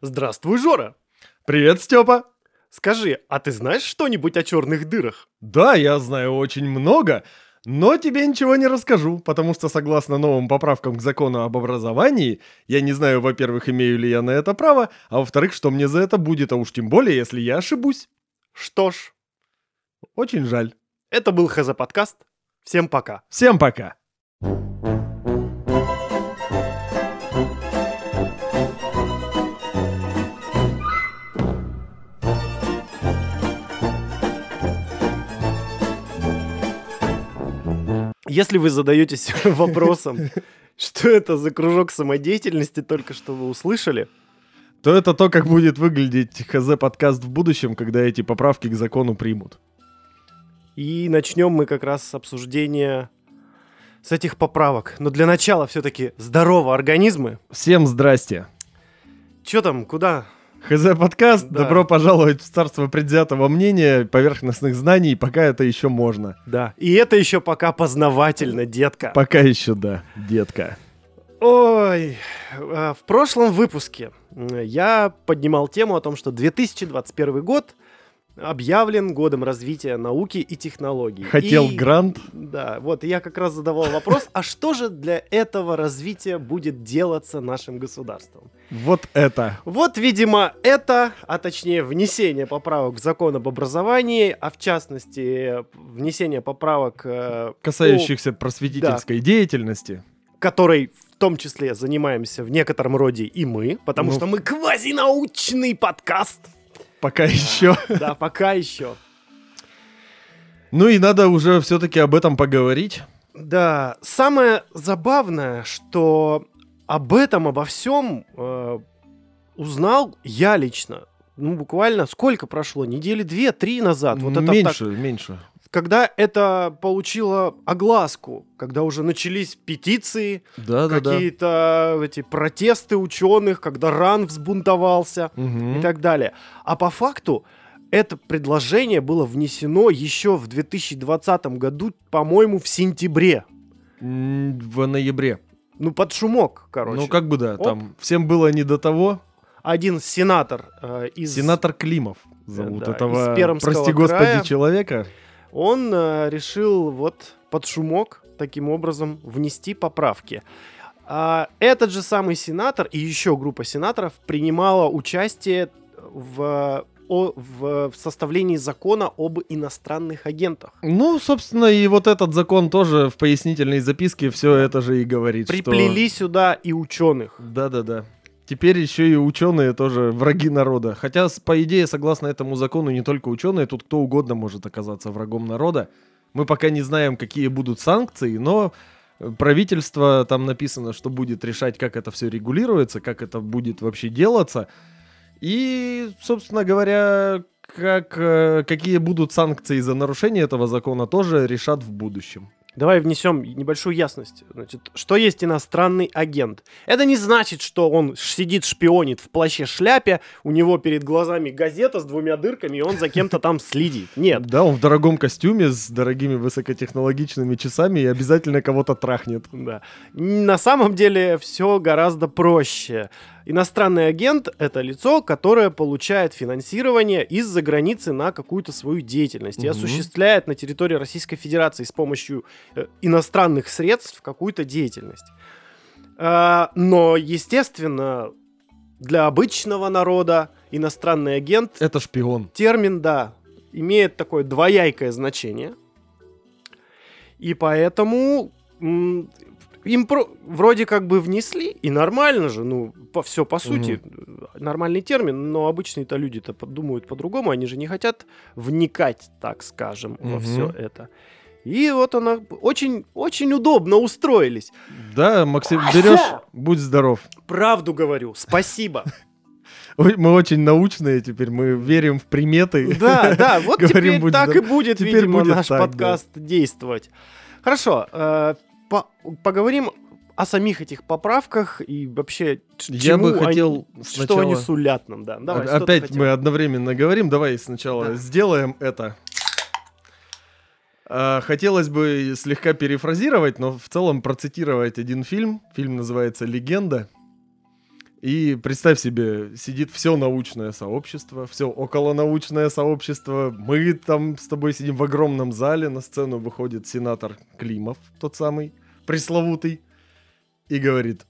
Здравствуй, Жора. Привет, Степа. Скажи, а ты знаешь что-нибудь о черных дырах? Да, я знаю очень много, но тебе ничего не расскажу, потому что согласно новым поправкам к закону об образовании, я не знаю, во-первых, имею ли я на это право, а во-вторых, что мне за это будет, а уж тем более, если я ошибусь. Что ж, Очень жаль. это был ХЗ подкаст. Всем пока. Всем пока. Если вы задаетесь вопросом, что это за кружок самодеятельности, только что вы услышали, То это то, как будет выглядеть ХЗ-подкаст в будущем, когда эти поправки к закону примут. и начнем мы как раз с обсуждения с этих поправок. Но для начала все-таки здорово, организмы. Всем здрасте. Че там, куда? ХЗ-подкаст, Да. добро пожаловать в царство предвзятого мнения, поверхностных знаний, пока это еще можно. Да. И это еще пока познавательно, детка. Пока еще да, детка. Ой, э, в прошлом выпуске я поднимал тему о том, что 2021 год объявлен годом развития науки и технологий. Хотел И- грант. Да, вот я как раз задавал вопрос, а что же для этого развития будет делаться нашим государством? Вот это. Вот, видимо, это, а точнее внесение поправок в закон об образовании, а в частности внесение поправок, э, Касающихся просветительской деятельности. которой в том числе занимаемся в некотором роде и мы, потому Ну. что мы квазинаучный подкаст. Пока еще. Да, пока еще. Ну и надо уже все-таки об этом поговорить. Да, самое забавное, что об этом, обо всем э, узнал я лично. Ну, буквально сколько прошло? Недели две-три назад. Вот это так меньше, меньше. Когда это получило огласку, когда уже начались петиции, Да, да, да. какие-то эти протесты ученых, когда РАН взбунтовался Мгм. и так далее. А по факту это предложение было внесено еще в 2020 году, по-моему, в сентябре. В ноябре. Ну, под шумок, короче. Ну как бы да, Оп. там всем было не до того. Один сенатор э, из... Сенатор Климов зовут Да, этого, прости господи, края. человека. Он э, решил вот под шумок таким образом внести поправки. А этот же самый сенатор и еще группа сенаторов принимала участие в, о- в составлении закона об иностранных агентах. Ну, собственно, и вот этот закон тоже в пояснительной записке все это же и говорит. что- Приплели сюда и ученых. Да-да-да. Теперь еще и ученые тоже враги народа. Хотя, по идее, согласно этому закону, не только ученые, тут кто угодно может оказаться врагом народа. Мы пока не знаем, какие будут санкции, но э, правительство, там написано, что будет решать, как это все регулируется, как это будет вообще делаться. И, собственно говоря, как, э, какие будут санкции за нарушение этого закона, тоже решат в будущем. Давай внесем небольшую ясность. Значит, что есть иностранный агент? Это не значит, что он сидит, шпионит в плаще-шляпе, у него перед глазами газета с двумя дырками, и он за кем-то там следит. Нет. Да, он в дорогом костюме с дорогими высокотехнологичными часами и обязательно кого-то трахнет. Да. На самом деле все гораздо проще. Иностранный агент — это лицо, которое получает финансирование из-за границы на какую-то свою деятельность и Мгм. осуществляет на территории Российской Федерации с помощью э, иностранных средств какую-то деятельность. А, но, естественно, для обычного народа иностранный агент Это шпион. термин, да, имеет такое двоякое значение. И поэтому им про- вроде как бы внесли, и нормально же, ну, по, все по сути, нормальный термин, но обычные-то люди-то подумают по-другому, они же не хотят вникать, так скажем, во Мгм. все это. И вот она очень, очень удобно устроились. Да, Максим, берешь, будь здоров. Правду говорю, спасибо. Мы очень научные теперь, мы верим в приметы. Да, да, вот теперь так и будет, видимо, наш подкаст действовать. Хорошо, э, по- поговорим о самих этих поправках и вообще Я бы они- хотел что сначала... они сулят нам, да. Давай, что Опять мы одновременно говорим, давай сначала Да. сделаем это. А, Хотелось бы слегка перефразировать, но в целом процитировать один фильм. Фильм называется «Легенда». И представь себе, сидит все научное сообщество, все околонаучное сообщество. Мы там с тобой сидим в огромном зале, на сцену выходит сенатор Климов, тот самый, пресловутый, и говорит,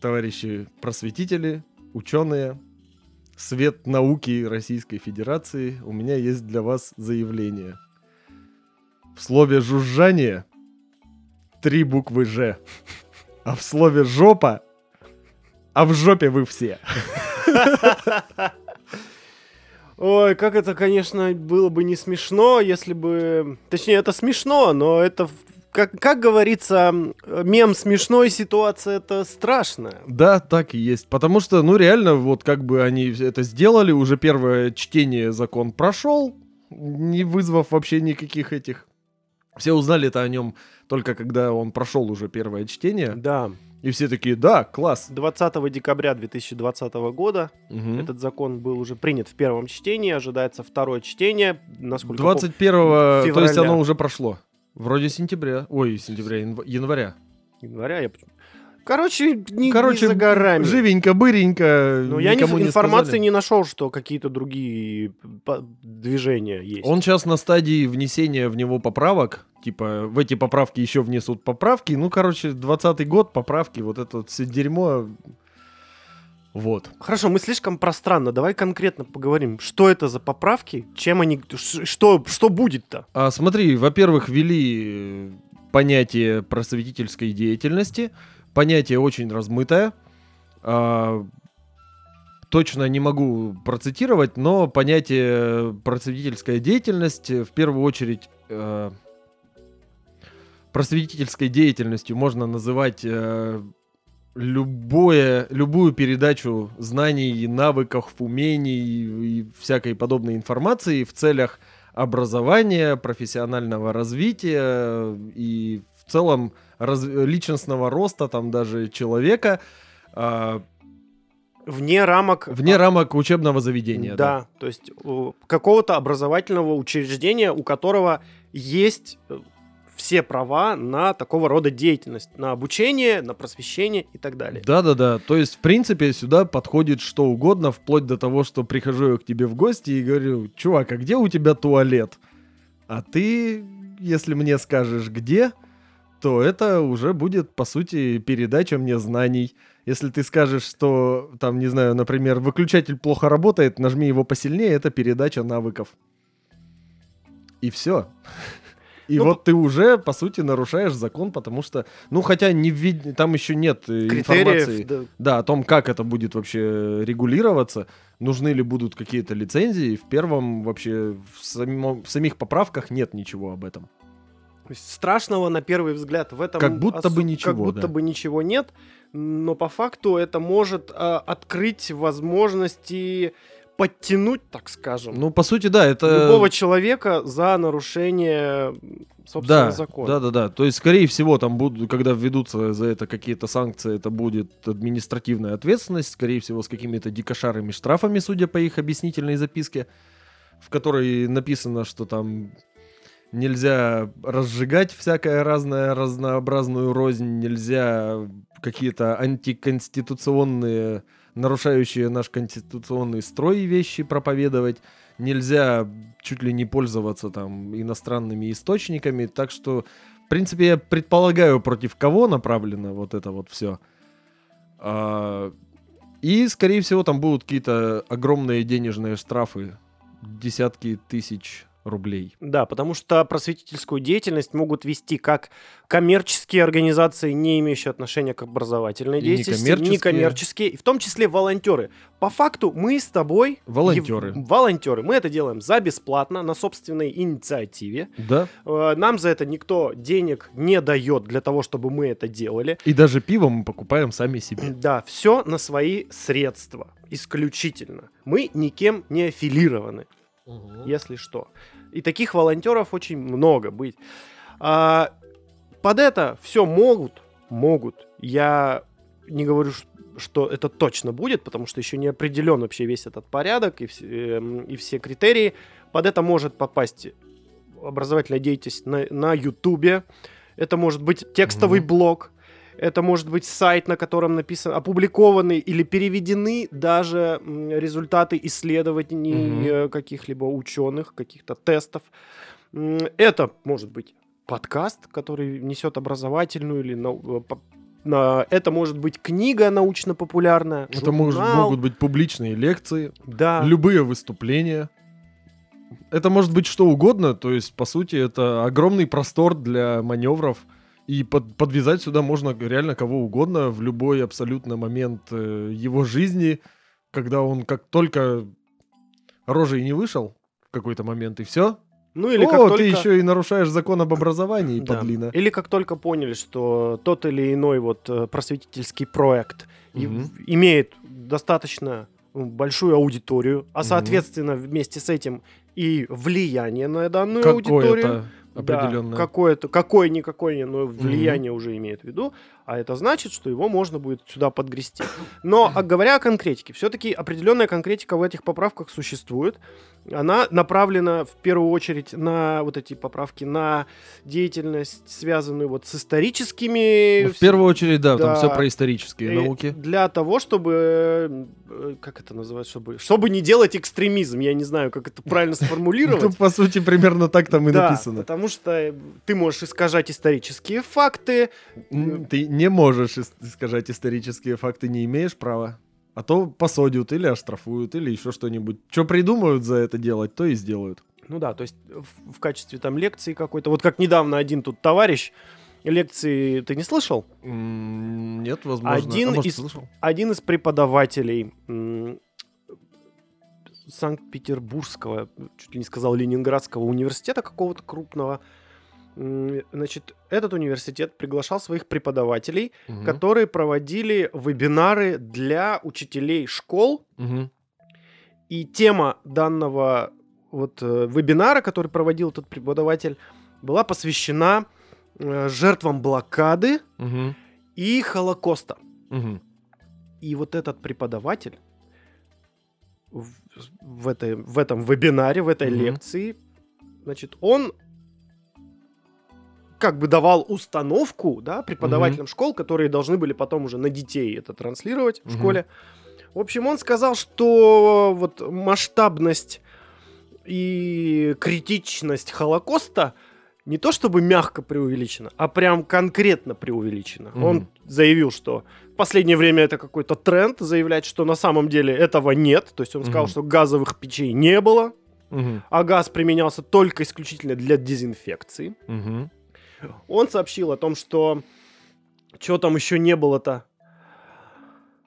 товарищи просветители, ученые, свет науки Российской Федерации, у меня есть для вас заявление. В слове «жужжание» три буквы «Ж», а в слове «жопа» а в жопе вы все. Ой, как это, конечно, было бы не смешно, если бы... Точнее, это смешно, но это, как, как говорится, мем смешной, ситуация это страшная. Да, так и есть. Потому что, ну, реально, вот как бы они это сделали, уже первое чтение закон прошел, не вызвав вообще никаких этих... Все узнали это о нем только когда он прошел уже первое чтение. Да. И все такие, да, класс. 20 декабря 2020 года Мгм. этот закон был уже принят в первом чтении, ожидается второе чтение, насколько 21-го, то есть февраля. оно уже прошло. Вроде сентября. Ой, сентября, янв- января. января. Я... Короче, не, Короче, не за горами. живенько, быренько. Но я не, никому не информации сказали. не нашел, что какие-то другие движения есть. Он сейчас на стадии внесения в него поправок. Типа, в эти поправки еще внесут поправки. Ну, короче, 20-й год, поправки, вот это вот все дерьмо. Вот. Хорошо, мы слишком пространно. Давай конкретно поговорим. Что это за поправки? Чем они... Что, что будет-то? А смотри, во-первых, ввели э, понятие просветительской деятельности. Понятие очень размытое. А, точно не могу процитировать, но понятие просветительская деятельность э, в первую очередь э, просветительской деятельностью можно называть э, любое, любую передачу знаний, навыков, умений и всякой подобной информации в целях образования, профессионального развития и в целом раз- личностного роста там даже человека а, Вне рамок... вне рамок учебного заведения. Да, то есть какого-то образовательного учреждения, у которого есть э, все права на такого рода деятельность, на обучение, на просвещение и так далее. Да, да, да. То есть, в принципе, сюда подходит что угодно, вплоть до того, что прихожу я к тебе в гости и говорю, чувак, а где у тебя туалет? А ты, если мне скажешь где, то это уже будет, по сути, передача мне знаний. Если ты скажешь, что, там, не знаю, например, выключатель плохо работает, нажми его посильнее, это передача навыков. И все. И Ну, вот ты уже, по сути, нарушаешь закон, потому что, ну, хотя не вид... там еще нет э, информации. Да. Да, о том, как это будет вообще регулироваться, нужны ли будут какие-то лицензии. В первом вообще в, самом- в самих поправках нет ничего об этом. То есть страшного на первый взгляд в этом Как будто бы ничего, как будто да. бы ничего нет, но по факту это может а, открыть возможности подтянуть, так скажем, Ну, по сути, да, это... любого человека за нарушение собственно да, закона. да, да, да. То есть, скорее всего, там будут, когда введутся за это какие-то санкции, это будет административная ответственность, скорее всего, с какими-то дикошарыми штрафами, судя по их объяснительной записке, в которой написано, что там нельзя разжигать всякое разное, разнообразную рознь, нельзя какие-то антиконституционные, нарушающие наш конституционный строй вещи проповедовать, нельзя чуть ли не пользоваться там иностранными источниками, так что, в принципе, я предполагаю, против кого направлено вот это вот все. и, скорее всего, там будут какие-то огромные денежные штрафы, десятки тысяч рублей. Да, потому что просветительскую деятельность могут вести как коммерческие организации, не имеющие отношения к образовательной И деятельности, некоммерческие. некоммерческие, и в том числе волонтеры. По факту мы с тобой... Волонтеры. ев- волонтеры. Мы это делаем за бесплатно, на собственной инициативе. Да. Э, Нам за это никто денег не дает для того, чтобы мы это делали. И даже пиво мы покупаем сами себе. Да, все на свои средства. Исключительно. Мы никем не аффилированы. Если что. И таких волонтеров очень много быть. А, под это все могут, могут. Я не говорю, что это точно будет, потому что еще не определен вообще весь этот порядок и, все, эм, и все критерии. Под это может попасть образовательная деятельность на, на Ютубе. Это может быть текстовый Мгм. блог. Это может быть сайт, на котором написано, опубликованы или переведены даже результаты исследований э, каких-либо ученых, каких-то тестов. Это может быть подкаст, который несет образовательную или нау- э, на- это может быть книга научно-популярная. Это может- могут быть публичные лекции, да. любые выступления. Это может быть что угодно, то есть, по сути, это огромный простор для маневров. И под- подвязать сюда можно реально кого угодно в любой абсолютно момент э, его жизни, когда он как только рожей не вышел в какой-то момент, и все. Ну или О, как только... ты еще и нарушаешь закон об образовании, Да. подлина. Или как только поняли, что тот или иной вот э, просветительский проект в- имеет достаточно ну, большую аудиторию, а соответственно вместе с этим и влияние на данную аудиторию. Какое-то Да, определенное. какое-то, какое-никакое, но влияние уже имеет в виду, а это значит, что его можно будет сюда подгрести. Но а говоря о конкретике, все-таки определенная конкретика в этих поправках существует. Она направлена в первую очередь на вот эти поправки, на деятельность, связанную вот с историческими... Ну, В первую очередь, да, там Да. все про исторические науки. Для того, чтобы... э, Как это называется? Чтобы, чтобы не делать экстремизм. Я не знаю, как это правильно сформулировать. Тут, по сути, примерно так там и написано. потому что э, ты можешь искажать исторические факты. Ты не можешь искажать исторические факты, не имеешь права. А то посадят или оштрафуют, или еще что-нибудь. Что придумают за это делать, то и сделают. Ну да, то есть в, в качестве там лекции какой-то. Вот как недавно один тут товарищ лекции ты не слышал? Нет, возможно. Один А может, из- слышал? Один из преподавателей Санкт-Петербургского, чуть ли не сказал, Ленинградского университета какого-то крупного. М, Значит, этот университет приглашал своих преподавателей, Мгм. которые проводили вебинары для учителей школ Мгм. И тема данного вот э, вебинара, который проводил этот преподаватель, была посвящена э, жертвам блокады Мгм. и Холокоста. Мгм. И вот этот преподаватель в, в этой, в этом вебинаре, в этой Мгм. лекции, значит, он как бы давал установку, да, преподавателям школ, которые должны были потом уже на детей это транслировать в Мгм. школе. В общем, он сказал, что вот масштабность и критичность Холокоста не то чтобы мягко преувеличена, а прям конкретно преувеличена. Мгм. Он заявил, что в последнее время это какой-то тренд, заявлять, что на самом деле этого нет. То есть он сказал, Мгм. что газовых печей не было, Мгм. а газ применялся только исключительно для дезинфекции. Мгм. Он сообщил о том, что что там еще не было-то.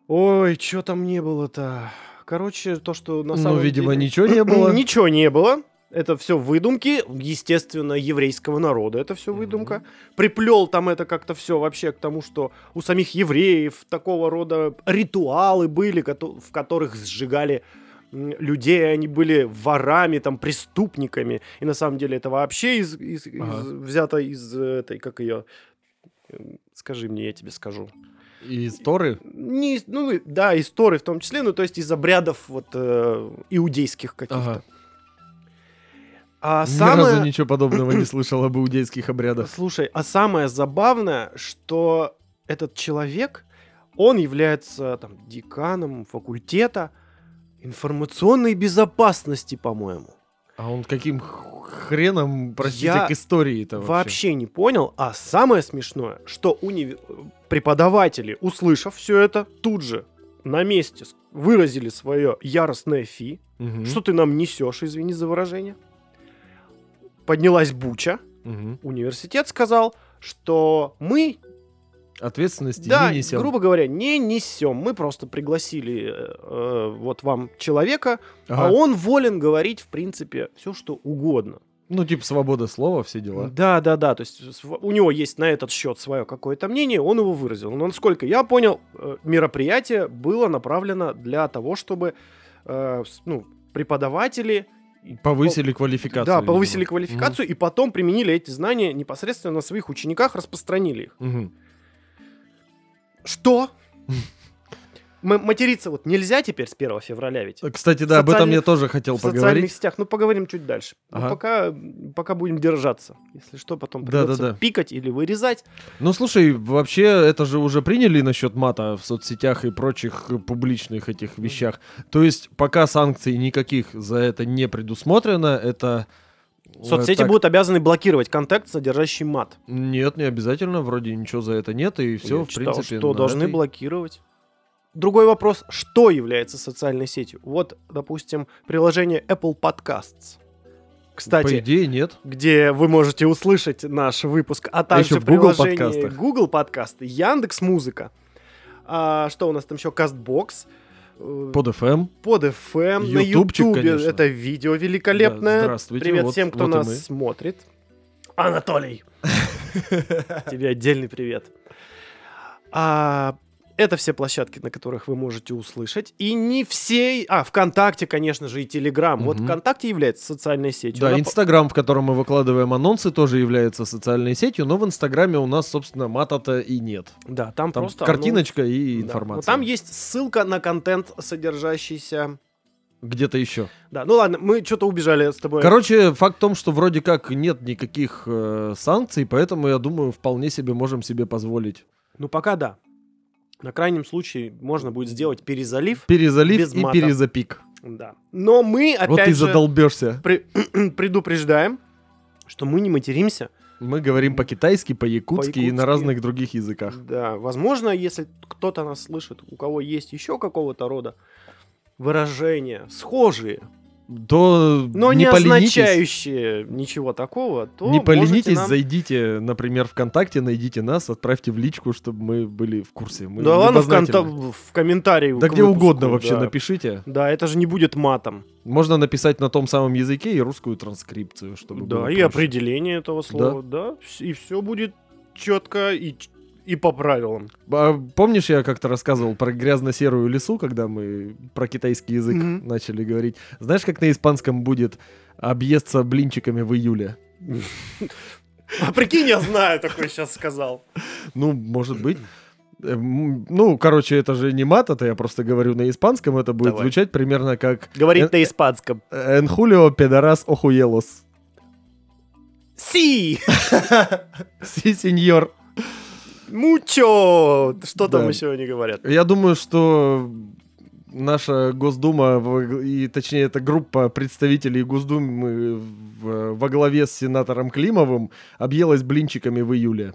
Ой, что там не было-то. Короче, то, что на Ну, самом видимо, деле- ничего не было. Ничего не было. Это все выдумки, естественно, еврейского народа. Это все выдумка. Приплел там это как-то все вообще к тому, что у самих евреев такого рода ритуалы были, в которых сжигали людей, они были ворами, там, преступниками. И на самом деле это вообще из, из- из- Ага. взято из этой, как ее... Скажи мне, я тебе скажу. Из Торы? Не, из- ну, да, из Торы в том числе, ну, то есть из обрядов вот э, иудейских каких-то. Ага. А Ни самое... разу ничего подобного не слышал об иудейских обрядах. Слушай, а самое забавное, что этот человек, он является там деканом факультета информационной безопасности, по-моему. А он каким хреном, простите, Я к истории-то вообще? Вообще не понял. А самое смешное, что унив- преподаватели, услышав все это, тут же на месте выразили свое яростное фи. Мгм. Что ты нам несешь, извини за выражение. Поднялась буча. Мгм. Университет сказал, что мы Ответственности Да, не несем. грубо говоря, не несем. Мы просто пригласили э, э, вот вам человека, а Ага. он волен говорить, в принципе, все, что угодно. Ну, типа свобода слова, все дела. Да, да, да. То есть у него есть на этот счет свое какое-то мнение, он его выразил. Но насколько я понял, э, мероприятие было направлено для того, чтобы э, ну, преподаватели Повысили квалификацию. да, видимо. повысили квалификацию и потом применили эти знания непосредственно на своих учениках, распространили их. Мгм. Что? м- материться вот нельзя теперь с 1 февраля ведь. Кстати, да, об этом я тоже хотел в социальных поговорить. сетях. Ну, поговорим чуть дальше. Ну, Ага. пока, пока будем держаться. Если что, потом Да-да-да. придется пикать или вырезать. Ну, слушай, вообще, это же уже приняли насчет мата в соцсетях и прочих э, публичных этих вещах. То есть, пока санкций никаких за это не предусмотрено, это... Соцсети так- будут обязаны блокировать контакт, содержащий мат. Нет, не обязательно, вроде ничего за это нет, и все, Я в читал, принципе... что должны этой- блокировать. Другой вопрос, что является социальной сетью? Вот, допустим, приложение Apple Podcasts. По Кстати, идее, нет. где вы можете услышать наш выпуск, а также еще в Google приложение подкастах. Google подкасты, Яндекс Музыка. А, что у нас там еще? Castbox. Э, Под FM. под FM, на Ютубчик, Ютубе. конечно. Это видео великолепное. Да, здравствуйте, Привет вот- всем, кто вот нас мы. смотрит. Анатолий, тебе отдельный привет. А, это все площадки, на которых вы можете услышать. И не все... А, ВКонтакте, конечно же, и Телеграм. Вот Мгм. ВКонтакте является социальной сетью. Да, Она Инстаграм, в котором мы выкладываем анонсы, тоже является социальной сетью, но в Инстаграме у нас, собственно, мата-то и нет. Да, там, Там просто... картиночка и анонс. Да. информация. Но там есть ссылка на контент, содержащийся... Где-то еще. Да, ну ладно, мы что-то убежали с тобой. Короче, факт в том, что вроде как нет никаких э, санкций, поэтому, я думаю, вполне себе можем себе позволить Ну пока да. На крайнем случае можно будет сделать перезалив. перезалив Без и мата. перезапик. Да. Но мы опять вот же задолбешься. при- предупреждаем, что мы не материмся. Мы говорим по-китайски, по-якутски и на По-якутски. разных других языках. Да, возможно, если кто-то нас слышит, у кого есть еще какого-то рода выражения схожие, То но не, не означающие ничего такого, то не поленитесь, нам- зайдите, например, ВКонтакте, найдите нас, отправьте в личку, чтобы мы были в курсе. Мы Да ладно, в, конта- в комментарии. Да где выпуску, угодно вообще да. напишите. Да, это же не будет матом. Можно написать на том самом языке и русскую транскрипцию, чтобы было Да, и проще. определение этого слова, да. вс- И все будет четко и, и по правилам. А помнишь, я как-то рассказывал про грязно-серую лису, когда мы про китайский язык Мгм. начали говорить? Знаешь, как на испанском будет объесться блинчиками в июле? А прикинь, я знаю, такой сейчас сказал. Ну, может быть. Э, м, Ну, короче, это же не мат, это я просто говорю на испанском, это будет Давай. звучать примерно как Говорит Э, на испанском. «En julio pedaras охуелос». Си! Си, сеньор. Мучо! Что там Да. еще они говорят? Я думаю, что наша Госдума, и точнее эта группа представителей Госдумы в- во главе с сенатором Климовым объелась блинчиками в июле.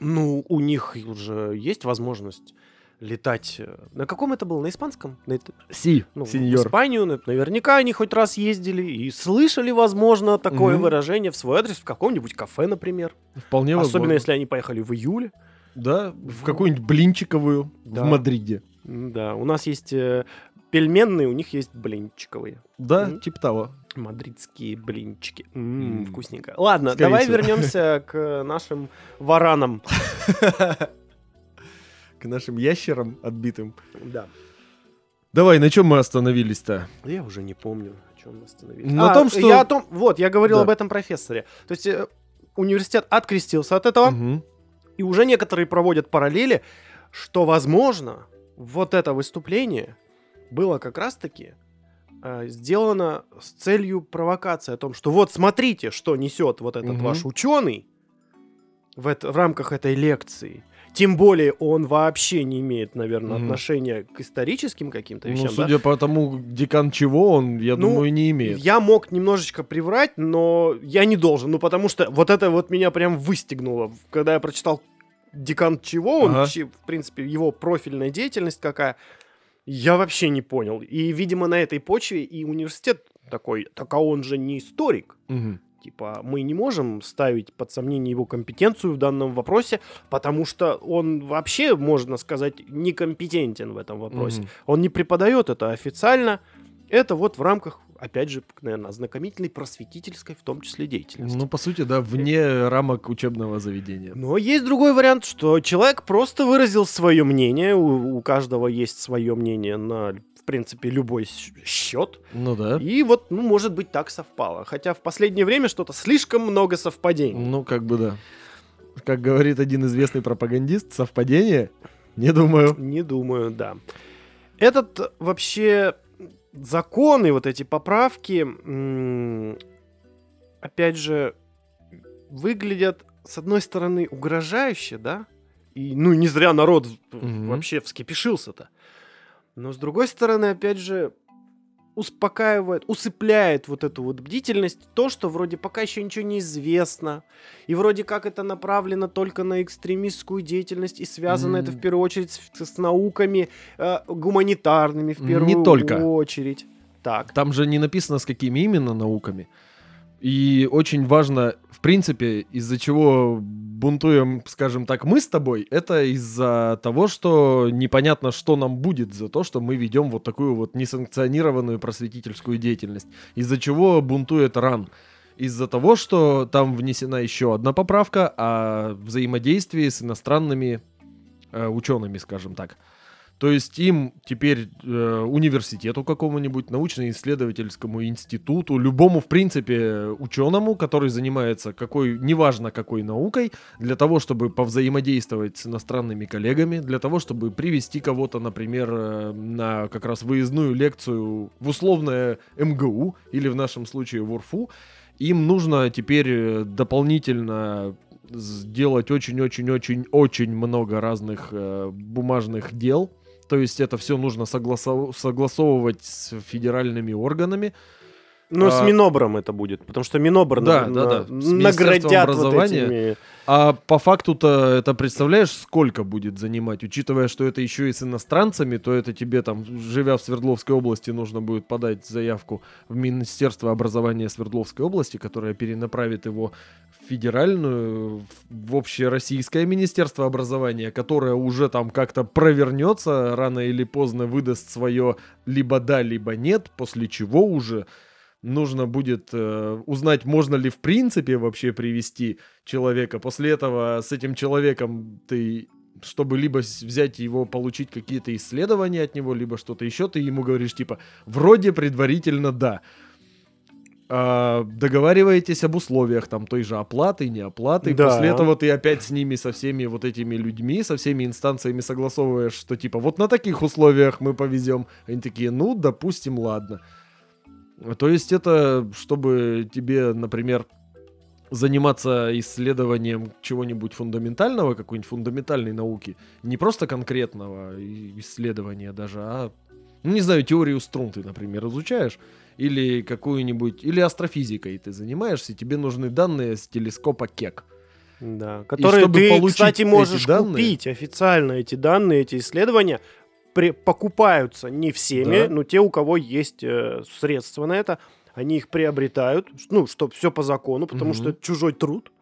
Ну, у них уже есть возможность летать. э, На каком это было? На испанском? На это- Си, ну, В сеньор. Испанию на- наверняка они хоть раз ездили и слышали, возможно, такое Мгм. выражение в свой адрес в каком-нибудь кафе, например. Вполне Особенно, возможно. если они поехали в июле. Да, в какую-нибудь блинчиковую Да. в Мадриде. Да, у нас есть э, пельменные, у них есть блинчиковые. Да, Мгм. типа того. Мадридские блинчики. М, М. Вкусненько. Ладно, Скорее давай всего. вернемся к нашим варанам. К нашим ящерам отбитым. Да. Давай, на чем мы остановились-то? Я уже не помню, о чем мы остановились. На А, том, что- Я о том... Вот, я говорил Да. об этом профессоре. То есть э, университет открестился от этого, Мгм. и уже некоторые проводят параллели, что, возможно, вот это выступление было как раз-таки э, сделано с целью провокации о том, что вот смотрите, что несет вот этот Мгм. ваш ученый в, это- в рамках этой лекции. Тем более он вообще не имеет, наверное, Мгм. отношения к историческим каким-то Ну, вещам. да? судя по тому, декан чего он, я Ну, думаю, не имеет. Я мог немножечко приврать, но я не должен. Ну, потому что вот это вот меня прям выстегнуло. Когда я прочитал декан чего, он, Ага. в принципе, его профильная деятельность какая, я вообще не понял. И, видимо, на этой почве и университет такой, так а он же не историк. Мгм. Типа, мы не можем ставить под сомнение его компетенцию в данном вопросе, потому что он вообще, можно сказать, некомпетентен в этом вопросе. Мгм. Он не преподает это официально. Это вот в рамках, опять же, наверное, ознакомительной, просветительской, в том числе, деятельности. Ну, по сути, да, вне рамок учебного заведения. Но есть другой вариант, что человек просто выразил свое мнение, у, у каждого есть свое мнение на, в принципе, любой счет. Ну да. И вот, ну, может быть, так совпало. Хотя в последнее время что-то слишком много совпадений. Ну, как бы да. Как говорит один известный пропагандист, совпадение Не думаю. Не думаю, да. Этот вообще закон и вот эти поправки, опять же, выглядят, с одной стороны, угрожающе, да? И, ну, не зря народ Мгм. вообще вскипешился-то. Но, с другой стороны, опять же, успокаивает, усыпляет вот эту вот бдительность, то, что вроде пока еще ничего не известно, и вроде как это направлено только на экстремистскую деятельность, и связано это М. в первую очередь с, с науками э, гуманитарными, в Не первую только. очередь. Так. Там же не написано, с какими именно науками. И очень важно, в принципе, из-за чего бунтуем, скажем так, мы с тобой, это из-за того, что непонятно, что нам будет за то, что мы ведем вот такую вот несанкционированную просветительскую деятельность. Из-за чего бунтует РАН. Из-за того, что там внесена еще одна поправка о взаимодействии с иностранными э, учеными, скажем так. То есть им теперь э, университету какому-нибудь, научно-исследовательскому институту, любому, в принципе, ученому, который занимается какой, неважно какой наукой, для того, чтобы повзаимодействовать с иностранными коллегами, для того, чтобы привести кого-то, например, э, на как раз выездную лекцию в условное МГУ или в нашем случае в УРФУ, им нужно теперь э, дополнительно сделать очень-очень-очень-очень много разных э, бумажных дел. То есть это все нужно согласов- согласовывать с федеральными органами. Ну, с А- Минобром это будет, потому что Минобр Да, на- да, да. С наградят вот образования. этими... А по факту-то это представляешь, сколько будет занимать? Учитывая, что это еще и с иностранцами, то это тебе там, живя в Свердловской области, нужно будет подать заявку в Министерство образования Свердловской области, которое перенаправит его в федеральную, в общероссийское Министерство образования, которое уже там как-то провернется, рано или поздно выдаст свое либо да, либо нет, после чего уже нужно будет э, узнать, можно ли в принципе вообще привести человека. После этого с этим человеком ты, чтобы либо взять его, получить какие-то исследования от него, либо что-то еще, ты ему говоришь типа, вроде предварительно да. А, договариваетесь об условиях там той же оплаты, не оплаты. Да. После этого ты опять с ними, со всеми вот этими людьми, со всеми инстанциями согласовываешь, что типа вот на таких условиях мы повезем. Они такие, ну, допустим, ладно. То есть это, чтобы тебе, например, заниматься исследованием чего-нибудь фундаментального, какой-нибудь фундаментальной науки, не просто конкретного исследования даже, а, ну, не знаю, теорию струн ты, например, изучаешь, или какую-нибудь, или астрофизикой ты занимаешься, тебе нужны данные с телескопа Кек. Да, которые ты, кстати, можешь данные- купить официально эти данные, эти исследования при- покупаются не всеми, Да. но те, у кого есть э, средства на это, они их приобретают, ну, чтобы все по закону, потому Мгм. что это чужой труд,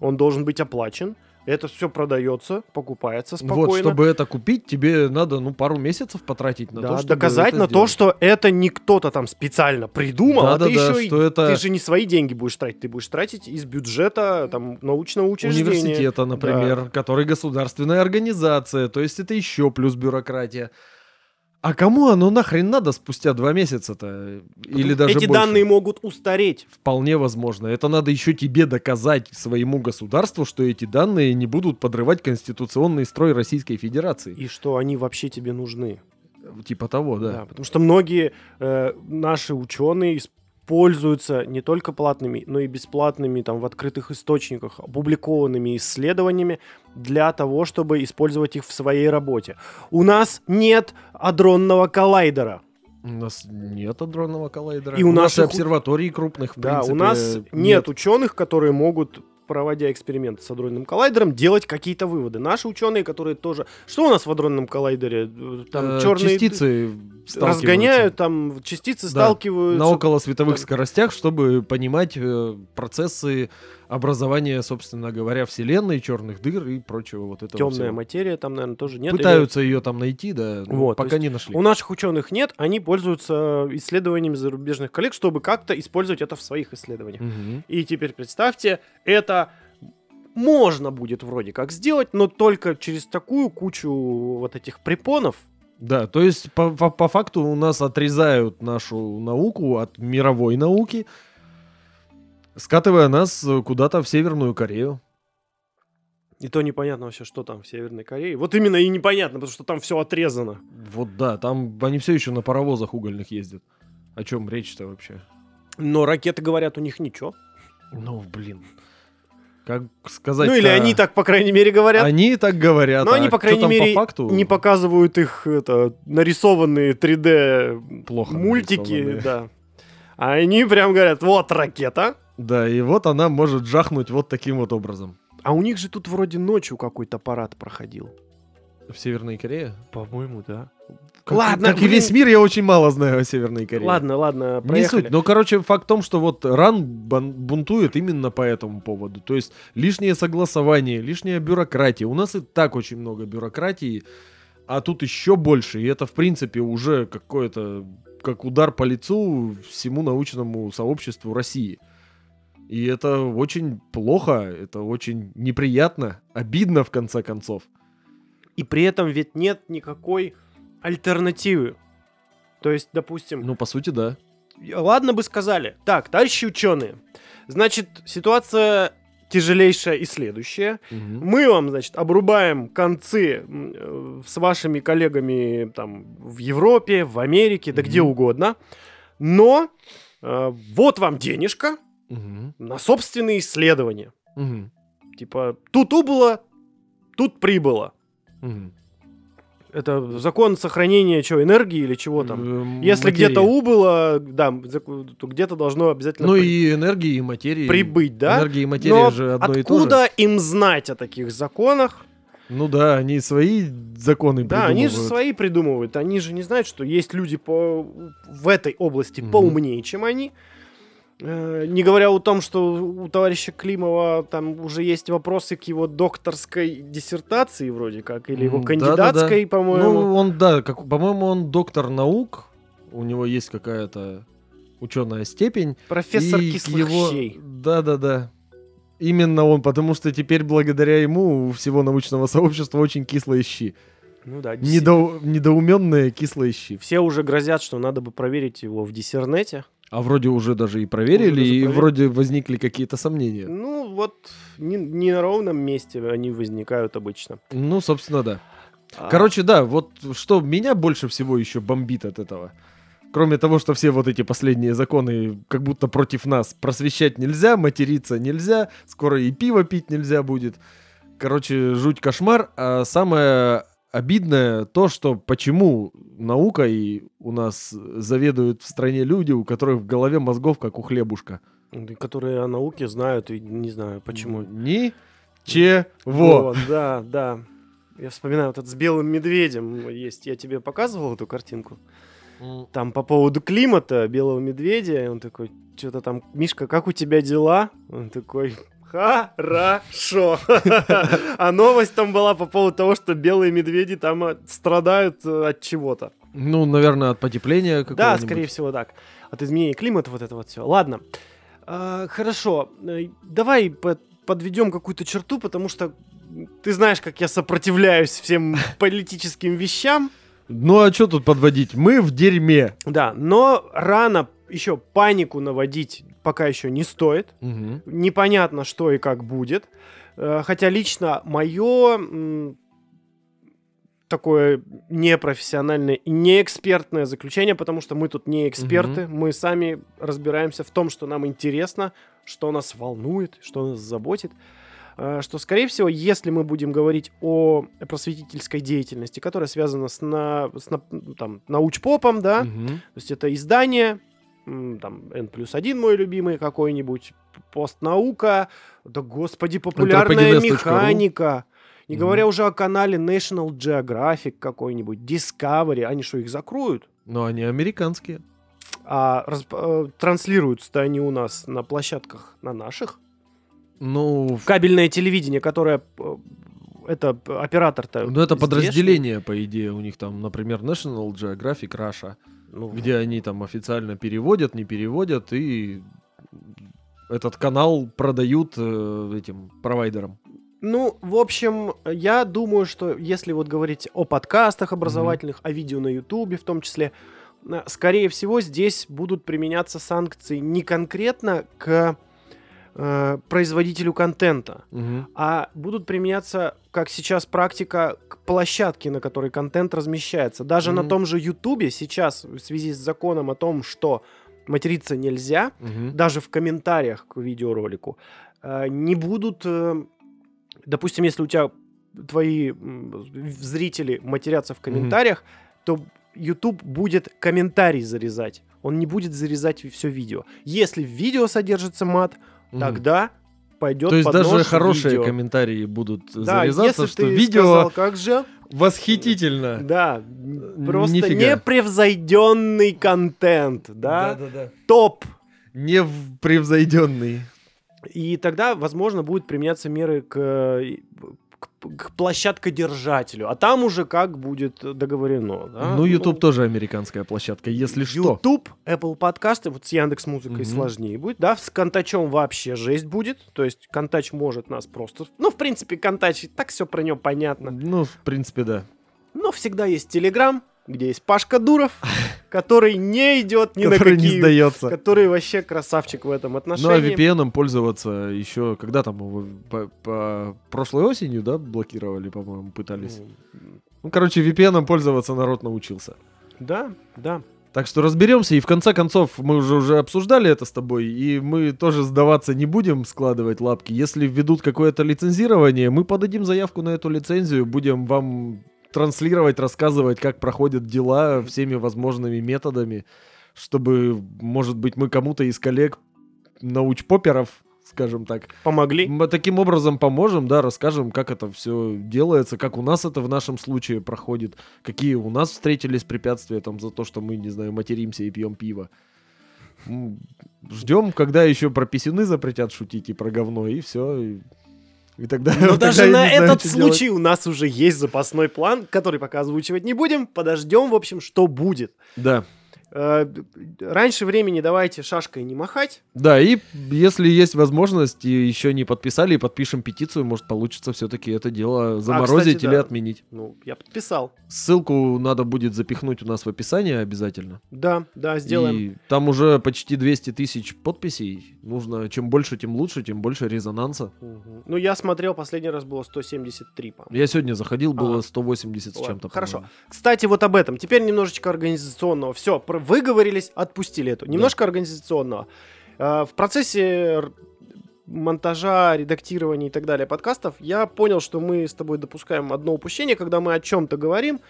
он должен быть оплачен, это все продается, покупается спокойно. Вот, чтобы это купить, тебе надо, ну, пару месяцев потратить на Да, то, чтобы доказать на то, сделать. что это не кто-то там специально придумал, а ты Да-да-да, еще и- что это- ты же не свои деньги будешь тратить, ты будешь тратить из бюджета там научного учреждения. университета, например, который государственная организация, то есть это еще плюс бюрократия. А кому оно нахрен надо спустя два месяца-то? Или даже Эти больше? данные могут устареть. Вполне возможно. Это надо еще тебе доказать своему государству, что эти данные не будут подрывать конституционный строй Российской Федерации. И что они вообще тебе нужны. Типа того, да. Да, потому что многие э, наши ученые используются не только платными, но и бесплатными там в открытых источниках, опубликованными исследованиями для того, чтобы использовать их в своей работе. У нас нет адронного коллайдера. У нас нет адронного коллайдера. И у у нас и наших- обсерваторий крупных, в Да, принципе, у нас нет, ученых, которые могут проводя эксперименты с адронным коллайдером, делать какие-то выводы. Наши ученые, которые тоже... Что у нас в адронном коллайдере? Там Э, черные... частицы разгоняют, там частицы Да, сталкиваются. на околосветовых там- скоростях, чтобы понимать э, процессы образования, собственно говоря, Вселенной, черных дыр и прочего вот этого Темная всего. материя там, наверное, тоже нет. Или- Пытаются ее там найти, да, но Вот, пока не нашли. У наших ученых нет, они пользуются исследованиями зарубежных коллег, чтобы как-то использовать это в своих исследованиях. Мгм. И теперь представьте, это можно будет вроде как сделать, но только через такую кучу вот этих препонов. Да, то есть по, по- по факту у нас отрезают нашу науку от мировой науки, скатывая нас э, куда-то в Северную Корею. И то непонятно вообще, что там в Северной Корее. Вот именно и непонятно, потому что там все отрезано. Вот да, там они все еще на паровозах угольных ездят. О чем речь-то вообще? Но ракеты, говорят, у них ничего. Ну, блин. Как сказать Ну или они так, по крайней мере, говорят. Они так говорят. Но а они, по крайней мере, по факту не показывают их это, нарисованные 3D плохо мультики, да. А они прям говорят, вот ракета. Да, и вот она может жахнуть вот таким вот образом. А у них же тут вроде ночью какой-то парад проходил. В Северной Корее? По-моему, да. Как, Ладно, как и блин. весь мир, я очень мало знаю о Северной Корее. Ладно, ладно, Не проехали. суть. Но, короче, факт в том, что вот Ран бунтует именно по этому поводу. То есть лишнее согласование, лишняя бюрократия. У нас и так очень много бюрократии, а тут еще больше. И это, в принципе, уже какое-то как удар по лицу всему научному сообществу России. И это очень плохо, это очень неприятно, обидно в конце концов. И при этом ведь нет никакой альтернативы. То есть, допустим, Ну, по сути, да. ладно бы сказали. Так, товарищи ученые, значит, ситуация тяжелейшая и следующая. Мгм. Мы вам, значит, обрубаем концы э, с вашими коллегами там в Европе, в Америке, да Мгм. где угодно. Но э, вот вам денежка Мгм. на собственные исследования. Мгм. Типа, тут убыло, тут прибыло. Мгм. Это закон сохранения чего, энергии или чего там? Эм, Если материи. где-то убыло, да, то где-то должно обязательно Ну при- и энергии, и материи. прибыть, да? Энергия и материя Но же одно и то же. откуда им знать о таких законах? Ну да, они свои законы Да, они же придумывают. свои придумывают. Они же не знают, что есть люди по... в этой области Мгм. поумнее, чем они. Э, Не говоря о том, что у товарища Климова там уже есть вопросы к его докторской диссертации вроде как, или его кандидатской, да-да-да. по-моему. Ну, он, да, как, по-моему, он доктор наук. У него есть какая-то ученая степень. Профессор и кислых его... щей. Да-да-да. Именно он, потому что теперь благодаря ему у всего научного сообщества очень кислые щи. Ну да, Недо... Недоуменные кислые щи. все уже грозят, что надо бы проверить его в диссернете. А вроде уже даже и проверили, Уже и вроде возникли какие-то сомнения. Ну, вот не, не на ровном месте они возникают обычно. Ну, собственно, да. А, Короче, да, вот что меня больше всего еще бомбит от этого. Кроме того, что все вот эти последние законы как будто против нас. Просвещать нельзя, материться нельзя, скоро и пиво пить нельзя будет. Короче, жуть кошмар. А самое обидное то, что почему наукой у нас заведуют в стране люди, у которых в голове мозгов как у хлебушка. которые о науке знают, и не знаю почему. Ни чего. Вот, да, да. Я вспоминаю, вот этот с белым медведем есть. Я тебе показывал эту картинку? Там по поводу климата, белого медведя. и Он такой, что-то там, Мишка, как у тебя дела? Он такой, хорошо. А новость там была по поводу того, что белые медведи там э, страдают э, от чего-то. Ну, наверное, от потепления Да, скорее всего, так. От изменения климата, вот это вот все. Ладно. А, хорошо. Э, Давай по- подведем какую-то черту, потому что ты знаешь, как я сопротивляюсь всем политическим вещам. Ну а что тут подводить? Мы в дерьме. Да, но рано еще панику наводить пока еще не стоит. Мгм. Непонятно, что и как будет. Э, Хотя лично мое такое непрофессиональное и неэкспертное заключение, потому что мы тут не эксперты, мы сами разбираемся в том, что нам интересно, что нас волнует, что нас заботит. Э, Что, скорее всего, если мы будем говорить о просветительской деятельности, которая связана с, на, с на- ну, там, научпопом, да, Мгм. то есть это издание, там, N плюс один мой любимый какой-нибудь, постнаука, да господи, популярная механика. Не говоря уже о канале National Geographic какой-нибудь, Discovery, они что, их закроют? Но они американские. А расп- э, транслируются-то они у нас на площадках, на наших. Ну, Кабельное телевидение, которое... э, Это оператор-то... ну, это здешний. подразделение, по идее, у них там, например, National Geographic Russia, Ну, где они там официально переводят, не переводят, и этот канал продают э, этим провайдерам. Ну, в общем, я думаю, что если вот говорить о подкастах образовательных, о видео на Ютубе в том числе, э, скорее всего, здесь будут применяться санкции не конкретно к э, производителю контента, Мгм. а будут применяться, как сейчас практика, к площадке, на которой контент размещается. Даже на Мгм. том же Ютубе сейчас, в связи с законом о том, что материться нельзя, Мгм. даже в комментариях к видеоролику, э, не будут, э, допустим, если у тебя твои зрители матерятся в комментариях, то YouTube будет комментарий зарезать. Он не будет зарезать все видео. Если в видео содержится мат, Тогда пойдет То есть даже хорошие видео. комментарии будут Да, зарезаться, если что ты видео сказал, как же, восхитительно. да, просто нифига. непревзойденный контент, да, Да-да-да. топ. Не в- превзойденный. И тогда, возможно, будут применяться меры к, э, к, к площадкодержателю. А там уже как будет договорено. да? ну, YouTube тоже американская площадка, если что. YouTube, Apple подкасты, вот с Яндекс Музыкой Мгм. сложнее будет, да, с Контачом вообще жесть будет, то есть Контач может нас просто, ну, в принципе, Контач, так все про него понятно, Ну, в принципе, да. но всегда есть Телеграм, где есть Пашка Дуров, который не идет ни на Который не какие, сдается. который вообще красавчик в этом Ну, а отношении. VPN пользоваться еще, когда там его по, по- прошлой осенью, да, блокировали, по-моему, пытались. Ну, Ну, короче, VPN пользоваться народ научился. Да, да. Так что разберемся, и в конце концов, мы уже уже обсуждали это с тобой, и мы тоже сдаваться не будем, складывать лапки. Если введут какое-то лицензирование, мы подадим заявку на эту лицензию, будем вам транслировать, рассказывать, как проходят дела всеми возможными методами, чтобы, может быть, мы кому-то из коллег научпоперов, скажем так, Помогли. мы таким образом поможем, да, расскажем, как это все делается, как у нас это в нашем случае проходит, какие у нас встретились препятствия там за то, что мы, не знаю, материмся и пьем пиво. Ждем, когда еще про писюны запретят шутить и про говно, и все. И, и тогда... Но тогда даже на знаю, этот что делать. случай у нас уже есть запасной план, который пока озвучивать не будем. Подождем, в общем, что будет. Да. Э, Раньше времени давайте шашкой не махать. Да, и если есть возможность, и еще не подписали, и подпишем петицию, может получится все-таки это дело заморозить А, кстати, или да. отменить. Ну, я подписал. Ссылку надо будет запихнуть у нас в описании обязательно. Да, да, сделаем. И там уже почти 200 тысяч подписей. Нужно, чем больше, тем лучше, тем больше резонанса. Мгм. Ну, я смотрел, последний раз было 173, по-моему. Я сегодня заходил, было Ага. 180 с чем-то. хорошо. Кстати, вот об этом. Теперь немножечко организационного. Все, выговорились, отпустили эту. Немножко организационного. Э, В процессе монтажа, редактирования и так далее подкастов, я понял, что мы с тобой допускаем одно упущение, когда мы о чем-то говорим.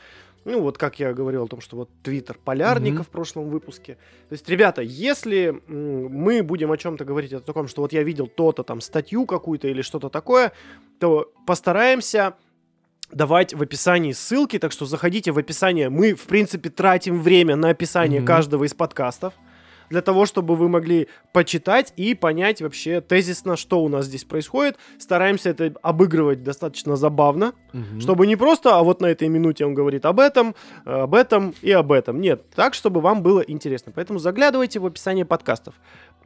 Ну, вот как я говорил о том, что вот Твиттер полярника Мгм. в прошлом выпуске. То есть, ребята, если мы будем о чем-то говорить, о таком, что вот я видел то-то там, статью какую-то или что-то такое, то постараемся давать в описании ссылки, так что заходите в описание. Мы, в принципе, тратим время на описание Мгм. каждого из подкастов для того, чтобы вы могли почитать и понять вообще тезисно, что у нас здесь происходит. Стараемся это обыгрывать достаточно забавно, Мгм. чтобы не просто, а вот на этой минуте он говорит об этом, э, об этом и об этом. Нет, так, чтобы вам было интересно. Поэтому заглядывайте в описание подкастов.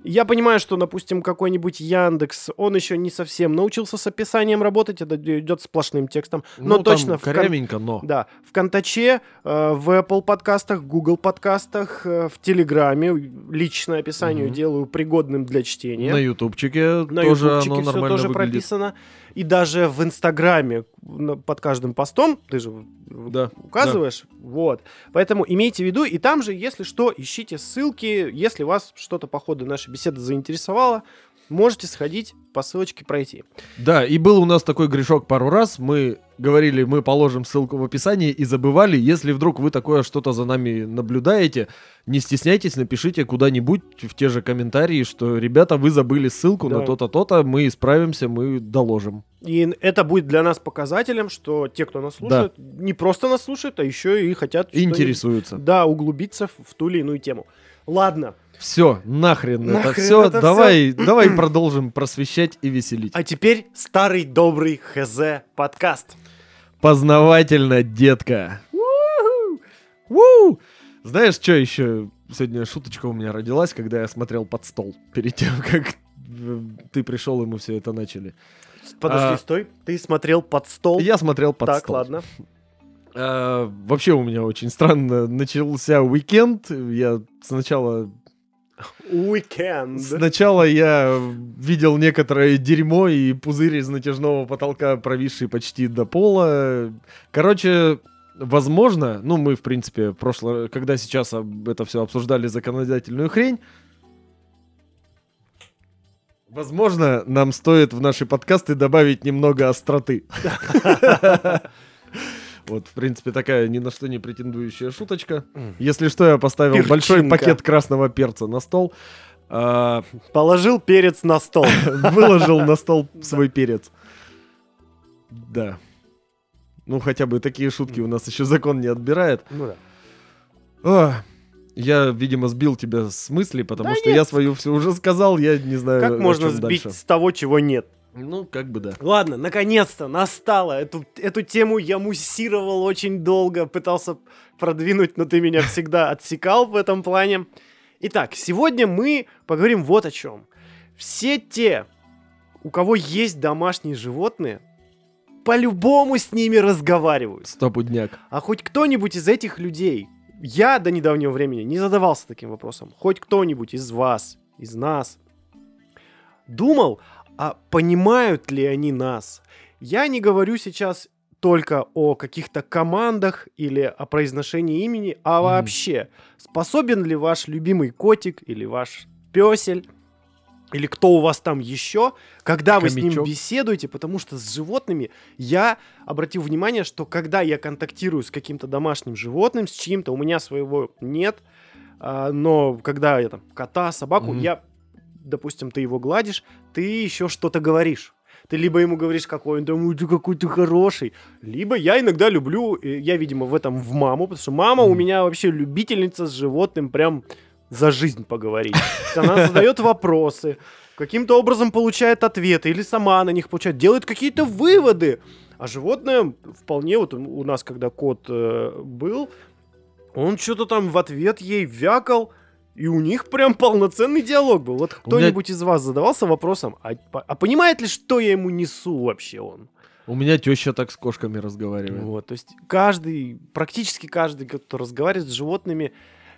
Я понимаю, что, допустим, какой-нибудь Яндекс, он еще не совсем научился с описанием работать, это идет сплошным текстом. Но Ну, точно в кон- но. да, в Контаче, э, в Apple подкастах, Google подкастах, э, в Телеграме личное описание Мгм. делаю пригодным для чтения. На ютубчике На тоже ютубчике оно все нормально тоже выглядит. прописано. И даже в Инстаграме на- под каждым постом, ты же Да, указываешь, вот. Поэтому имейте в виду, и там же, если что, ищите ссылки, если вас что-то по ходу нашей беседы заинтересовало, можете сходить по ссылочке пройти. Да, и был у нас такой грешок пару раз. Мы говорили, мы положим ссылку в описании и забывали. Если вдруг вы такое что-то за нами наблюдаете, не стесняйтесь, напишите куда-нибудь в те же комментарии, что, ребята, вы забыли ссылку Да. на то-то, то-то, мы исправимся, мы доложим. И это будет для нас показателем, что те, кто нас слушает, не просто нас слушают, а еще и хотят интересуются. Да, углубиться в ту или иную тему. Ладно, Все, нахрен, это Нахрен все. это давай, давай продолжим просвещать и веселить. а теперь старый добрый ХЗ подкаст. Познавательно, детка. Ву! Знаешь, что еще сегодня шуточка у меня родилась, когда я смотрел под стол перед тем, как э, ты пришел, и мы все это начали. Подожди, А. стой. Ты смотрел под стол. Я смотрел под так, стол. ладно. А, вообще у меня очень странно начался уикенд. Я сначала Weekend. Сначала я видел некоторое дерьмо и пузырь из натяжного потолка, провисший почти до пола. Короче, возможно, ну мы, в принципе, прошлое, когда сейчас это все обсуждали законодательную хрень, возможно, нам стоит в наши подкасты добавить немного остроты. Вот, в принципе, такая ни на что не претендующая шуточка. Если что, я поставил большой Перчинка. пакет красного перца на стол. А, Положил перец на стол. Выложил на стол свой перец. Да. Ну, хотя бы такие шутки у нас еще закон не отбирает. Ну да. А, я, видимо, сбил тебя с мысли, потому Да что нет. я свою все уже сказал, я не знаю, Как можно сбить дальше. с того, чего нет? Ну, как бы да. Ладно, наконец-то настало. Эту, эту тему я муссировал очень долго, пытался продвинуть, но ты меня всегда отсекал в этом плане. Итак, сегодня мы поговорим вот о чем. Все те, у кого есть домашние животные, по-любому с ними разговаривают. Стопудняк. А хоть кто-нибудь из этих людей, я до недавнего времени не задавался таким вопросом, хоть кто-нибудь из вас, из нас, думал, а понимают ли они нас? Я не говорю сейчас только о каких-то командах или о произношении имени, а вообще, способен ли ваш любимый котик или ваш песель или кто у вас там еще, когда вы с ним Хомячок. беседуете, потому что с животными я обратил внимание, что когда я контактирую с каким-то домашним животным, с чьим-то, у меня своего нет, а, но когда я там кота, собаку, Мгм. я, допустим, ты его гладишь, ты еще что-то говоришь. Ты либо ему говоришь, какой он там, «Ой, ты какой ты хороший, либо я иногда люблю, я, видимо, в этом в маму, потому что мама у меня вообще любительница с животным прям за жизнь поговорить. Она задает вопросы, каким-то образом получает ответы, или сама на них получает, делает какие-то выводы. А животное вполне, вот у у нас, когда кот э, был, он что-то там в ответ ей вякал, и у них прям полноценный диалог был. Вот У меня- кто-нибудь из вас задавался вопросом, а, а понимает ли, что я ему несу вообще он? У меня теща так с кошками разговаривает. Вот, то есть каждый, практически каждый, кто разговаривает с животными,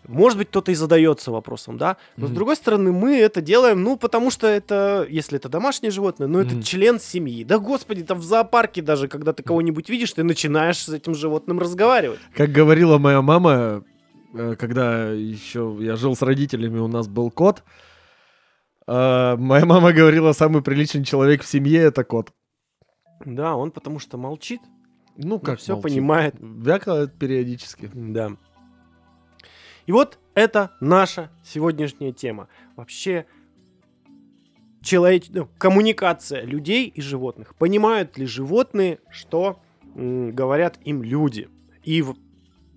может быть, кто-то и задается вопросом, да? Но с Мгм. другой стороны, мы это делаем, ну, потому что это, если это домашнее животное, ну, это Мгм. член семьи. Да, господи, там в зоопарке даже, когда ты кого-нибудь видишь, ты начинаешь с этим животным разговаривать. Как говорила моя мама, когда еще я жил с родителями, у нас был кот. а, Моя мама говорила, самый приличный человек в семье это кот. Да, он потому что молчит, Ну, как все молчит. понимает. Вякает периодически. Да. И вот это наша сегодняшняя тема. Вообще человеч... ну, коммуникация людей и животных. Понимают ли животные, что м, говорят им люди? И,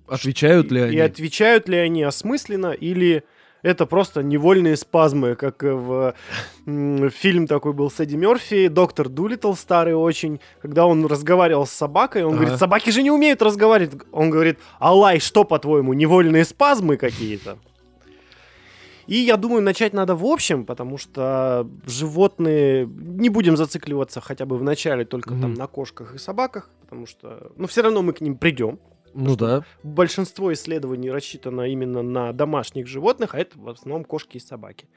Отвечают ли они? и отвечают ли они осмысленно или это просто невольные спазмы, как в фильм такой был с Эдди Мерфи, доктор Дулитл старый очень, когда он разговаривал с собакой, он Ага. говорит, собаки же не умеют разговаривать. Он говорит, Алай, что по-твоему, невольные спазмы какие-то? И я думаю, начать надо в общем, потому что животные, не будем зацикливаться хотя бы в начале только там Мгм. на кошках и собаках, потому что, ну, все равно мы к ним придем. Ну да. Большинство исследований рассчитано именно на домашних животных, а это в основном кошки и собаки.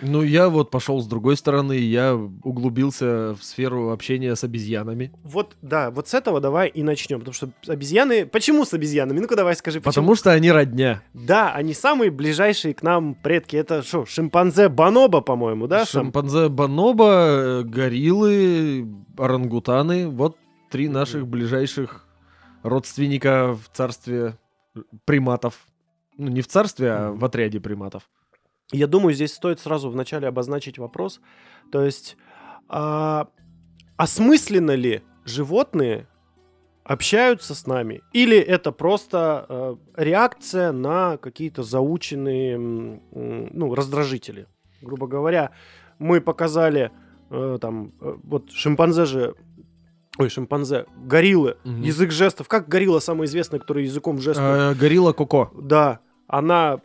Ну, я вот пошел с другой стороны, я углубился в сферу общения с обезьянами. Вот, да, вот с этого давай и начнем, потому что обезьяны... Почему с обезьянами? Ну-ка давай скажи, почему? Потому что они родня. Да, они самые ближайшие к нам предки. Это что, шимпанзе Бонобо, по-моему, да? Шимпанзе бонобо, э, гориллы, орангутаны. Вот три наших ближайших родственника в царстве приматов. Ну, не в царстве, а в отряде приматов. Я думаю, здесь стоит сразу вначале обозначить вопрос. То есть, а, осмысленно ли животные общаются с нами? Или это просто э, реакция на какие-то заученные ну, раздражители? Грубо говоря, мы показали э, там, э, вот шимпанзе же, ой, шимпанзе, гориллы, Мгм. язык жестов. Как горилла самая известная, которая языком жестов? Э, горилла Коко. Да, она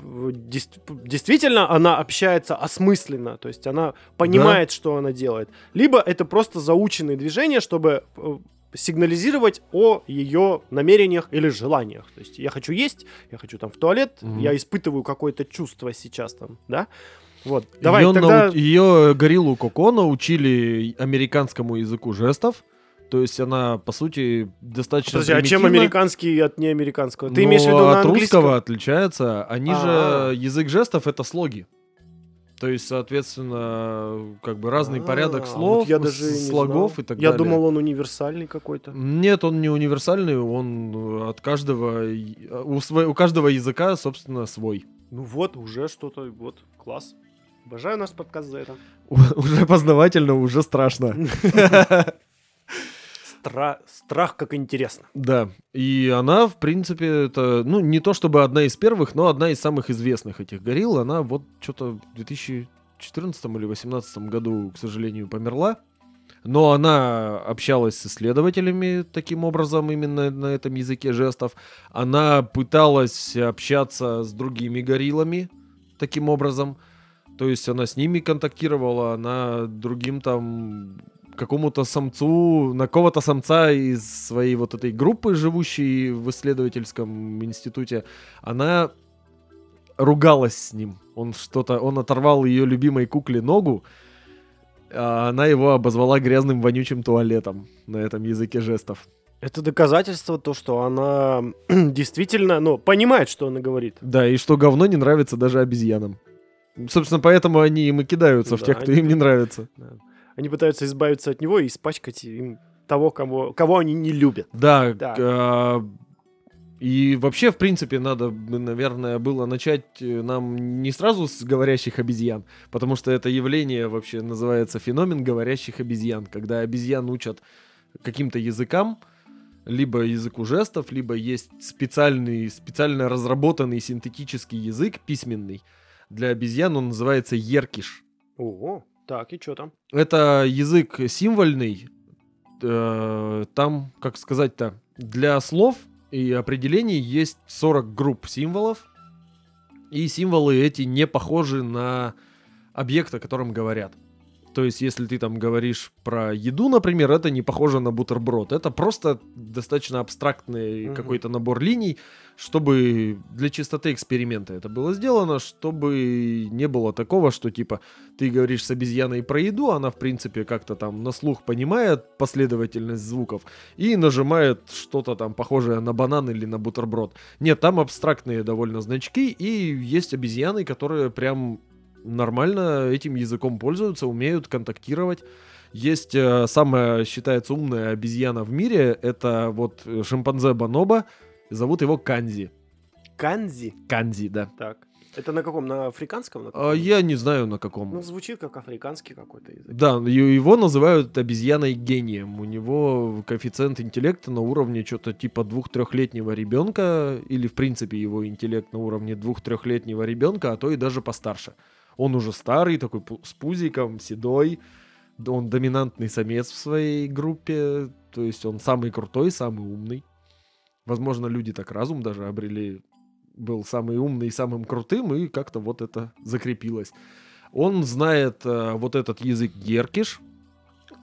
э, действительно она общается осмысленно, то есть она понимает, что она делает. Либо это просто заученные движения, чтобы э, сигнализировать о ее намерениях или желаниях. То есть я хочу есть, я хочу там в туалет, Мгм. я испытываю какое-то чувство сейчас там, да? Вот, давай ее, тогда... ее гориллу Коко научили американскому языку жестов. То есть она, по сути, достаточно Подожди, а чем американский от неамериканского? Ты но имеешь в виду на от русского отличается. Они А. же язык жестов это слоги. То есть, соответственно, как бы разный А, порядок вот слов, я с- даже слогов и так Я далее. думал, он универсальный какой-то. Нет, он не универсальный, он э, от каждого и- у, сво- у каждого языка, собственно, свой. Ну вот, уже что-то, вот, класс. Обожаю наш подкаст за это. Уже познавательно, уже страшно. Стра- Страх, как интересно. Да, и она, в принципе, это, ну, не то чтобы одна из первых, но одна из самых известных этих горилл. Она вот что-то в 2014 или 2018 году, к сожалению, померла. Но она общалась с исследователями таким образом, именно на этом языке жестов. Она пыталась общаться с другими гориллами таким образом. То есть она с ними контактировала, она другим там какому-то самцу, на кого-то самца из своей вот этой группы, живущей в исследовательском институте, она ругалась с ним. Он что-то, он оторвал ее любимой кукле ногу, а она его обозвала грязным вонючим туалетом на этом языке жестов. Это доказательство то, что она действительно, ну, понимает, что она говорит. Да, и что говно не нравится даже обезьянам. Собственно, поэтому они им и кидаются в Да, тех, кто они- им не нравится. Да. Они пытаются избавиться от него и испачкать им того, кого, кого они не любят. Да, Так. а, и вообще, в принципе, надо, наверное, было начать э, нам не сразу с говорящих обезьян, потому что это явление вообще называется феномен говорящих обезьян, когда обезьян учат каким-то языкам, либо языку жестов, либо есть специальный, специально разработанный синтетический язык письменный. Для обезьян он называется еркиш. Ого, так, и что там? Это язык символьный. э, Там, как сказать-то, для слов и определений есть 40 групп символов. И символы эти не похожи на объект, о котором говорят. То есть, если ты там говоришь про еду, например, это не похоже на бутерброд. Это просто достаточно абстрактный Мгм. какой-то набор линий, чтобы для чистоты эксперимента это было сделано, чтобы не было такого, что типа ты говоришь с обезьяной про еду, она в принципе как-то там на слух понимает последовательность звуков и нажимает что-то там похожее на банан или на бутерброд. Нет, там абстрактные довольно значки, и есть обезьяны, которые прям нормально этим языком пользуются, умеют контактировать. Есть э, самая, считается, умная обезьяна в мире, это вот э, шимпанзе Бонобо, зовут его Канзи. Канзи. Канзи, да. Так. Это на каком? На африканском? На А, каком? я не знаю на каком. Ну, звучит как африканский какой-то язык. Да, его называют обезьяной гением. У него коэффициент интеллекта на уровне что-то типа двух-трехлетнего ребенка, или в принципе его интеллект на уровне двух-трехлетнего ребенка, а то и даже постарше. Он уже старый, такой с пузиком, седой. Он доминантный самец в своей группе, то есть он самый крутой, самый умный. Возможно, люди так разум даже обрели, был самый умный и самым крутым, и как-то вот это закрепилось. Он знает э, вот этот язык геркиш,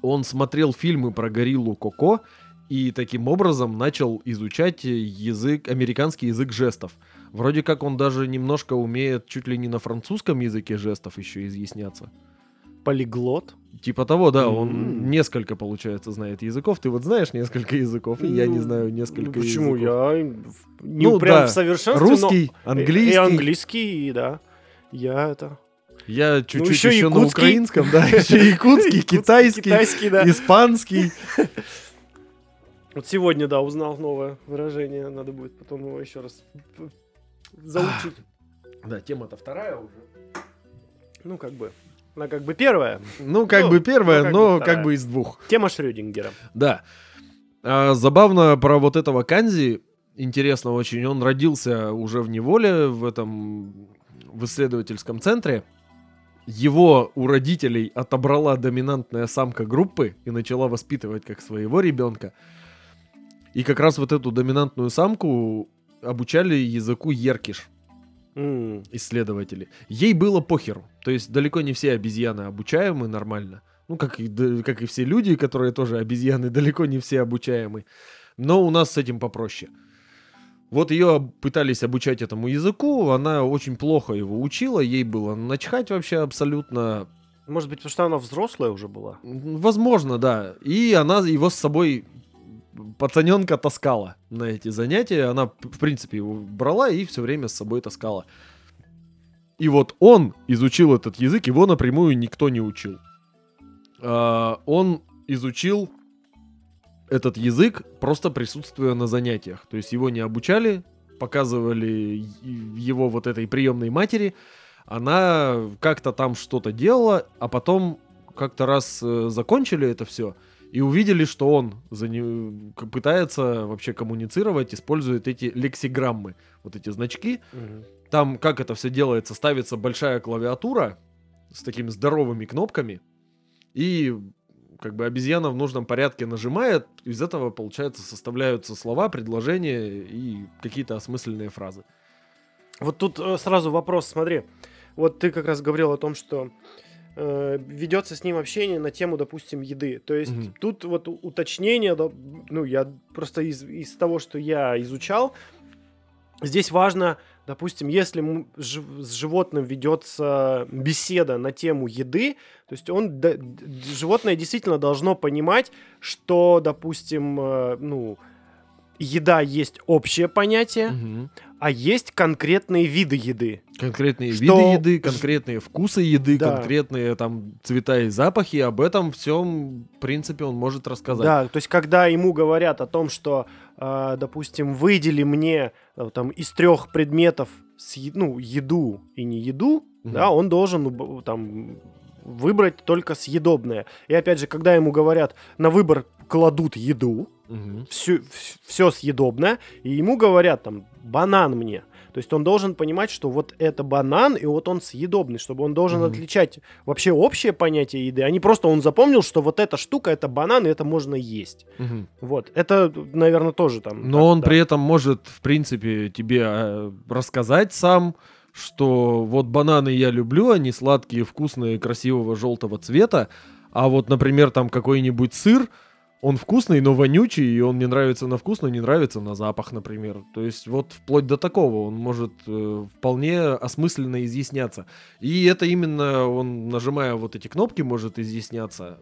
он смотрел фильмы про гориллу Коко и таким образом начал изучать язык, американский язык жестов. Вроде как он даже немножко умеет чуть ли не на французском языке жестов еще изъясняться. Полиглот. Типа того, да, он М. несколько, получается, знает языков. Ты вот знаешь несколько языков, и я не Ну, знаю Ну, несколько почему? языков. Я в- не Ну, прям да. в совершенстве, но- Русский, И- английский. И английский, да. Я это... Я чуть-чуть Ну, еще еще, на украинском, да, еще якутский, китайский, испанский. Вот сегодня, да, узнал новое выражение. Надо будет потом его еще раз заучить. Да, тема-то вторая уже. Ну, как бы. Она как бы первая. Ну, как Ну, бы ну, первая, бы но вторая. как бы из двух. Тема Шрёдингера. Да. А, забавно про вот этого Канзи, интересно очень, он родился уже в неволе в этом, в исследовательском центре. Его у родителей отобрала доминантная самка группы и начала воспитывать как своего ребенка. И как раз вот эту доминантную самку обучали языку еркиш М, исследователи. Ей было похеру. То есть далеко не все обезьяны обучаемы нормально. Ну, как и, как и все люди, которые тоже обезьяны, далеко не все обучаемы. Но у нас с этим попроще. Вот ее пытались обучать этому языку, она очень плохо его учила, ей было начхать вообще абсолютно. Может быть, потому что она взрослая уже была? Возможно, да. И она его с собой пацаненка таскала на эти занятия. Она, в принципе, его брала и все время с собой таскала. И вот он изучил этот язык, его напрямую никто не учил. А, он изучил этот язык просто присутствуя на занятиях. То есть его не обучали, показывали его вот этой приемной матери. Она как-то там что-то делала, а потом как-то раз э, закончили это все и увидели, что он за не... пытается вообще коммуницировать, использует эти лексиграммы, вот эти значки. Угу. Там как это все делается, ставится большая клавиатура с такими здоровыми кнопками, и как бы обезьяна в нужном порядке нажимает, из этого, получается, составляются слова, предложения и какие-то осмысленные фразы. Вот тут э, сразу вопрос, смотри. Вот ты как раз говорил о том, что э, ведется с ним общение на тему, допустим, еды. То есть угу. тут вот уточнение, ну, я просто из, из того, что я изучал, здесь важно Допустим, если с животным ведется беседа на тему еды, то есть он, животное действительно должно понимать, что, допустим, э, ну, еда есть общее понятие, угу. А есть конкретные виды еды. Конкретные что... виды еды, конкретные вкусы еды, да. конкретные там цвета и запахи. Об этом всем, в принципе, он может рассказать. Да, то есть когда ему говорят о том, что, э, допустим, выдели мне э, там из трех предметов с, ну, еду и не еду, угу. да, он должен там выбрать только съедобное. И опять же, когда ему говорят, на выбор кладут еду, угу. все, все съедобное, и ему говорят там, банан мне. То есть он должен понимать, что вот это банан, и вот он съедобный, чтобы он должен mm отличать вообще общее понятие еды, а не просто он запомнил, что вот эта штука это банан, и это можно есть. mm Вот. Это, наверное, тоже там. Но так, он да. при этом может, в принципе, тебе э, рассказать сам, что вот бананы я люблю, они сладкие, вкусные, красивого желтого цвета, а вот, например, там какой-нибудь сыр, он вкусный, но вонючий, и он не нравится на вкус, но не нравится на запах, например. То есть вот вплоть до такого он может э, вполне осмысленно изъясняться. И это именно он, нажимая вот эти кнопки, может изъясняться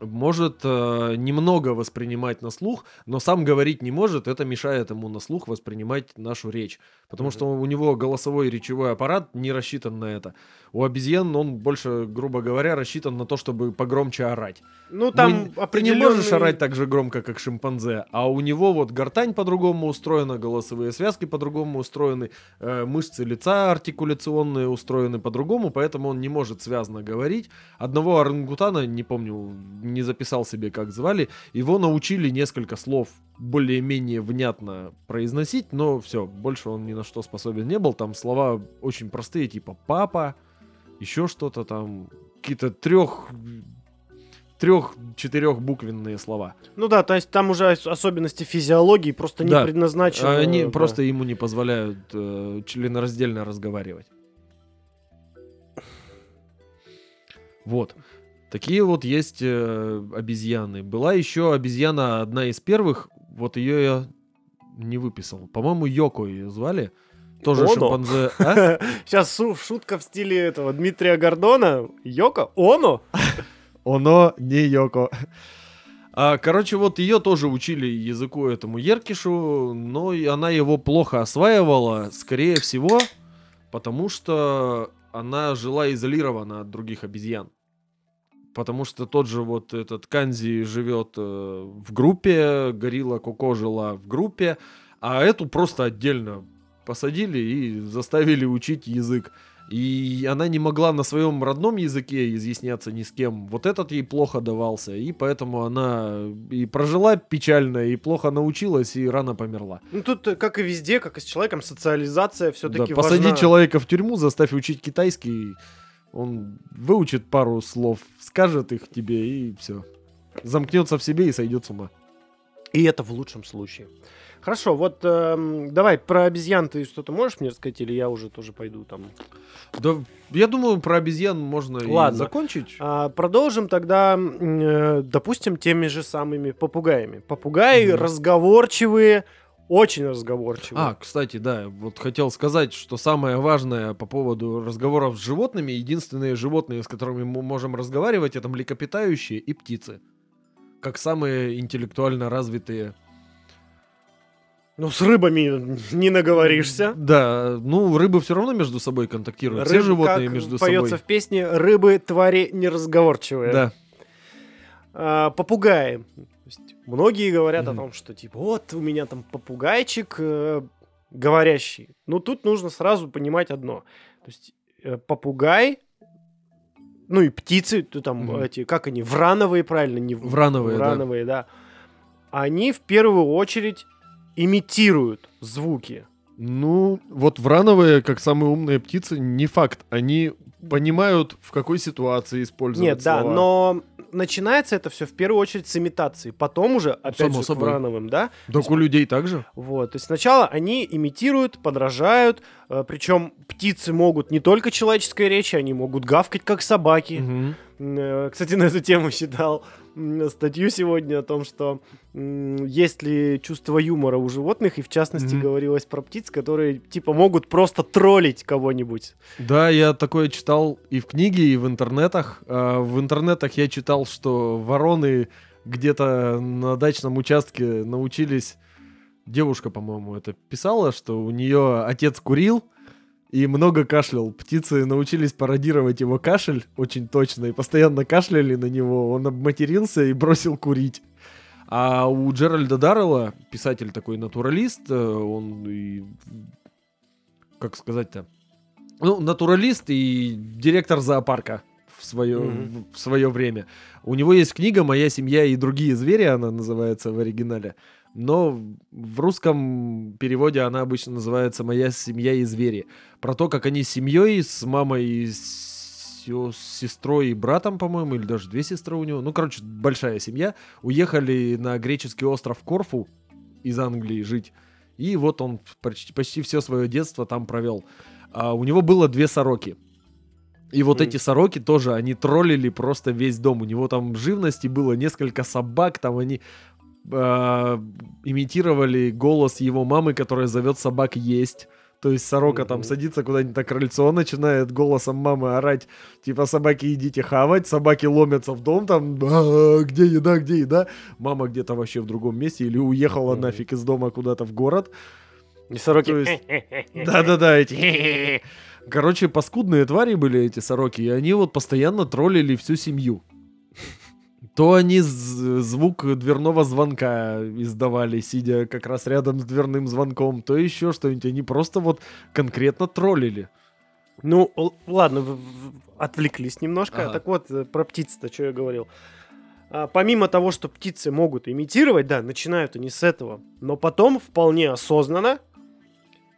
может э, немного воспринимать на слух, но сам говорить не может, это мешает ему на слух воспринимать нашу речь. Потому mm-hmm. что у него голосовой речевой аппарат не рассчитан на это. У обезьян он больше, грубо говоря, рассчитан на то, чтобы погромче орать. Ну, там Мы, определенный... Ты не можешь орать так же громко, как шимпанзе, а у него вот гортань по-другому устроена, голосовые связки по-другому устроены, э, мышцы лица артикуляционные устроены по-другому, поэтому он не может связно говорить. Одного орангутана, не помню, не записал себе, как звали, его научили несколько слов более-менее внятно произносить, но все, больше он ни на что способен не был. Там слова очень простые, типа папа, еще что-то там, какие-то трех трех-четырех буквенные слова. Ну да, то есть там уже особенности физиологии просто не да. предназначены. Они да. просто ему не позволяют э, членораздельно разговаривать. Вот. Такие вот есть э, обезьяны. Была еще обезьяна, одна из первых, вот ее я не выписал. По-моему, Йоко ее звали. Тоже Оно? шимпанзе. А? Сейчас шутка в стиле этого Дмитрия Гордона. Йоко? Оно? Оно не Йоко. А, короче, вот ее тоже учили языку этому Еркишу, но она его плохо осваивала, скорее всего, потому что она жила изолированно от других обезьян потому что тот же вот этот Канзи живет э, в группе, Горилла Коко жила в группе, а эту просто отдельно посадили и заставили учить язык. И она не могла на своем родном языке изъясняться ни с кем. Вот этот ей плохо давался. И поэтому она и прожила печально, и плохо научилась, и рано померла. Ну тут, э, как и везде, как и с человеком, социализация все-таки да, важна. Посади человека в тюрьму, заставь учить китайский он выучит пару слов, скажет их тебе и все. Замкнется в себе и сойдет с ума. И это в лучшем случае. Хорошо, вот эм, давай про обезьян ты что-то можешь мне рассказать, или я уже тоже пойду там? Да, я думаю, про обезьян можно и Ладно. закончить. А, продолжим тогда, э, допустим, теми же самыми попугаями. Попугаи Мгм. разговорчивые, очень разговорчивые. А, кстати, да, вот хотел сказать, что самое важное по поводу разговоров с животными, единственные животные, с которыми мы можем разговаривать, это млекопитающие и птицы. Как самые интеллектуально развитые. Ну, с рыбами не наговоришься. Да, ну, рыбы все равно между собой контактируют. Все Рыб- животные как между поется собой. в песне, рыбы, твари неразговорчивые. Да. А, попугаи. Есть многие говорят Мгм. о том, что типа вот у меня там попугайчик э, говорящий. Ну тут нужно сразу понимать одно. То есть э, попугай, ну и птицы, то там Мгм. эти, как они, врановые, правильно? Не в- Врановые, да. врановые, да. Они в первую очередь имитируют звуки. Ну, вот врановые, как самые умные птицы, не факт. Они понимают, в какой ситуации использовать Нет, да, слова. но начинается это все в первую очередь с имитации. Потом уже, опять Само же, собой. врановым, да? Так у людей также. Вот, то есть сначала они имитируют, подражают, причем птицы могут не только человеческой речи, они могут гавкать как собаки. Мгм. Э, Кстати, на эту тему читал статью сегодня о том, что есть ли чувство юмора у животных, и в частности Мгм. говорилось про птиц, которые типа могут просто троллить кого-нибудь. Да, я такое читал и в книге, и в интернетах. А, в интернетах я читал, что вороны где-то на дачном участке научились... Девушка, по-моему, это писала, что у нее отец курил и много кашлял. Птицы научились пародировать его кашель очень точно и постоянно кашляли на него. Он обматерился и бросил курить. А у Джеральда Даррелла, писатель такой натуралист, э, он и... Как сказать-то? Ну, натуралист и директор зоопарка в свое, Мгм. в свое время. У него есть книга «Моя семья и другие звери», она называется в оригинале. Но в русском переводе она обычно называется «Моя семья и звери». Про то, как они с семьей, с мамой и с с сестрой и братом, по-моему, или даже две сестры у него, ну, короче, большая семья, уехали на греческий остров Корфу из Англии жить. И вот он почти, почти все свое детство там провел. А у него было две сороки. И вот Мгм. эти сороки тоже, они троллили просто весь дом. У него там живности было несколько собак, там они а, имитировали голос его мамы, которая зовет собак есть. То есть сорока там Мгм. садится куда-нибудь на крыльцо, начинает голосом мамы орать, типа собаки идите хавать, собаки ломятся в дом, там «А, где еда, где еда. Мама где-то вообще в другом месте или уехала Мгм. нафиг из дома куда-то в город. И сороки... Есть- Да-да-да, эти... Короче, паскудные твари были эти сороки, и они вот постоянно троллили всю семью. То они звук дверного звонка издавали, сидя как раз рядом с дверным звонком, то еще что-нибудь. Они просто вот конкретно троллили. Ну, ладно, отвлеклись немножко. Ага. Так вот, э, про птиц-то, что я говорил. А, помимо того, что птицы могут имитировать, да, начинают они с этого, но потом вполне осознанно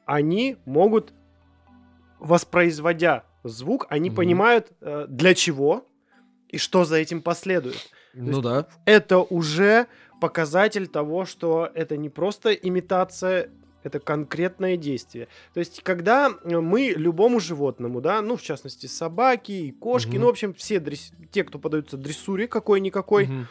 они могут, воспроизводя звук, они Мгм. понимают, э, для чего и что за этим последует. Ну да. Это уже показатель того, что это не просто имитация, это конкретное действие. То есть, когда э, мы любому животному, да, ну, в частности, собаки и кошки, Мгм. ну, в общем, все дресс- те, кто подаются дрессуре какой-никакой, Мгм.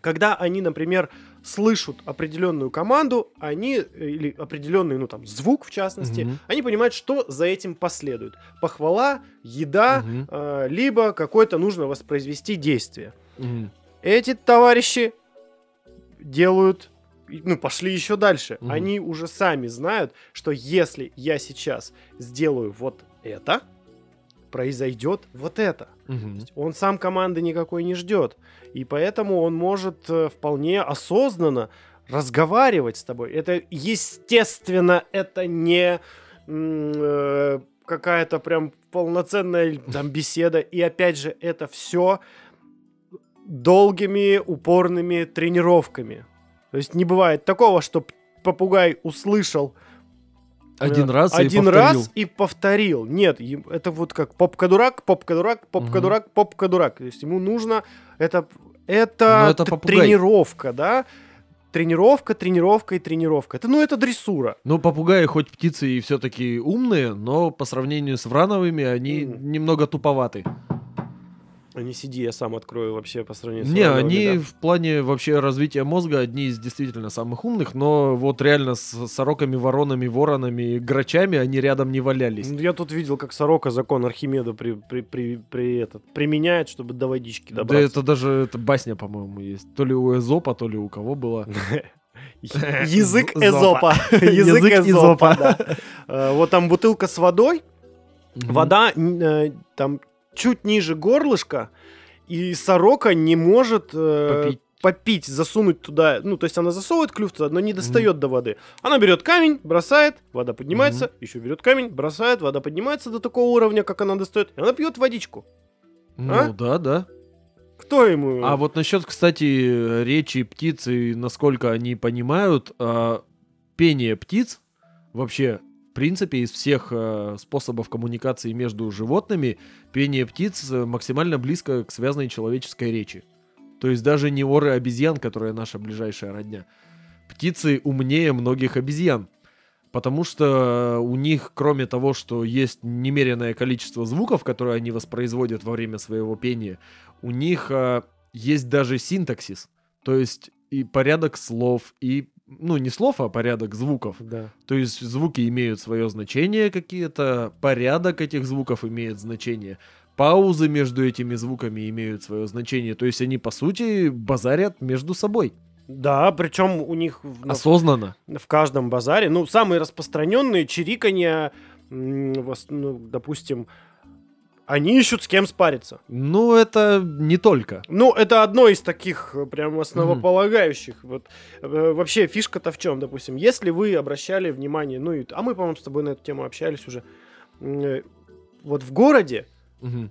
когда они, например, слышат определенную команду, они, э, или определенный, ну, там, звук, в частности, Мгм. они понимают, что за этим последует. Похвала, еда, Мгм. э, либо какое-то нужно воспроизвести действие. Мгм. Эти товарищи делают, ну, пошли еще дальше. Мгм. Они уже сами знают, что если я сейчас сделаю вот это, произойдет вот это. Мгм. Он сам команды никакой не ждет. И поэтому он может э, вполне осознанно разговаривать с тобой. Это естественно, это не э, какая-то прям полноценная там беседа. И опять же, это все долгими, упорными тренировками. То есть не бывает такого, что попугай услышал Один э, раз и один повторил. раз и повторил. Нет, это вот как попка-дурак, попка-дурак, попка-дурак, попка-дурак. То есть ему нужно это это, это попугай. тренировка, да. тренировка, тренировка и тренировка. Это, ну, это дрессура. Ну, попугаи хоть птицы и все-таки умные, но по сравнению с врановыми они Мгм. немного туповаты. А не сиди, я сам открою вообще по сравнению с Не, они да. в плане вообще развития мозга одни из действительно самых умных, но вот реально с сороками, воронами, воронами, грачами они рядом не валялись. Ну, Я тут видел, как сорока закон Архимеда при, при, при, при этот, применяет, чтобы до водички Да добраться. это даже это басня, по-моему, есть. То ли у Эзопа, то ли у кого было. Язык Эзопа. Язык Эзопа. Да. Э, Вот там бутылка с водой, вода э, там чуть ниже горлышка, и сорока не может э, Попить. попить, засунуть туда, ну, то есть она засовывает клюв туда, но не достает до воды. Она берет камень, бросает, вода поднимается, еще берет камень, бросает, вода поднимается до такого уровня, как она достает, и она пьет водичку. Ну А? да, да. Кто ему? А вот насчет, кстати, речи птиц и насколько они понимают, а, пение птиц вообще, в принципе, из всех а, способов коммуникации между животными, пение птиц э, максимально близко к связанной человеческой речи. То есть даже не оры обезьян, которая наша ближайшая родня. Птицы умнее многих обезьян. Потому что у них, кроме того, что есть немеренное количество звуков, которые они воспроизводят во время своего пения, у них а, есть даже синтаксис. То есть и порядок слов, и, ну, не слов, а порядок звуков. Да. То есть звуки имеют свое значение какие-то, порядок этих звуков имеет значение, паузы между этими звуками имеют свое значение. То есть они, по сути, базарят между собой. Да, причем у них на- Осознанно. в каждом базаре, ну, самые распространенные чириканья, ну, допустим, они ищут с кем спариться. Ну, это не только. Ну, это одно из таких э, прям основополагающих. Вот э, вообще фишка-то в чем, допустим, если вы обращали внимание, ну, и- а мы, по-моему, с тобой на эту тему общались уже. э, Вот в городе м,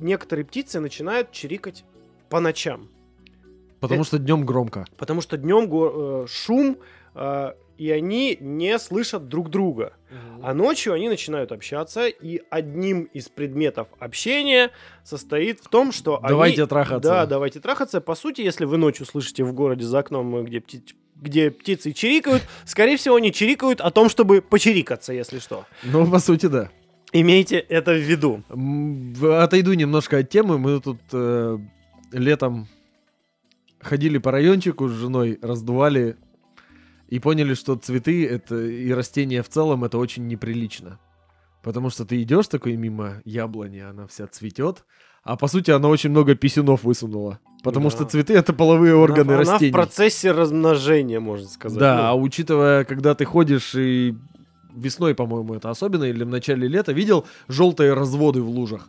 некоторые птицы начинают чирикать по ночам. Потому Э- что днем громко. Потому что днем шум, э, и они не слышат друг друга. А ночью они начинают общаться, и одним из предметов общения состоит в том, что Давайте они... трахаться. Да, давайте трахаться. По сути, если вы ночью слышите в городе за окном, где, пти- где птицы чирикают, скорее всего, они чирикают о том, чтобы почирикаться, если что. Ну, по сути, да. Имейте это в виду. Отойду немножко от темы. Мы тут э, летом ходили по райончику с женой, раздували и поняли, что цветы это и растения в целом это очень неприлично. Потому что ты идешь такой мимо яблони, она вся цветет, а по сути она очень много писюнов высунула. Потому Да. что цветы это половые органы она, она растений. в процессе размножения, можно сказать. Да, а Ну, учитывая, когда ты ходишь и весной, по-моему, это особенно, или в начале лета, видел желтые разводы в лужах.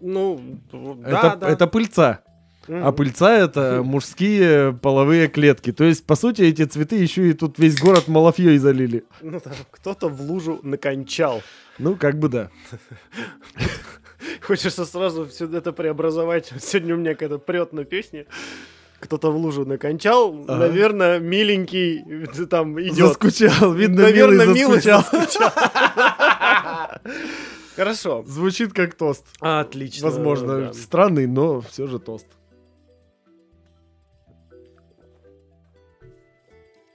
ну, да, это, да. это пыльца. А пыльца это мужские половые клетки. То есть, по сути, эти цветы еще и тут весь город малафьей залили. Ну, да, кто-то в лужу накончал. Ну, как бы да. Хочется сразу все это преобразовать. Сегодня у меня какая-то прет на песне. Кто-то в лужу накончал. Ага. Наверное, миленький э, там идет. Заскучал. Видно, Наверное, милый милый заскучал. заскучал. Хорошо. Звучит как тост. Отлично. Возможно, да. странный, но все же тост.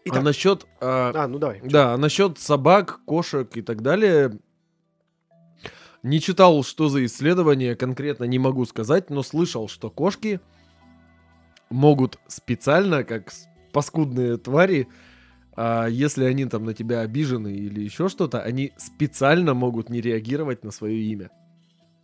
Итак. А насчет... а, А, ну давай. Да, а насчет собак, кошек и так далее, не читал, что за исследование, конкретно не могу сказать, но слышал, что кошки могут специально, как паскудные твари, а если они там на тебя обижены или еще что-то, они специально могут не реагировать на свое имя.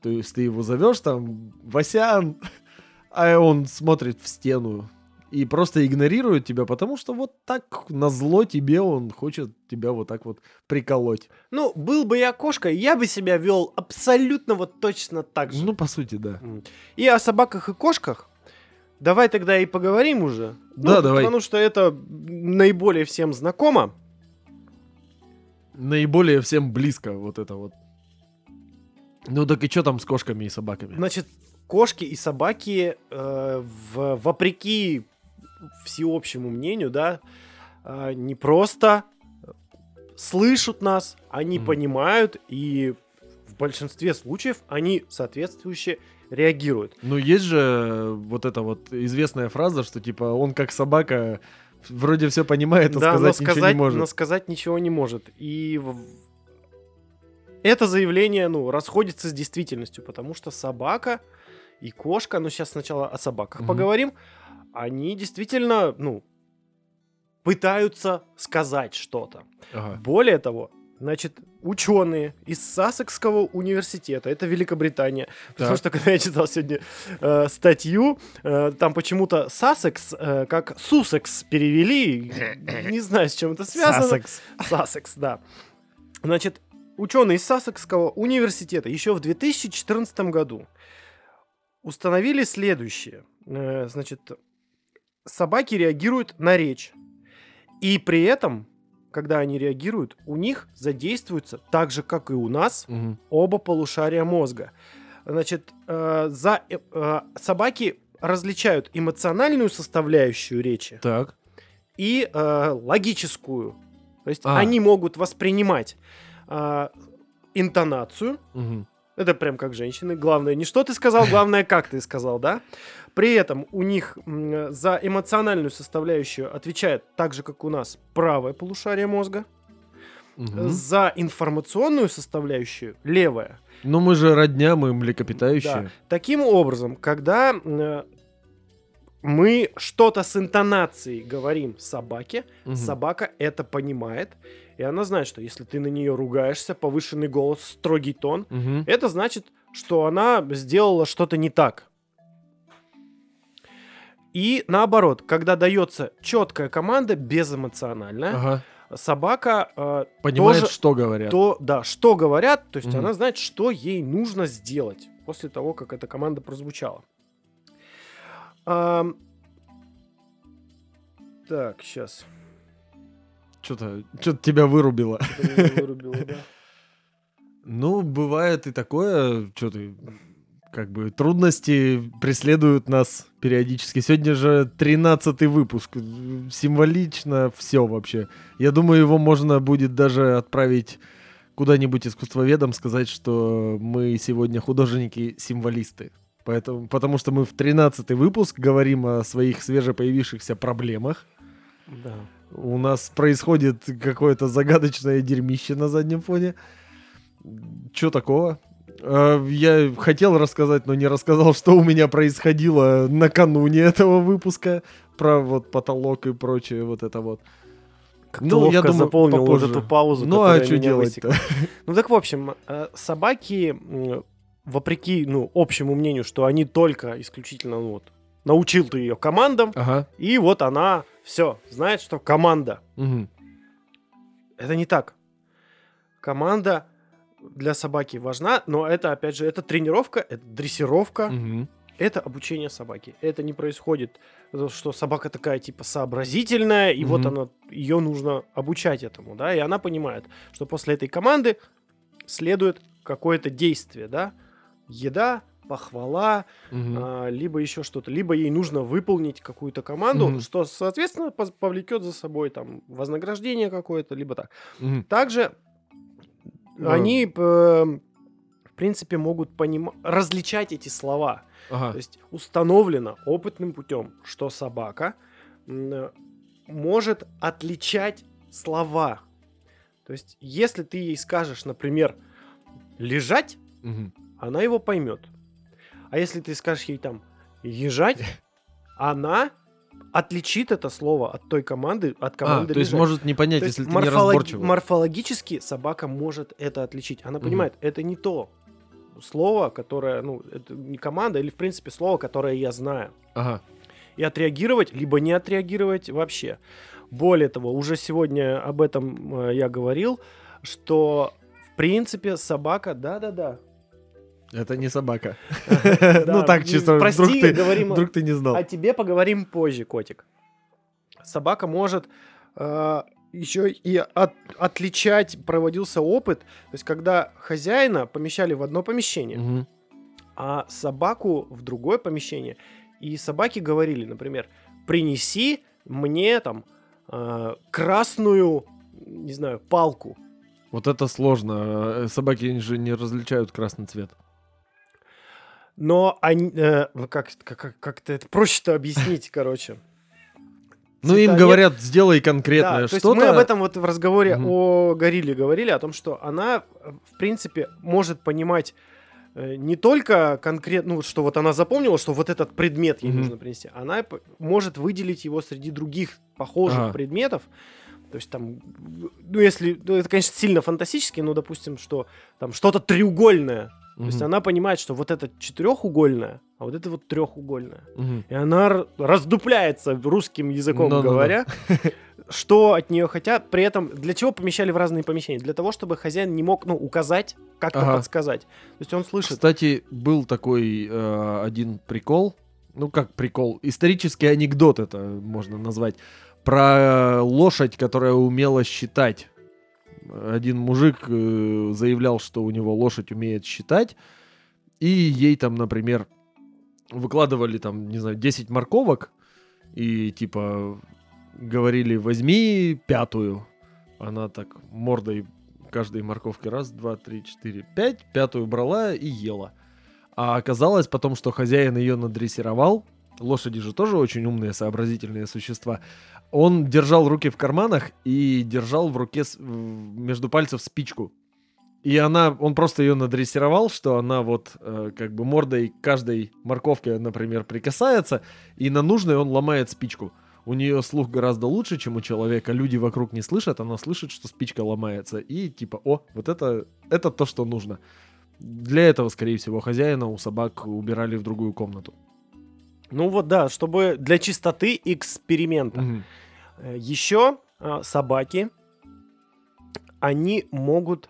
То есть ты его зовешь там Васян, а он смотрит в стену и просто игнорирует тебя, потому что вот так на зло тебе он хочет тебя вот так вот приколоть. Ну, был бы я кошкой, я бы себя вел абсолютно вот точно так же. Ну, по сути, да. И о собаках и кошках давай тогда и поговорим уже. Да, Ну, давай. Потому что это наиболее всем знакомо. Наиболее всем близко вот это вот. Ну так и что там с кошками и собаками? Значит, кошки и собаки, э, в- вопреки всеобщему мнению, да, э, не просто слышат нас, они Мгм. понимают, и в большинстве случаев они соответствующе реагируют. Ну есть же вот эта вот известная фраза, что типа он как собака Вроде все понимает, а Да, сказать, но ничего сказать, не может. но сказать ничего не может. И это заявление, ну, расходится с действительностью, потому что собака и кошка, ну, сейчас сначала о собаках Мгм. поговорим, они действительно, ну, пытаются сказать что-то. Ага. Более того, значит, ученые из Сассекского университета, это Великобритания, потому Так. что когда я читал сегодня э, статью, э, там почему-то Сассекс э, как Сусекс перевели, не знаю, с чем это связано. Сассекс. Сассекс, да. Значит, ученые из Сассекского университета еще в 2014 году установили следующее. Э, Значит, собаки реагируют на речь. И при этом, когда они реагируют, у них задействуются, так же, как и у нас, Мгм. оба полушария мозга. Значит, э, за, э, э, собаки различают эмоциональную составляющую речи Так. и э, логическую. То есть А. они могут воспринимать э, интонацию. Мгм. Это прям как женщины. Главное не что ты сказал, главное как ты сказал, да? При этом у них за эмоциональную составляющую отвечает так же, как у нас, правое полушарие мозга. Мгм. За информационную составляющую левое. Ну мы же родня, мы млекопитающие. Да. Таким образом, когда э, мы что-то с интонацией говорим собаке, Мгм. собака это понимает, и она знает, что если ты на нее ругаешься, повышенный голос, строгий тон, Мгм. это значит, что она сделала что-то не так. И наоборот, когда дается четкая команда, безэмоциональная, Ага. собака э, Понимает, тоже- что говорят. то, да, что говорят, то есть Мгм. она знает, что ей нужно сделать после того, как эта команда прозвучала. Ам, Так, сейчас. Что-то что тебя вырубило. Вырубило, да. Ну, бывает и такое, что ты, как бы, трудности преследуют нас периодически. Сегодня же 13 выпуск, символично все вообще. Я думаю, его можно будет даже отправить куда-нибудь искусствоведам, сказать, что мы сегодня художники-символисты. Поэтому, потому что мы в 13 выпуск говорим о своих свежепоявившихся проблемах. Да. У нас происходит какое-то загадочное дерьмище на заднем фоне. Чё такого? Э, Я хотел рассказать, но не рассказал, что у меня происходило накануне этого выпуска. Про вот потолок и прочее вот это вот. Как Ну, ловко я думаю, заполнил вот попозже. эту паузу, ну а что делать-то? Ну так, в общем, э, собаки, вопреки ну, общему мнению, что они только исключительно ну, вот, научил ты ее командам, Ага. и вот она все знает, что команда. мгм. Это не так. Команда для собаки важна, но это, опять же, это тренировка, это дрессировка, Мгм. это обучение собаки. Это не происходит, э, что собака такая типа сообразительная, и вот Мгм. она, ее нужно обучать этому, да, и она понимает, что после этой команды следует какое-то действие, да, еда, похвала, Мгм. а, либо еще что-то, либо ей нужно выполнить какую-то команду, Мгм. что, соответственно, повлечет за собой там вознаграждение какое-то, либо так. Мгм. Также Да. они, э, в принципе, могут понима- различать эти слова. Ага. То есть установлено опытным путем, что собака может отличать слова. То есть, если ты ей скажешь, например, лежать, Мгм. она его поймет. А если ты скажешь ей там езжать, она отличит это слово от той команды, от А, команды то есть может не понять, То если ты морфологи- неразборчивый. морфологически собака может это отличить. Она понимает, это не то слово, которое, ну, это не команда, или, в принципе, слово, которое я знаю. Ага. И отреагировать, либо не отреагировать вообще. Более того, уже сегодня об этом э, я говорил, что, в принципе, собака, да-да-да. Это не собака. Ну так, м, чисто прости, вдруг ты говорим вдруг ты не знал. О тебе поговорим позже, котик. Собака может еще и от- отличать, проводился опыт, то есть когда хозяина помещали в одно помещение, Мгм. а собаку в другое помещение, и собаки говорили, например, принеси мне там э, красную, не знаю, палку. Вот это сложно. Э, Собаки же не различают красный цвет. Но они, э, ну как, как, как- как-то это проще-то объяснить, короче. Ну, им нет. говорят, сделай конкретное Да, то есть что-то. мы об этом вот в разговоре о горилле говорили, о том, что она, в принципе, может понимать э, не только конкретно, ну, что вот она запомнила, что вот этот предмет ей Мгм. нужно принести, она может выделить его среди других похожих Ага. предметов. То есть там, ну, если, ну, это, конечно, сильно фантастически, но, допустим, что там что-то треугольное. То есть она понимает, что вот это четырехугольное, а вот это вот трехугольное. Мгм. И она раздупляется русским языком говоря, что от нее хотят. При этом для чего помещали в разные помещения? Для того, чтобы хозяин не мог ну, указать, как-то Ага. подсказать. То есть он слышит. Кстати, был такой э, один прикол, ну как прикол, исторический анекдот это можно назвать, про э, лошадь, которая умела считать. Один мужик э, заявлял, что у него лошадь умеет считать, и ей там, например, выкладывали там, не знаю, 10 морковок, и типа говорили, возьми пятую. Она так мордой каждой морковки раз, два, три, четыре, пять, пятую брала и ела. А оказалось потом, что хозяин ее надрессировал. Лошади же тоже очень умные, сообразительные существа. Он держал руки в карманах и держал в руке между пальцев спичку. И она, он просто ее надрессировал, что она вот э, как бы мордой каждой морковке, например, прикасается, и на нужной он ломает спичку. У нее слух гораздо лучше, чем у человека. Люди вокруг не слышат, она слышит, что спичка ломается. И типа, о, вот это, это то, что нужно. Для этого, скорее всего, хозяина у собак убирали в другую комнату. Ну вот да, чтобы для чистоты эксперимента. Мгм. Э, Еще а, собаки, они могут,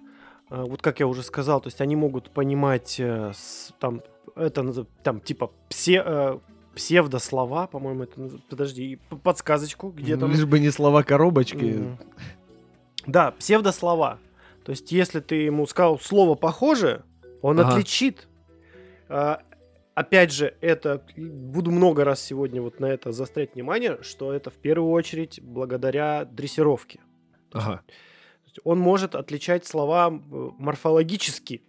а, вот как я уже сказал, то есть они могут понимать э, там это там типа псе, э, псевдослова, по-моему, это подожди, подсказочку, где там. Лишь бы не слова коробочки. Да, псевдослова. То есть, если ты ему сказал слово похоже, он Ага. отличит. Опять же, это буду много раз сегодня вот на это заострять внимание, что это в первую очередь благодаря дрессировке. Ага. Он может отличать слова э, морфологически.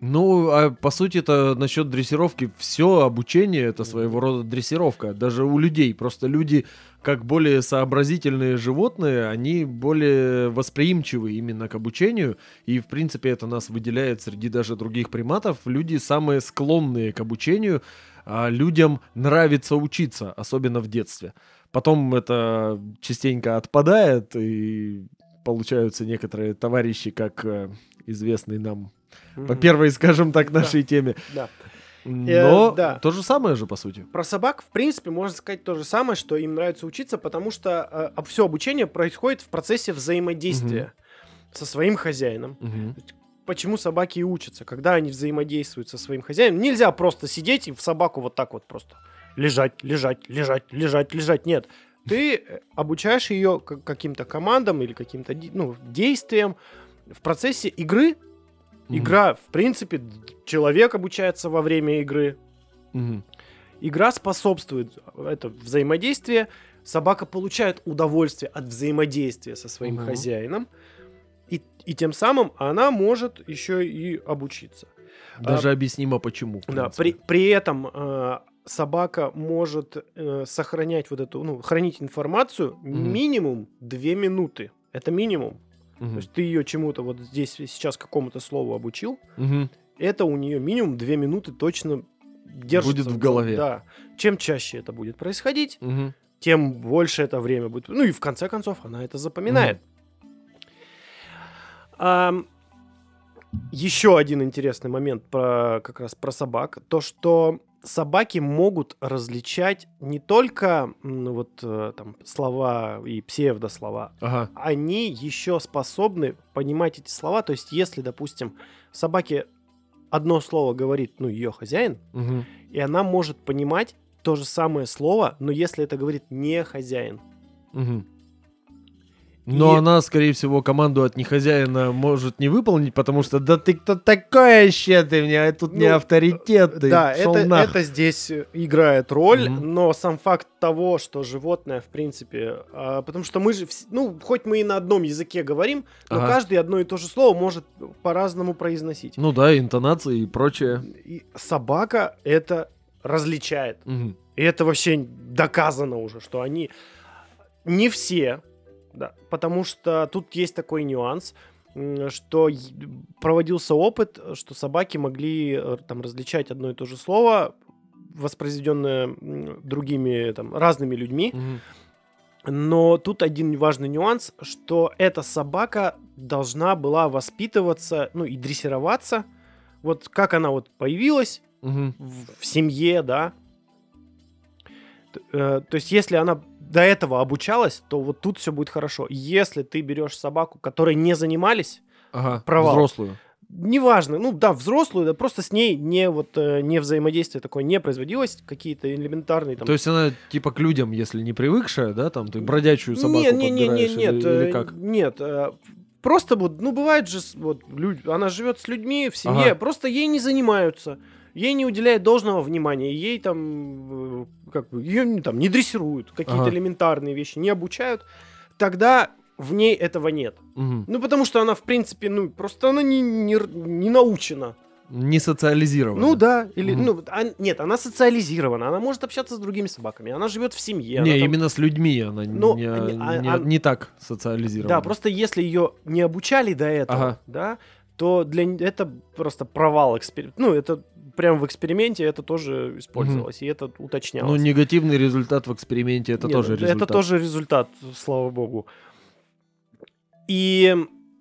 Ну, а по сути это насчет дрессировки, все обучение это своего рода дрессировка. Даже у людей. Просто люди, как более сообразительные животные, они более восприимчивы именно к обучению. И, в принципе, это нас выделяет среди даже других приматов. Люди самые склонные к обучению. А людям нравится учиться, особенно в детстве. Потом это частенько отпадает, и получаются некоторые товарищи, как э, известный нам по первой, скажем так, нашей теме. Да. Но да. то же самое же, по сути. Про собак, в принципе, можно сказать то же самое, что им нравится учиться, потому что все обучение происходит в процессе взаимодействия со своим хозяином. Почему собаки и учатся, когда они взаимодействуют со своим хозяином. Нельзя просто сидеть и в собаку вот так вот просто лежать, лежать, лежать, лежать, лежать. Нет. Ты э, обучаешь ее каким-то командам или каким-то ну, действиям в процессе игры. Игра, в принципе, человек обучается во время игры. Мгм. Игра способствует это взаимодействие. Собака получает удовольствие от взаимодействия со своим Мгм. хозяином. И, и тем самым она может еще и обучиться. Даже объяснимо почему. Да, при, при этом э, собака может э, сохранять вот эту, ну, хранить информацию Мгм. минимум 2 минуты. Это минимум. Мгм. То есть ты ее чему-то вот здесь сейчас какому-то слову обучил, Мгм. это у нее минимум 2 минуты точно держится. Будет в гол- голове. Да. Чем чаще это будет происходить, Мгм. тем больше это время будет. Ну и в конце концов она это запоминает. Ам, еще один интересный момент про как раз про собак, то что собаки могут различать не только ну, вот э, там слова и псевдослова, Ага. они еще способны понимать эти слова. То есть, если, допустим, собаке одно слово говорит, ну, ее хозяин, Мгм. и она может понимать то же самое слово, но если это говорит не хозяин. Мгм. Но И- она, скорее всего, команду от нехозяина может не выполнить, потому что да ты кто такой вообще, ты мне тут не Ну, авторитет, ты да, это, нах». это здесь играет роль, Мгм. но сам факт того, что животное, в принципе, а, потому что мы же, ну, хоть мы и на одном языке говорим, но Ага. каждый одно и то же слово может по-разному произносить. Ну да, интонации и прочее. И собака это различает. Мгм. И это вообще доказано уже, что они Не все, да, потому что тут есть такой нюанс, что проводился опыт, что собаки могли э, там различать одно и то же слово, воспроизведенное другими там разными людьми, Мгм. но тут один важный нюанс, что эта собака должна была воспитываться, ну и дрессироваться, вот как она вот появилась Мгм. в, в семье, да. Т- э, то есть, если она до этого обучалась, то вот тут все будет хорошо. Если ты берешь собаку, которой не занимались, Ага, Провал. взрослую. неважно, ну да, взрослую, да, просто с ней не вот э, не взаимодействие такое не производилось, какие-то элементарные там. То есть она типа к людям, если не привыкшая, да, там ты бродячую собаку не, не, не, не, подбираешь нет, или, или э, как? нет. э, Просто вот, ну бывает же, вот люд- она живет с людьми в семье, Ага. просто ей не занимаются, ей не уделяют должного внимания, ей там как бы ее там не дрессируют, какие-то Ага. элементарные вещи не обучают, тогда в ней этого нет. Мгм. Ну потому что она в принципе, ну просто она не не, не научена. Не социализирована. Ну да, или Мгм. ну а- нет, она социализирована, она может общаться с другими собаками, она живет в семье. Не, там- именно с людьми она Ну, не, а- а- не- а- не так социализирована. Да, просто если ее не обучали до этого, Ага. да, то для это просто провал эксперимента. Ну, это прям в эксперименте это тоже использовалось, и это уточнялось. Ну, негативный результат в эксперименте это Нет, тоже это результат. тоже результат, слава богу. И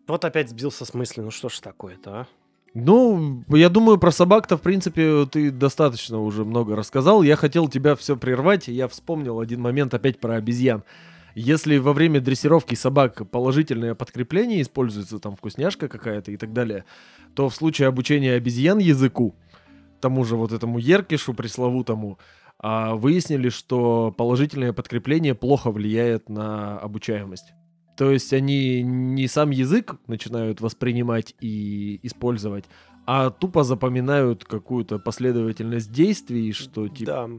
вот опять сбился с мысли, ну что ж такое-то, а? Ну, я думаю, про собак-то, в принципе, ты достаточно уже много рассказал. Я хотел тебя все прервать, и я вспомнил один момент опять про обезьян. Если во время дрессировки собак положительное подкрепление используется, там вкусняшка какая-то и так далее, то в случае обучения обезьян языку, тому же вот этому еркишу пресловутому, а, выяснили, что положительное подкрепление плохо влияет на обучаемость. То есть они не сам язык начинают воспринимать и использовать, а тупо запоминают какую-то последовательность действий, что типа Да,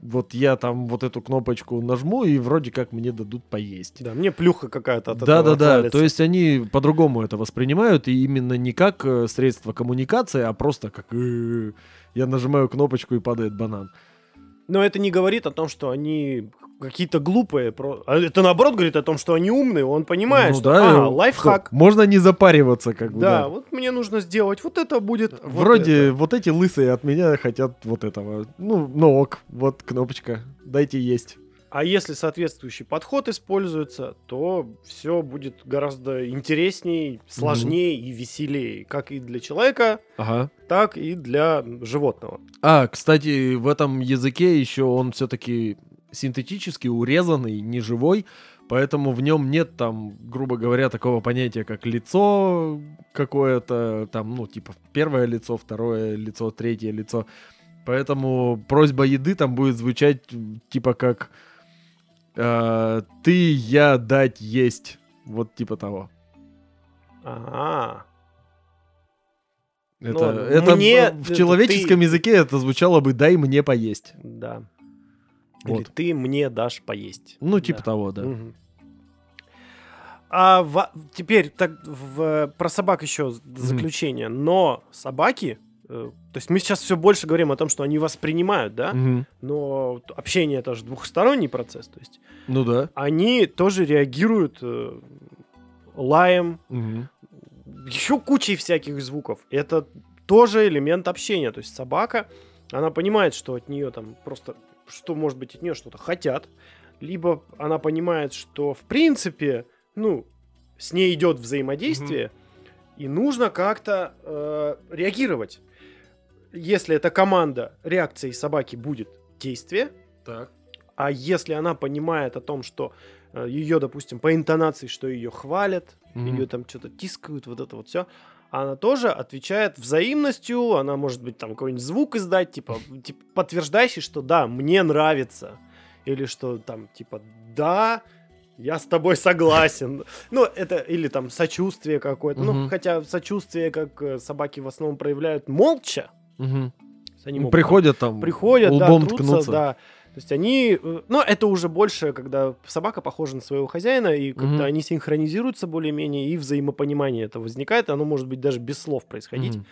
вот я там вот эту кнопочку нажму и вроде как мне дадут поесть. да, мне плюха какая-то от Да, этого да, да. отвалится. То есть они по-другому это воспринимают, и именно не как э, средство коммуникации, а просто как э, я нажимаю кнопочку и падает банан. Но это не говорит о том, что они какие-то глупые. а Это наоборот говорит о том, что они умные. Он понимает, Ну что да, а, лайфхак. что, Можно не запариваться, как бы. Да, да. вот мне нужно сделать вот это будет. вот Вроде это. вот эти лысые от меня хотят вот этого. Ну, ну ок, вот кнопочка. Дайте есть. А если соответствующий подход используется, то все будет гораздо интереснее, сложнее и веселее, как и для человека, Ага. так и для животного. А, кстати, в этом языке еще он все-таки синтетически урезанный, не живой, поэтому в нем нет там, грубо говоря, такого понятия, как лицо какое-то, там, ну, типа, первое лицо, второе лицо, третье лицо. Поэтому просьба еды там будет звучать типа как э, «ты, я, дать, есть». Вот типа того. Ага. Это, Ну, это мне- в это человеческом ты- языке это звучало бы «дай мне поесть». Да. Или Вот. ты мне дашь поесть. Ну, типа Да. того, да. Мгм. А во- теперь так, в- про собак еще заключение. Но собаки, то есть мы сейчас все больше говорим о том, что они воспринимают, да? Мгм. Но общение это же двухсторонний процесс. То есть Ну да. они тоже реагируют э, лаем, Мгм. еще кучей всяких звуков. Это тоже элемент общения. То есть собака, она понимает, что от нее там просто, что может быть от нее что-то хотят, либо она понимает, что в принципе, ну, с ней идет взаимодействие, и нужно как-то э, реагировать. Если это команда, реакцией собаки будет действие, Так. а если она понимает о том, что ее, допустим, по интонации, что ее хвалят, Мгм. ее там что-то тискают, вот это вот все, она тоже отвечает взаимностью, она может быть там какой-нибудь звук издать, типа, типа подтверждающий, что да, мне нравится, или что там, типа, да, я с тобой согласен. Ну, это, или там сочувствие какое-то. Ну, хотя сочувствие, как э, собаки в основном проявляют молча. Мгм. Они могут Приходят там, приходят, лбом да, трутся, ткнуться. да. То есть они, э, ну, это уже больше, когда собака похожа на своего хозяина, и когда Мгм. они синхронизируются более-менее, и взаимопонимание это возникает, оно может быть даже без слов происходить. Мгм.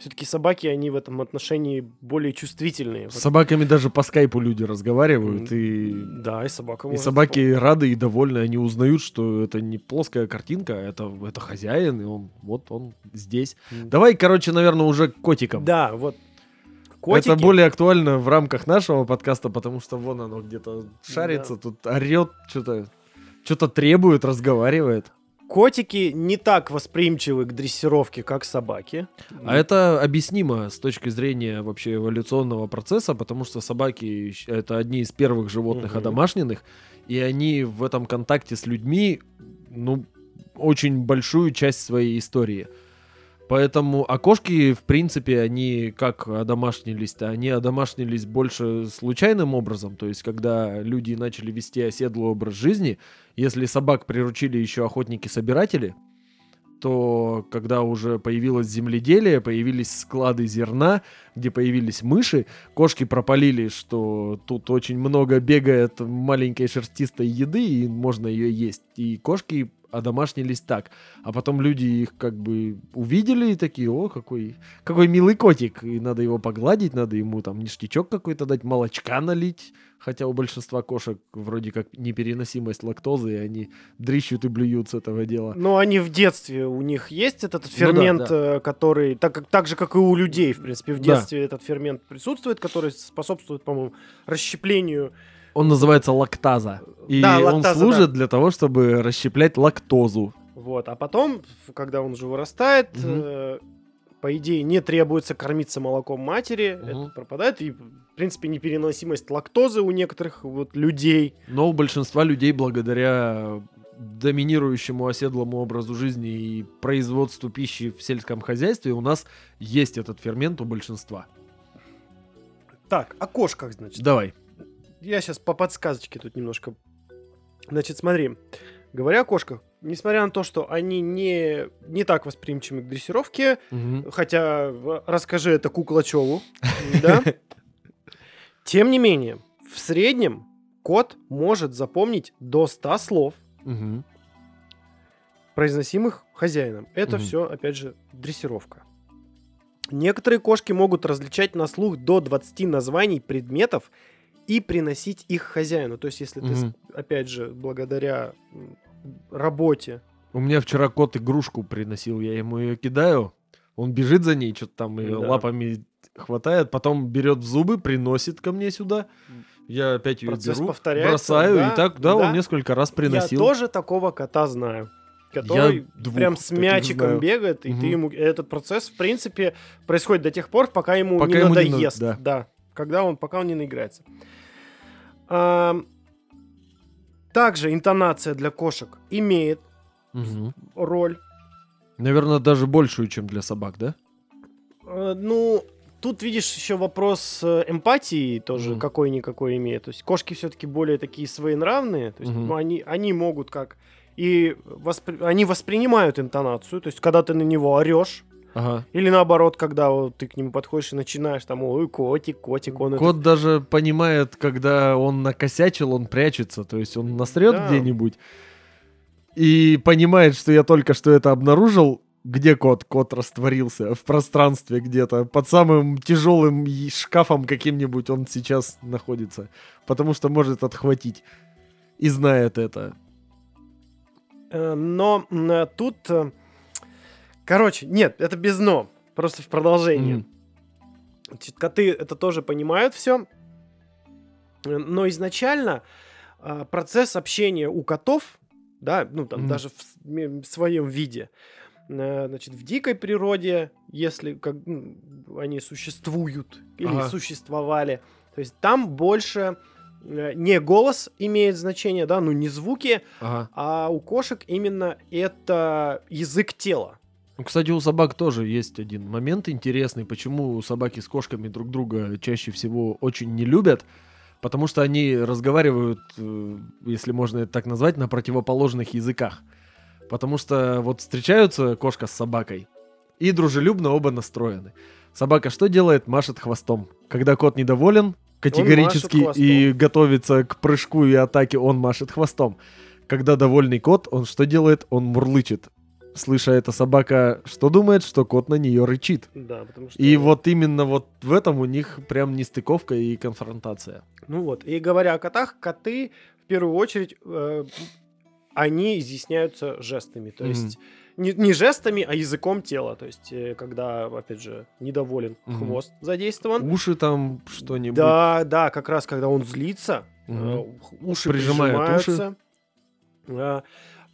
Все-таки собаки, они в этом отношении более чувствительные. С собаками даже по скайпу люди разговаривают, и, Да, и собака и собаки рады и довольны, они узнают, что это не плоская картинка, это, это хозяин, и он вот он здесь. М. Давай, короче, наверное, уже к котикам. Да, вот. Котики. Это более актуально в рамках нашего подкаста, потому что вон оно где-то шарится, тут орет, что-то что-то требует, разговаривает. Котики не так восприимчивы к дрессировке, как собаки. А это объяснимо с точки зрения вообще эволюционного процесса, потому что собаки это одни из первых животных Мгм. одомашненных, и они в этом контакте с людьми, ну, очень большую часть своей истории. Поэтому, а кошки, в принципе, они как одомашнились-то? Они одомашнились больше случайным образом, то есть, когда люди начали вести оседлый образ жизни, если собак приручили еще охотники-собиратели, то когда уже появилось земледелие, появились склады зерна, где появились мыши, кошки пропалили, что тут очень много бегает маленькой шерстистой еды, и можно ее есть. И кошки одомашнились так. А потом люди их как бы увидели и такие, о, какой, какой милый котик. И надо его погладить, надо ему там ништячок какой-то дать, молочка налить. Хотя у большинства кошек вроде как непереносимость лактозы, и они дрищут и блюют с этого дела. Но они в детстве, у них есть этот Ну да, фермент, да. э, который, так, как, так же, как и у людей, в принципе, в Да. детстве этот фермент присутствует, который способствует, по-моему, расщеплению. Он называется лактаза. И Да, он лактаза, служит да. для того, чтобы расщеплять лактозу. Вот. А потом, когда он уже вырастает, Мгм. э, по идее, не требуется кормиться молоком матери, Мгм. это пропадает. И, в принципе, непереносимость лактозы у некоторых вот людей. Но у большинства людей, благодаря доминирующему оседлому образу жизни и производству пищи в сельском хозяйстве, у нас есть этот фермент у большинства. Так, о кошках, значит. Давай. Я сейчас по подсказочке тут немножко. Значит, смотри. Говоря о кошках, несмотря на то, что они не, не так восприимчивы к дрессировке, Мгм. хотя расскажи это Куклачеву, да? Тем не менее, в среднем кот может запомнить до 100 слов, Мгм. произносимых хозяином. Это Мгм. все, опять же, дрессировка. Некоторые кошки могут различать на слух до 20 названий предметов и приносить их хозяину. То есть, если ты, с- Мгм. опять же, благодаря работе... У меня вчера кот игрушку приносил, я ему ее кидаю, он бежит за ней, что-то там ее Да. лапами хватает, потом берет в зубы, приносит ко мне сюда. Я опять ее Процесс беру, бросаю, да, и так, да, да. он несколько раз приносил. Я тоже такого кота знаю. Который двух прям с мячиком знаю. бегает, и Мгм. ты ему... Этот процесс, в принципе, происходит до тех пор, пока ему Пока не ему не на- надоест. да. да. Когда он, пока он не наиграется. Ам, Также интонация для кошек имеет Мгм. роль. Наверное, даже большую, чем для собак, да? Э, Ну, тут видишь еще вопрос э, эмпатии тоже Мгм. какой-никакой имеет. То есть кошки все-таки более такие своенравные. То есть Мгм. ну, они, они могут как... И воспри- они воспринимают интонацию. То есть когда ты на него орешь, Ага. или наоборот, когда вот ты к нему подходишь и начинаешь там, ой, котик, котик, он это- Кот даже понимает, когда он накосячил, он прячется. То есть он насрет Да. где-нибудь и понимает, что я только что это обнаружил. Где кот? Кот растворился в пространстве где-то. Под самым тяжелым шкафом каким-нибудь он сейчас находится. Потому что может отхватить. И знает это. Э, Но м, э, тут... Короче, нет, это без но. Просто в продолжение. Значит, коты это тоже понимают все. Но изначально а, процесс общения у котов, да, ну там Мгм. даже в, в своем виде, э, значит, в дикой природе, если как, м, они существуют или Ага. существовали, то есть там больше э, не голос имеет значение, да, ну не звуки, Ага. а у кошек именно это язык тела. Ну, Кстати, у собак тоже есть один момент интересный, почему собаки с кошками друг друга чаще всего очень не любят. Потому что они разговаривают, э, если можно это так назвать, на противоположных языках. Потому что вот встречаются кошка с собакой, и дружелюбно оба настроены. Собака что делает? Машет хвостом. Когда кот недоволен, категорически и готовится к прыжку и атаке, он машет хвостом. Когда довольный кот, он что делает? Он мурлычет. Слыша это, собака что думает, что кот на нее рычит. Да, потому что... И вот именно вот в этом у них прям нестыковка и конфронтация. Ну вот, и говоря о котах, коты в первую очередь, э, они изъясняются жестами. То Мгм. есть не, не жестами, а языком тела. То есть э, когда, опять же, недоволен Мгм. хвост задействован. Уши там что-нибудь. Да, да, как раз когда он злится, Мгм. э, уши прижимаются. А,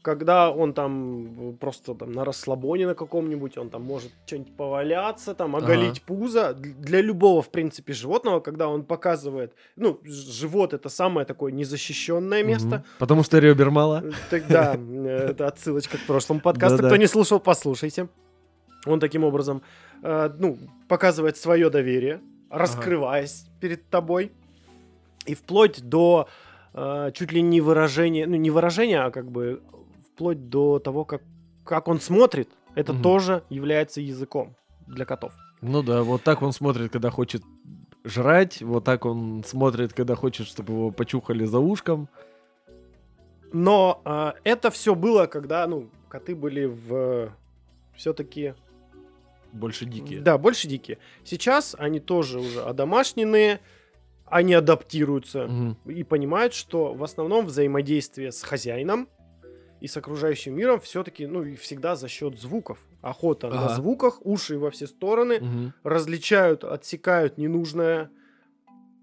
Когда он там э, просто там на расслабоне на каком-нибудь, он там может что-нибудь поваляться, там оголить пузо. Д- Для любого, в принципе, животного, когда он показывает, ну, живот это самое такое незащищенное место. Потому что ребер мало. Тогда э, это отсылочка к прошлому подкасту. Кто не слушал, послушайте. Он таким образом, э, ну, показывает свое доверие, раскрываясь перед тобой. И вплоть до э, чуть ли не выражения, ну, не выражения, а как бы вплоть до того, как, как он смотрит, это Мгм. тоже является языком для котов. Ну да, вот так он смотрит, когда хочет жрать, вот так он смотрит, когда хочет, чтобы его почухали за ушком. Но э, это все было, когда, ну, коты были в все-таки Больше дикие. Да, больше дикие. Сейчас они тоже уже одомашненные, они адаптируются Мгм. и понимают, что в основном взаимодействие с хозяином и с окружающим миром все-таки, ну, и всегда за счет звуков. Охота на Ага. звуках, уши во все стороны, Мгм. различают, отсекают ненужное,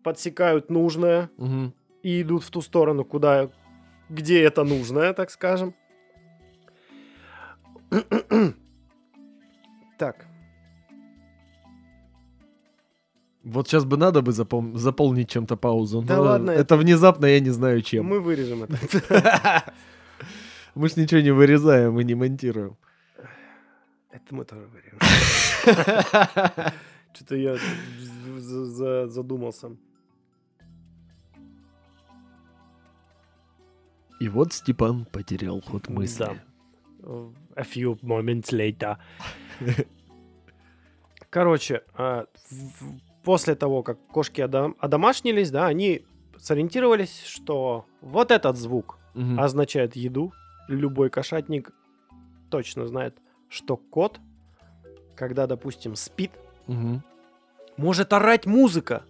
подсекают нужное Мгм. и идут в ту сторону, куда, где это нужное, так скажем. Так, Вот сейчас бы надо бы запом- заполнить чем-то паузу. Да но ладно, это- внезапно, я не знаю чем. мы вырежем это. Мы ж ничего не вырезаем и не монтируем. Это мы тоже вырежем. Что-то я задумался. И вот Степан потерял ход мысли. Да. A few moments later. Короче, а, после того, как кошки одом- одомашнились, да, они сориентировались, что вот этот звук Мгм. означает еду. Любой кошатник точно знает, что кот, когда, допустим, спит, Мгм. может орать музыка,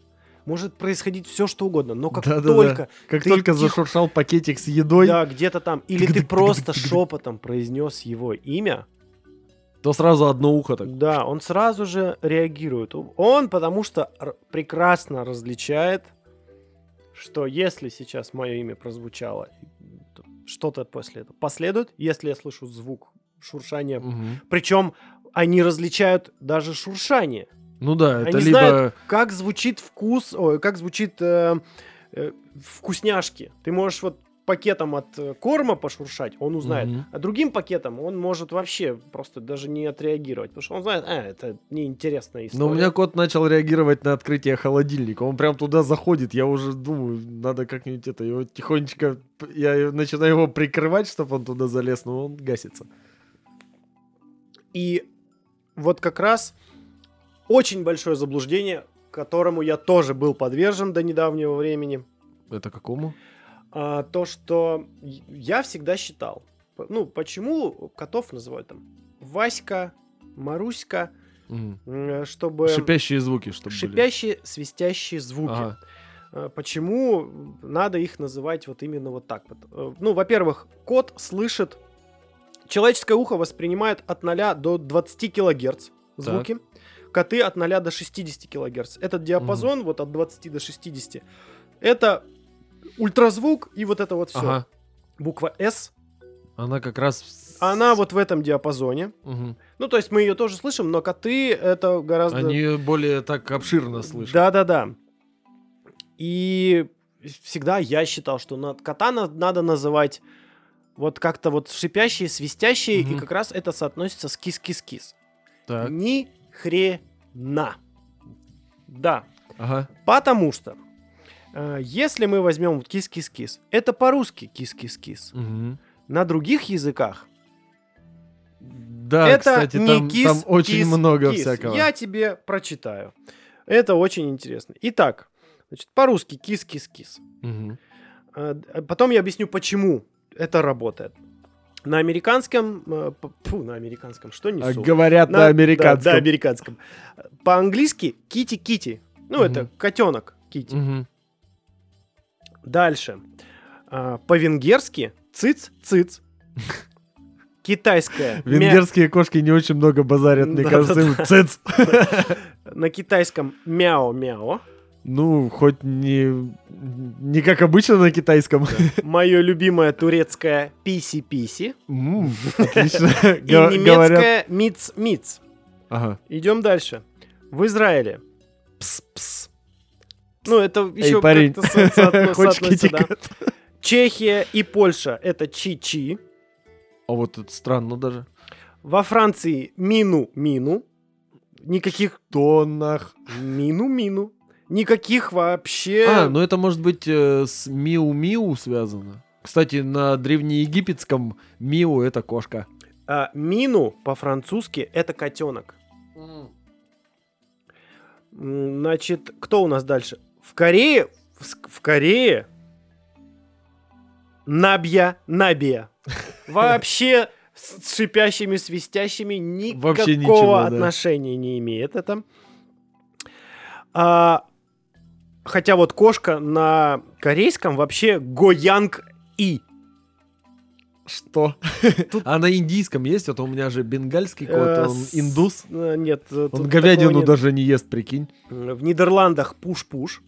может происходить все, что угодно, но как Да-да-да. только Как ты только тихо- зашуршал пакетик с едой, да, где-то там, или ты просто шепотом произнес его имя, то сразу одно ухо так. да, он сразу же реагирует. Он потому что прекрасно различает, что если сейчас мое имя прозвучало, что-то после этого последует, если я слышу звук шуршания. Мгм. Причем они различают даже шуршание. Ну да, это Они либо... знают, как звучит вкус, ой, как звучит э, э, вкусняшки. Ты можешь вот пакетом от э, корма пошуршать, он узнает. Мгм. А другим пакетом он может вообще просто даже не отреагировать, потому что он знает, а, это неинтересная история. Но у меня кот начал реагировать на открытие холодильника. Он прям туда заходит. Я уже думаю, надо как-нибудь это, его тихонечко... Я начинаю его прикрывать, чтобы он туда залез, но он гасится. И вот как раз очень большое заблуждение, которому я тоже был подвержен до недавнего времени, Это какому? А, то, что я всегда считал, ну, почему котов называют там Васька, Маруська, м, чтобы... Шипящие звуки, чтобы были. Шипящие, свистящие звуки. Ага. А, Почему надо их называть вот именно вот так вот? Э, Ну, во-первых, кот слышит, человеческое ухо воспринимает от 0 до 20 килогерц звуки, коты от 0 до 60 килогерц. Этот диапазон вот от 20 до 60, это ультразвук и вот это вот все. Ага. Буква S, Она как раз... она вот в этом диапазоне. Мгм. Ну, то есть мы ее тоже слышим, но коты это гораздо... Они более так обширно слышат. Да-да-да. И всегда я считал, что на кота на- надо называть вот как-то вот шипящие, свистящие, и Мгм. как раз это соотносится с кис-кис-кис. Так. Ни хрена. Да, Ага. потому что если мы возьмем кис-кис-кис, это по-русски кис-кис-кис. Мгм. На других языках Да, это кстати, не там, кис, там очень кис, много кис. всякого. Я тебе прочитаю. Это очень интересно. Итак, значит, по-русски кис-кис-кис. Д- Потом я объясню, почему это работает. На американском... э, Фу, на американском, что А несу? говорят на, да, американском. Да, американском. По-английски кити-кити. Ну, Мгм. это котенок кити. Мгм. Дальше. А, По-венгерски циц-циц. Китайская. Венгерские кошки не очень много базарят, мне Да, кажется. да, им цыц. На китайском мяо-мяо. Ну, хоть не, не как обычно на китайском. Мое любимое турецкое писи-писи. Отлично. И немецкое миц-миц. Ага. Идем дальше. В Израиле. Пс-пс. Ну, это еще парень, как-то со- соотно- хочешь да. Чехия и Польша — это чи-чи. А вот это странно даже. Во Франции мину-мину. Никаких Тоннах. мину-мину. Никаких вообще... А, ну это может быть э, с Миу-Миу связано. Кстати, на древнеегипетском Миу это кошка. А, мину по-французски — это котенок. Значит, кто у нас дальше? В Корее... В, Корее... Набья, Набия. Вообще с шипящими, свистящими никакого Вообще ничего, да. отношения не имеет это. А, хотя вот кошка на корейском вообще Гоянг И. Что? Тут- А на индийском есть? Вот у меня же бенгальский кот, Э, он с- индус. э, Нет. э, Он говядину даже не ест, прикинь. В Нидерландах пуш-пуш.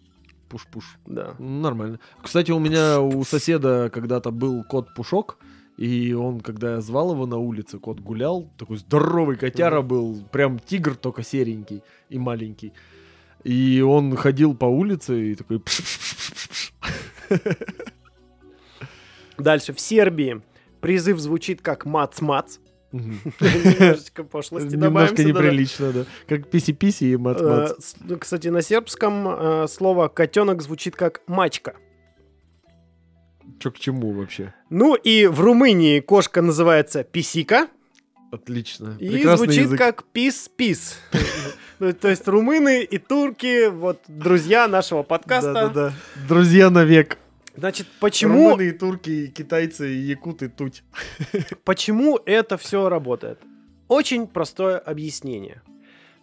Пуш-пуш. Да. Нормально. Кстати, у меня у соседа когда-то был кот Пушок, и он, когда я звал его на улице, кот гулял, такой здоровый котяра был, прям тигр, только серенький и маленький. И он ходил по улице и такой... Дальше. В Сербии призыв звучит как мац-мац. Немножечко пошлости Немножко неприлично, да. Как писи-писи и мац-мац. Э, с- ну, Кстати, на сербском э, слово котенок звучит как мачка. Чё к чему вообще? Ну и в Румынии кошка называется писика Отлично. и Прекрасный звучит язык. как пис-пис. Ну, То есть румыны и турки, вот друзья нашего подкаста. Да-да-да. Друзья навек. Значит, почему, Румыны и турки, и китайцы, и якуты, туть. почему это все работает? Очень простое объяснение.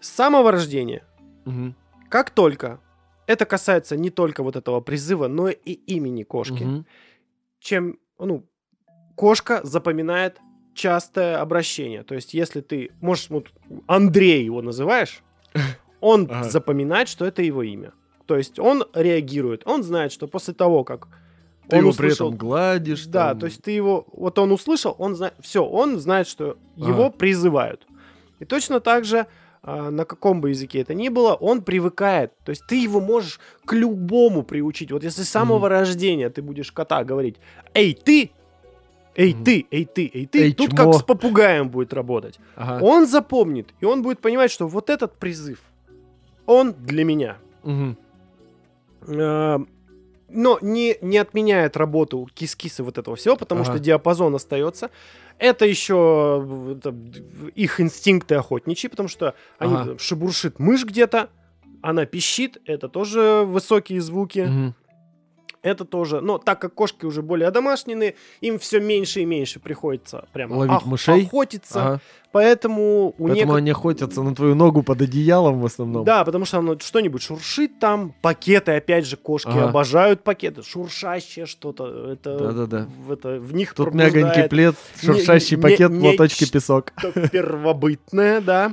С самого рождения Мгм. Как только это касается не только вот этого призыва, но и имени кошки, Мгм. чем, ну, кошка запоминает частое обращение. То есть, если ты, можешь, вот Андрей его называешь, он Ага. запоминает, что это его имя. То есть, он реагирует, он знает, что после того, как Ты он его при услышал... этом гладишь. Да, там. то есть ты его, вот он услышал, он знает, все, он знает, что его Ага. призывают. И точно так же, а, на каком бы языке это ни было, он привыкает. То есть ты его можешь к любому приучить. Вот если с самого рождения ты будешь кота говорить, эй, ты, эй, Мгм. ты, эй, ты, эй, ты, Эй, тут чмо. как с попугаем будет работать. Ага. Он запомнит, и он будет понимать, что вот этот призыв, он для меня. Мгм. Э, но не, не отменяет работу кис-кисы вот этого всего, потому Ага. что диапазон остается. Это еще э, это, их инстинкты охотничьи, потому что они Ага. там шебуршит мышь где-то, она пищит, это тоже высокие звуки, Мгм. Это тоже, но так как кошки уже более одомашненные, им все меньше и меньше приходится прямо Ловить ох- мышей? охотиться, Ага. поэтому у Поэтому некоторых они охотятся на твою ногу под одеялом в основном. да, потому что оно что-нибудь шуршит там. Пакеты, опять же, кошки Ага. обожают пакеты. Шуршащее что-то. Это, Да-да-да. В, это, в них Тут мягонький плед, шуршащий не- пакет, не- платочки, песок. первобытное, да.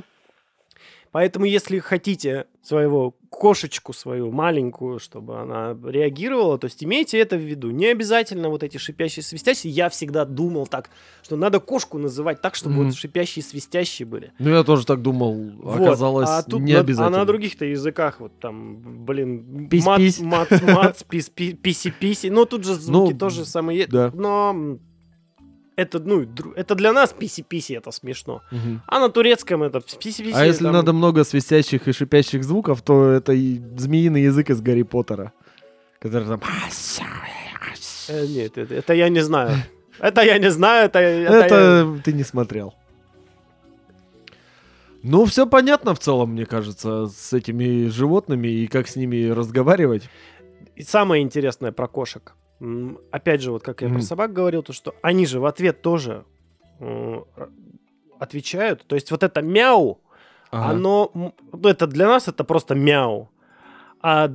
Поэтому, если хотите своего кошечку свою маленькую, чтобы она реагировала, то есть имейте это в виду. Не обязательно вот эти шипящие, свистящие. Я всегда думал так, что надо кошку называть так, чтобы Мгм. вот шипящие, свистящие были. Ну, я тоже так думал. Вот, Оказалось, а тут не на- обязательно. А на других-то языках, вот там, блин, Пись-пись. мац, мац, мац, пис, пи- писи-писи. Ну, тут же звуки Ну, тоже самые. да. Но это, ну, это для нас писи-писи, это смешно. Мгм. А на турецком это писи-писи. А если там- надо много свистящих и шипящих звуков, то это и змеиный язык из Гарри Поттера. Который там... Э, нет, это, это я не знаю. Это я не знаю, это... это я- Это ты не смотрел. Ну, все понятно в целом, мне кажется, с этими животными и как с ними разговаривать. И самое интересное про кошек. Опять же, вот как я про Мгм. собак говорил, то что они же в ответ тоже м, отвечают. То есть вот это мяу, Ага. оно, ну, это для нас это просто мяу. А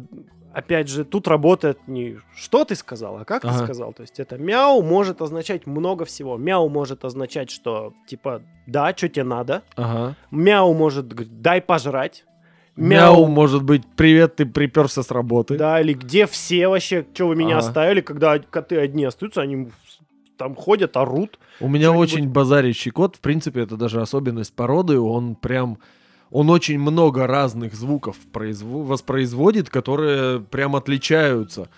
опять же, тут работает не что ты сказал, а как ты Ага. сказал. То есть это мяу может означать много всего. Мяу может означать, что типа да, что тебе надо. Ага. Мяу может говорить, дай пожрать. Мяу, может быть, привет, ты приперся с работы. Да, или где все вообще, что вы меня Ага. оставили, когда коты одни остаются, они там ходят, орут. У меня очень базарящий кот, в принципе, это даже особенность породы, он прям, он очень много разных звуков произво- воспроизводит, которые прям отличаются.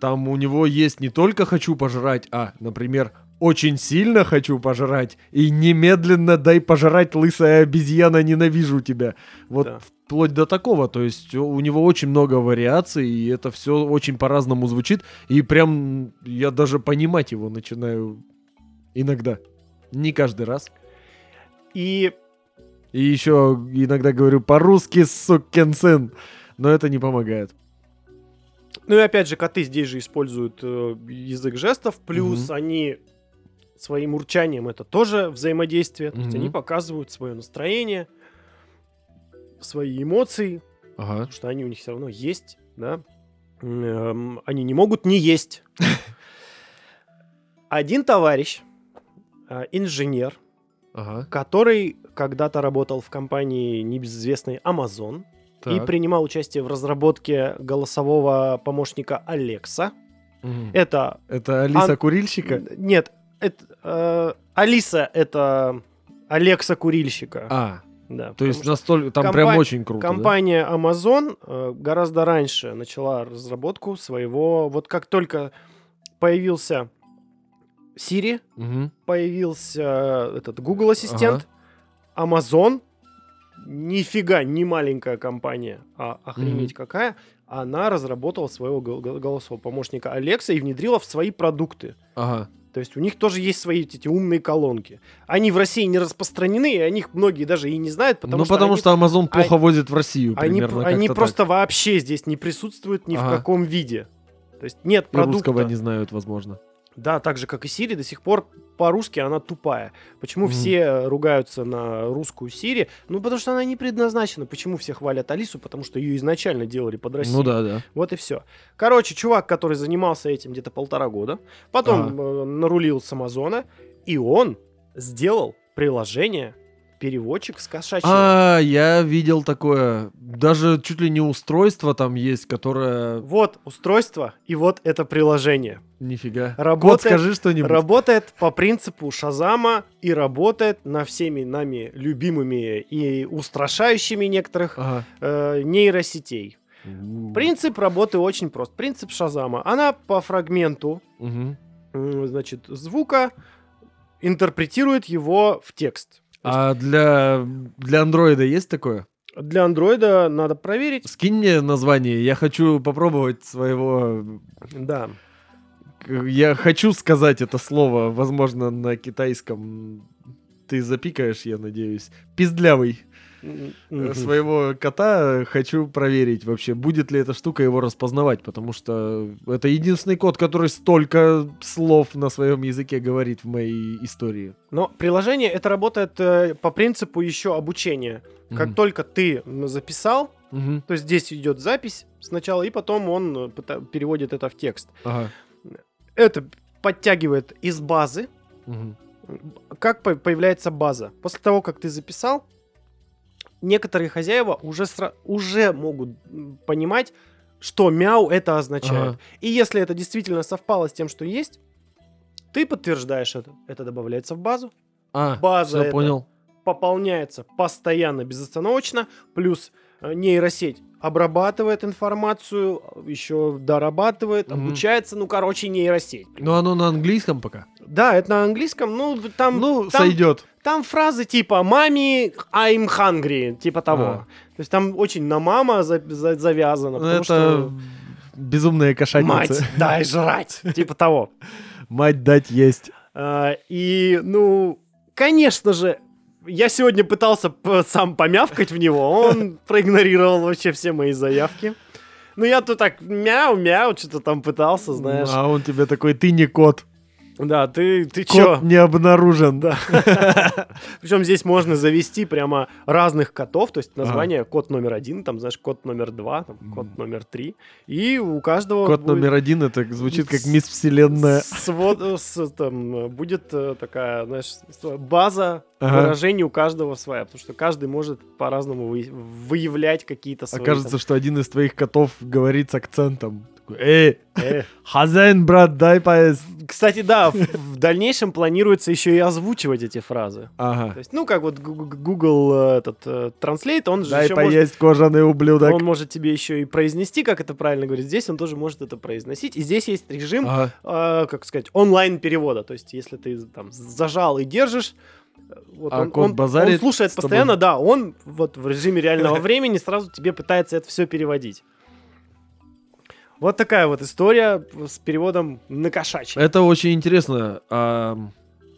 Там у него есть не только «хочу пожрать», а, например, «очень сильно хочу пожрать» и «немедленно дай пожрать, лысая обезьяна, ненавижу тебя». Вот Да. Вплоть до такого, то есть у него очень много вариаций, и это все очень по-разному звучит, и прям я даже понимать его начинаю иногда. Не каждый раз. И И еще иногда говорю по-русски, сукин сын. Но это не помогает. Ну и опять же, коты здесь же используют э, язык жестов, плюс Мгм. они своим урчанием это тоже взаимодействие, то есть они показывают свое настроение, свои эмоции, Ага. потому что они у них все равно есть, да. Эм, они не могут не есть. Один товарищ, э, инженер, Ага. который когда-то работал в компании небезызвестной Amazon и Так. принимал участие в разработке голосового помощника Алекса. Мгм. Это Это Алиса Ан- Курильщика? Нет, это, э, Алиса это Алекса курильщика. А, да, то есть настолько... Там компа- прям очень круто, да? компания Amazon э, гораздо раньше начала разработку своего. Вот как только появился Siri, Мгм. появился этот Google ассистент, Amazon, нифига не маленькая компания, а охренеть Мгм. какая, она разработала своего гол- гол- голосового помощника Алекса и внедрила в свои продукты. Ага. То есть у них тоже есть свои эти умные колонки. Они в России не распространены, и о них многие даже и не знают, потому ну, что потому они, что Amazon плохо возит в Россию, они, примерно они просто вообще здесь не присутствуют ни в Ага. каком виде. То есть нет так. И продукта. русского не знают, возможно. Да, так же, как и Siri, до сих пор по-русски она тупая. Почему Мгм. все ругаются на русскую Siri? Ну, потому что она не предназначена. Почему все хвалят Алису? Потому что ее изначально делали под Россию. Ну да, да. Вот и все. Короче, чувак, который занимался этим где-то полтора года, потом э, нарулил с Амазона, и он сделал приложение переводчик с кошачьим. А, я видел такое. Даже чуть ли не устройство там есть, которое... Вот устройство, и вот это приложение. Нифига. Кот, Работает- скажи что-нибудь. Работает по принципу Шазама и работает на всеми нами любимыми и устрашающими некоторых Ага. э, нейросетей. Принцип работы очень прост. Принцип Шазама. Она по фрагменту м, значит, звука интерпретирует его в текст. А для, для андроида есть такое? Для андроида надо проверить. Скинь мне название, я хочу попробовать своего... Да. Я хочу сказать это слово, возможно, на китайском. Ты запикаешь, я надеюсь. Пиздлявый. Э. Своего кота хочу проверить вообще, будет ли эта штука его распознавать, потому что это единственный кот, который столько слов на своем языке говорит в моей истории. Но приложение это работает э, по принципу еще обучения. Как Мгм. только ты записал, Мгм. то есть здесь идет запись сначала, и потом он э, переводит это в текст. Ага. Это подтягивает из базы. Мгм. Как по- появляется база? После того, как ты записал, некоторые хозяева уже, сра- уже могут понимать, что мяу это означает. Ага. И если это действительно совпало с тем, что есть, ты подтверждаешь это. Это добавляется в базу. А, База это. понял. пополняется постоянно, безостановочно, плюс э, нейросеть обрабатывает информацию, еще дорабатывает, Мгм. обучается, ну, короче, нейросеть. Но оно на английском пока. Да, это на английском, ну, там, ну, там, сойдет. Там фразы типа «мами, I'm hungry», типа того. Ага. То есть там очень на мама за- за- завязано, потому Ну, Это что безумная кошатница. «мать, дай жрать», типа того. Мать дать есть. А, И, ну, конечно же, я сегодня пытался сам помявкать в него, он проигнорировал вообще все мои заявки. Ну, я тут так мяу-мяу, что-то там пытался, знаешь. А он тебе такой, ты не кот. Да, ты, ты чё? Не обнаружен. Да. Причем здесь можно завести прямо разных котов, то есть название кот номер один, там, знаешь, кот номер два, там, кот номер три. И у каждого Кот будет номер один, это звучит как мисс Вселенная. свод- э, с- там, э, будет э, такая, знаешь, база Ага. выражений у каждого своя, потому что каждый может по-разному вы- выявлять какие-то свои... Окажется, что один из твоих котов говорит с акцентом. Эй, э. хозяин, брат, дай поесть. Кстати, да, в, в дальнейшем планируется еще и озвучивать эти фразы. То Ага. есть, ну, как вот Google э, этот э, Translate, он же Дай еще может поесть, кожаный ублюдок. Он может тебе еще и произнести, как это правильно говорить. Здесь он тоже может это произносить. И здесь есть режим, Ага. э, как сказать, онлайн-перевода. То есть, если ты там зажал и держишь, э, вот А он, он- базарит он слушает с тобой? постоянно, да, он вот в режиме реального времени сразу тебе пытается это все переводить. Вот такая вот история с переводом на кошачий. Это очень интересно. А,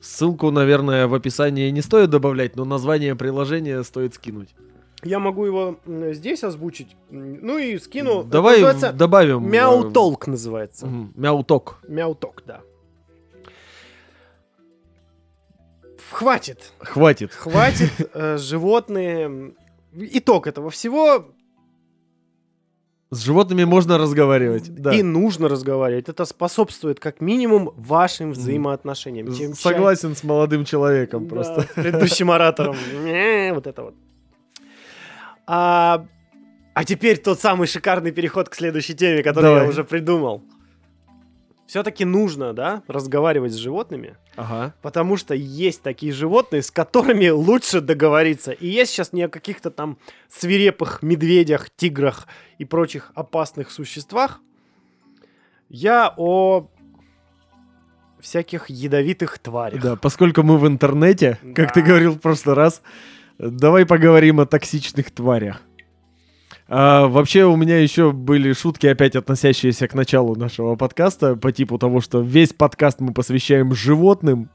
ссылку, наверное, в описании не стоит добавлять, но название приложения стоит скинуть. Я могу его здесь озвучить. Ну и скину. Давай добавим. Э, Толк называется. Мяуток. Мяуток, да. Хватит. Хватит. Хватит. э, животные. Итог этого всего. С животными можно разговаривать. Да. И нужно разговаривать. Это способствует как минимум вашим взаимоотношениям. Чем Согласен с молодым человеком Да, просто. с предыдущим оратором. Вот это вот. А, а теперь тот самый шикарный переход к следующей теме, который Давай. я уже придумал. Все-таки нужно, да, разговаривать с животными. Ага. Потому что есть такие животные, с которыми лучше договориться. И я сейчас не о каких-то там свирепых медведях, тиграх и прочих опасных существах. Я о всяких ядовитых тварях. Да, поскольку мы в интернете, как ты Да. говорил в прошлый раз, давай поговорим о токсичных тварях. А, вообще у меня еще были шутки, опять относящиеся к началу нашего подкаста, по типу того, что весь подкаст мы посвящаем животным.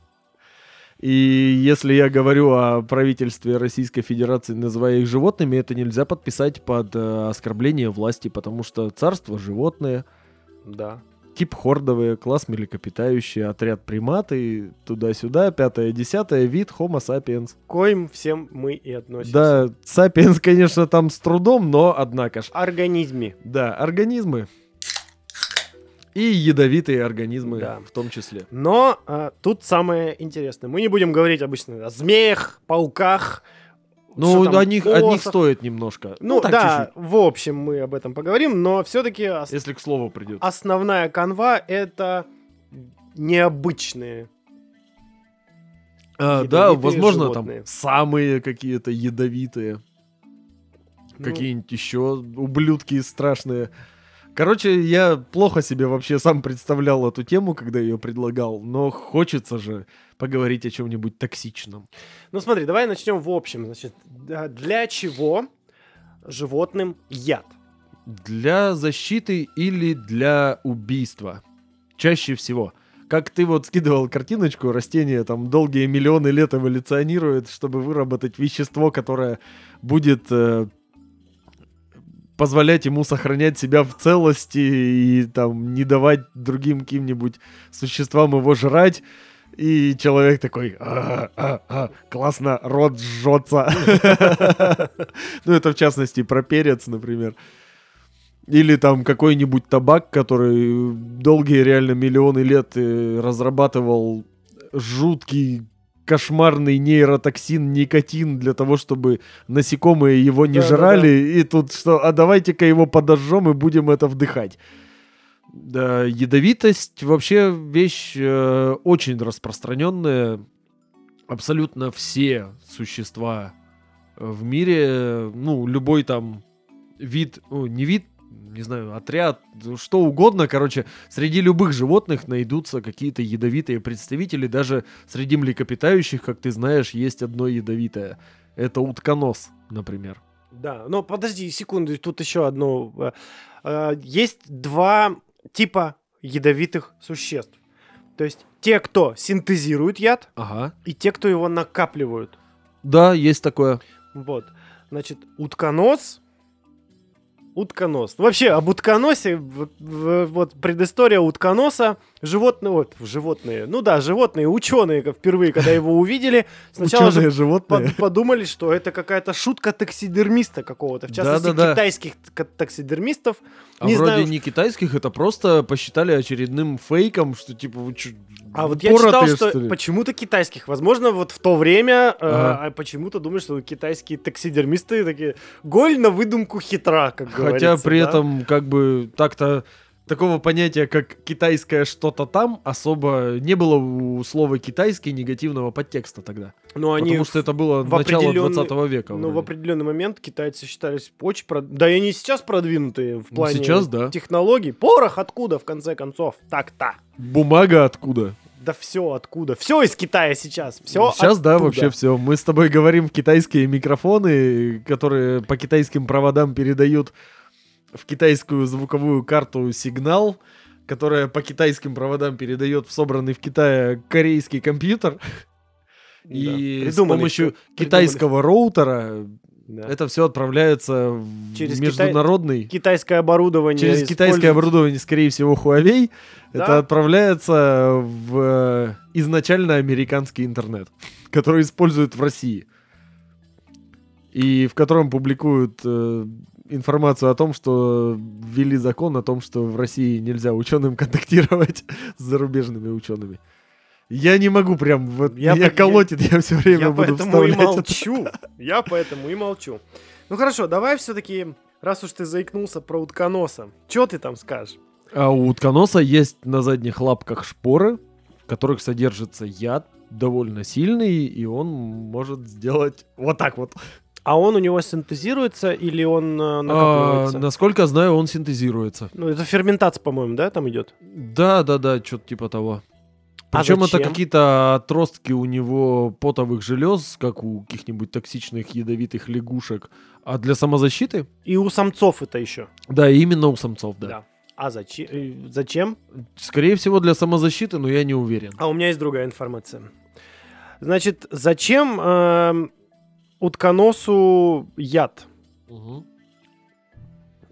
И если я говорю о правительстве Российской Федерации, называя их животными, это нельзя подписать под э, оскорбление власти, потому что царство животные, Да. Тип хордовые, класс млекопитающие, отряд приматы, туда-сюда, пятое, десятое, вид Homo sapiens. Коим всем мы и относимся. Да, sapiens, конечно, там с трудом, но однако ж. Организме. Да, организмы. И ядовитые организмы Да. в том числе. Но а, тут самое интересное. Мы не будем говорить обычно о змеях, пауках. Ну, там, о них, о них осах. стоит немножко. Ну, так да, чуть-чуть, в общем, мы об этом поговорим, но все-таки если к слову придет. основная канва это необычные. А, да, возможно, животные. там самые какие-то ядовитые. Ну, Какие-нибудь еще ублюдки страшные. Короче, я плохо себе вообще сам представлял эту тему, когда ее предлагал, но хочется же поговорить о чем-нибудь токсичном. Ну смотри, давай начнем в общем. Значит, для чего животным яд? Для защиты или для убийства? Чаще всего. Как ты вот скидывал картиночку, растение там долгие миллионы лет эволюционирует, чтобы выработать вещество, которое будет э, позволять ему сохранять себя в целости и там не давать другим каким-нибудь существам его жрать. И человек такой, «А, а, а, классно, рот жжется. Ну, это в частности про перец, например. Или там какой-нибудь табак, который долгие реально миллионы лет э, разрабатывал жуткий кошмарный нейротоксин никотин для того, чтобы насекомые его не Да-да-да. жрали. И тут что, а давайте-ка его подожжем и будем это вдыхать. Да, ядовитость вообще вещь э, очень распространенная. Абсолютно все существа в мире, ну, любой там вид, ну, не вид, не знаю, отряд, что угодно, короче, среди любых животных найдутся какие-то ядовитые представители, даже среди млекопитающих, как ты знаешь, есть одно ядовитое. Это утконос, например. Да, но подожди секунду, тут еще одно. э, э, Есть два типа ядовитых существ. То есть те, кто синтезирует яд, Ага. и те, кто его накапливают. Да, есть такое. Вот. Значит, утконос. Утконос. Вообще, об утконосе, вот, предыстория утконоса животные, вот, животные, ну да, животные, ученые впервые, когда его увидели, сначала Ученые же животные. под- подумали, что это какая-то шутка таксидермиста какого-то, в частности, китайских таксидермистов. А не вроде знаю, не китайских, это просто посчитали очередным фейком, что типа вы чё, А вот я читал, что, почему-то китайских. Возможно, вот в то время э, Ага. а почему-то думают, что китайские таксидермисты такие голь на выдумку хитра, как Хотя говорится. при да. этом как бы так-то такого понятия, как китайское что-то там, особо не было у слова китайский негативного подтекста тогда. Но они потому что это было в начало определенный- 20 века. Ну, в определенный момент китайцы считались очень... прод- Да и они сейчас продвинутые в Ну, плане сейчас да. технологий. Порох откуда, в конце концов? Так-то. Бумага откуда? Да все откуда. Все из Китая сейчас. Все Сейчас, да, вообще все. Мы с тобой говорим в китайские микрофоны, которые по китайским проводам передают в китайскую звуковую карту сигнал, которая по китайским проводам передает в собранный в Китае корейский компьютер. И с помощью китайского роутера это все отправляется в Через международный... Китайское оборудование. Через китайское используется- оборудование, скорее всего, Huawei, Да. это отправляется в э, изначально американский интернет, который используют в России. И в котором публикуют э, информацию о том, что ввели закон о том, что в России нельзя ученым контактировать с зарубежными учеными. Я не могу прям, вот Я меня по- колотит, я все время Я буду поэтому и вставлять это. молчу. Я поэтому и молчу. Ну хорошо, давай все-таки, раз уж ты заикнулся про утконоса, что ты там скажешь? А у утконоса есть на задних лапках шпоры, в которых содержится яд довольно сильный, и он может сделать вот так вот. А он у него синтезируется или он э, А, накапливается? насколько знаю, он синтезируется. Ну, это ферментация, по-моему, да, там идет? Да, да, да, что-то типа того. А Причем это зачем? какие-то отростки у него потовых желез, как у каких-нибудь токсичных ядовитых лягушек. А для самозащиты? И у самцов это еще. Да, именно у самцов, да. А зачем? Зачем? Скорее всего, для самозащиты, но я не уверен. А у меня есть другая информация. Значит, зачем эм, утконосу яд?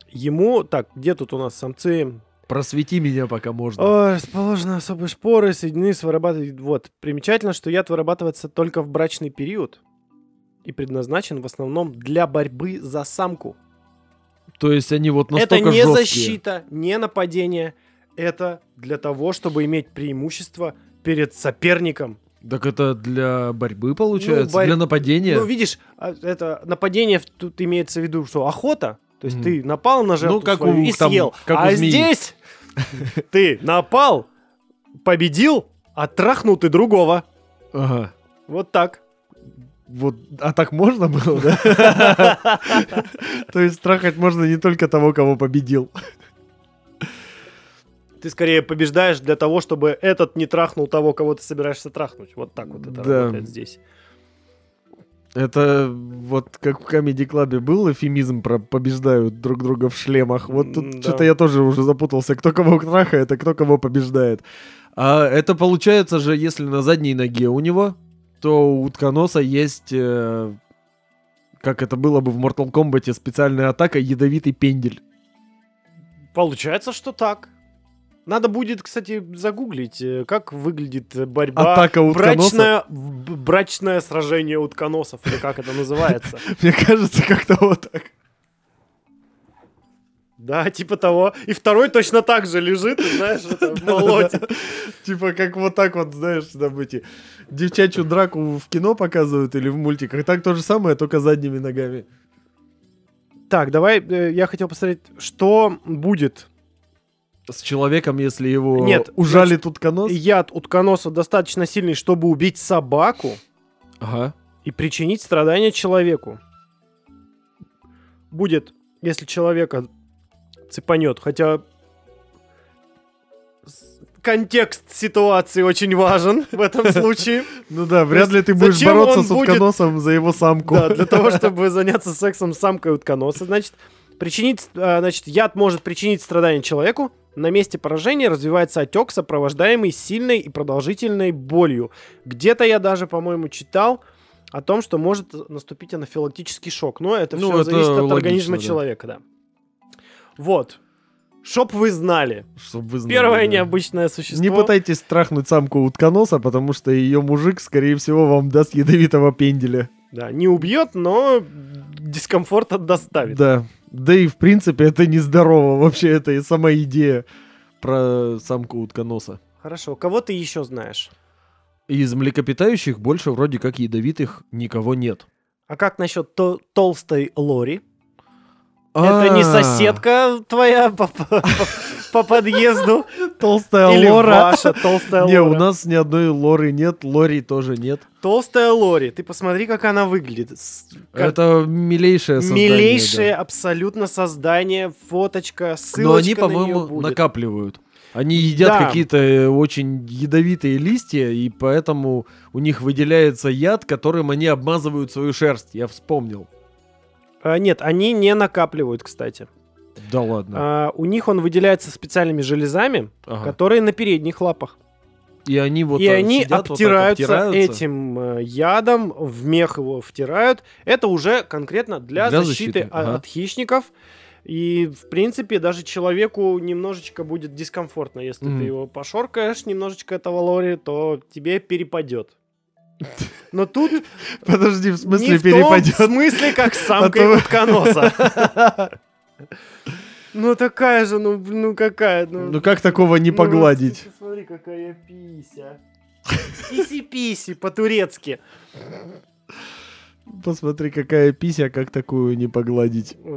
Ему, так, где тут у нас самцы? Просвети меня, пока можно. Ой, расположены особые шпоры, соединены с вырабатыванием... Вот, примечательно, что яд вырабатывается только в брачный период и предназначен в основном для борьбы за самку. То есть они вот это настолько не жесткие. защита, не нападение. Это для того, чтобы иметь преимущество перед соперником. Так это для борьбы получается? Ну, борь- Для нападения? Ну, видишь, а, это нападение тут имеется в виду, что охота. То есть Мгм. ты напал на жертву Ну, как свою у- и там, съел. как а здесь ты напал, победил, а трахнул ты другого. Ага. Вот так. Вот, а так можно было, да? То есть трахать можно не только того, кого победил. Ты скорее побеждаешь для того, чтобы этот не трахнул того, кого ты собираешься трахнуть. Вот так вот это Да. работает здесь. Это вот как в Comedy Club был эфемизм про побеждают друг друга в шлемах. Вот тут да. что-то я тоже уже запутался, кто кого трахает, а кто кого побеждает. А это получается же, если на задней ноге у него, то у утконоса есть, э, как это было бы в Mortal Kombat, специальная атака ядовитый пендель. Получается, что так. Надо будет, кстати, загуглить, э, как выглядит э, борьба. Атака. Брачное, брачное сражение утконосов, или как это называется. Мне кажется, как-то вот так. Да, типа того. И второй точно так же лежит, и, знаешь, это молотит. Типа как вот так вот, знаешь, эти девчачью драку в кино показывают или в мультиках. Так то же самое, только задними ногами. Так, давай, э, я хотел посмотреть, что будет. С человеком, если его Нет, ужалит утконос. Яд утконоса достаточно сильный, чтобы убить собаку Ага. и причинить страдания человеку. Будет, если человека цепанет, хотя контекст ситуации очень важен в этом случае. Ну да, вряд ли ты будешь бороться с утконосом за его самку. Да, для того, чтобы заняться сексом с самкой утконоса, значит, причинить, а, значит, яд может причинить страдания человеку. На месте поражения развивается отек, сопровождаемый сильной и продолжительной болью. Где-то я даже, по-моему, читал о том, что может наступить анафилактический шок. Но это Ну, все это зависит от логично, организма да. человека, да. Вот. Чтоб вы знали. Чтоб вы знали, Первое да. необычное существо. Не пытайтесь трахнуть самку утконоса, потому что ее мужик, скорее всего, вам даст ядовитого пенделя. Да, не убьет, но дискомфорт доставит. Да. Да и в принципе это нездорово. Вообще это и сама идея про самку утконоса. Хорошо, кого ты еще знаешь? Из млекопитающих больше вроде как ядовитых никого нет. А как насчет то- толстой Лори? Это не А, соседка твоя по, по- по подъезду? Толстая Или лора. ваша толстая Не, у Лора? нас ни одной лоры нет, лори тоже нет. Толстая Лори. Ты посмотри, как она выглядит. Как Это милейшее создание. Милейшее да. абсолютно создание, фоточка, ссылочка Но они, на по-моему, будет. накапливают. Они едят Да. какие-то э, очень ядовитые листья, и поэтому у них выделяется яд, которым они обмазывают свою шерсть. Я вспомнил. А, нет, они не накапливают, кстати. Да ладно. А, у них он выделяется специальными железами, Ага. которые на передних лапах. И они вот и э, они сидят вот так, обтираются, обтираются. этим э, ядом, в мех его втирают. Это уже конкретно для, Для защиты, защиты, ага. от хищников. И, в принципе, даже человеку немножечко будет дискомфортно, если Мгм. ты его пошоркаешь немножечко этого лори, то тебе перепадет. Но тут Подожди, в не смысле в том перепадет? смысле, как самка А то- утконоса. Ну такая же, ну, ну какая, ну... Ну как такого не ну, погладить? вот Смотри, какая пися. Писи-писи по-турецки. Посмотри, какая пися, как такую не погладить.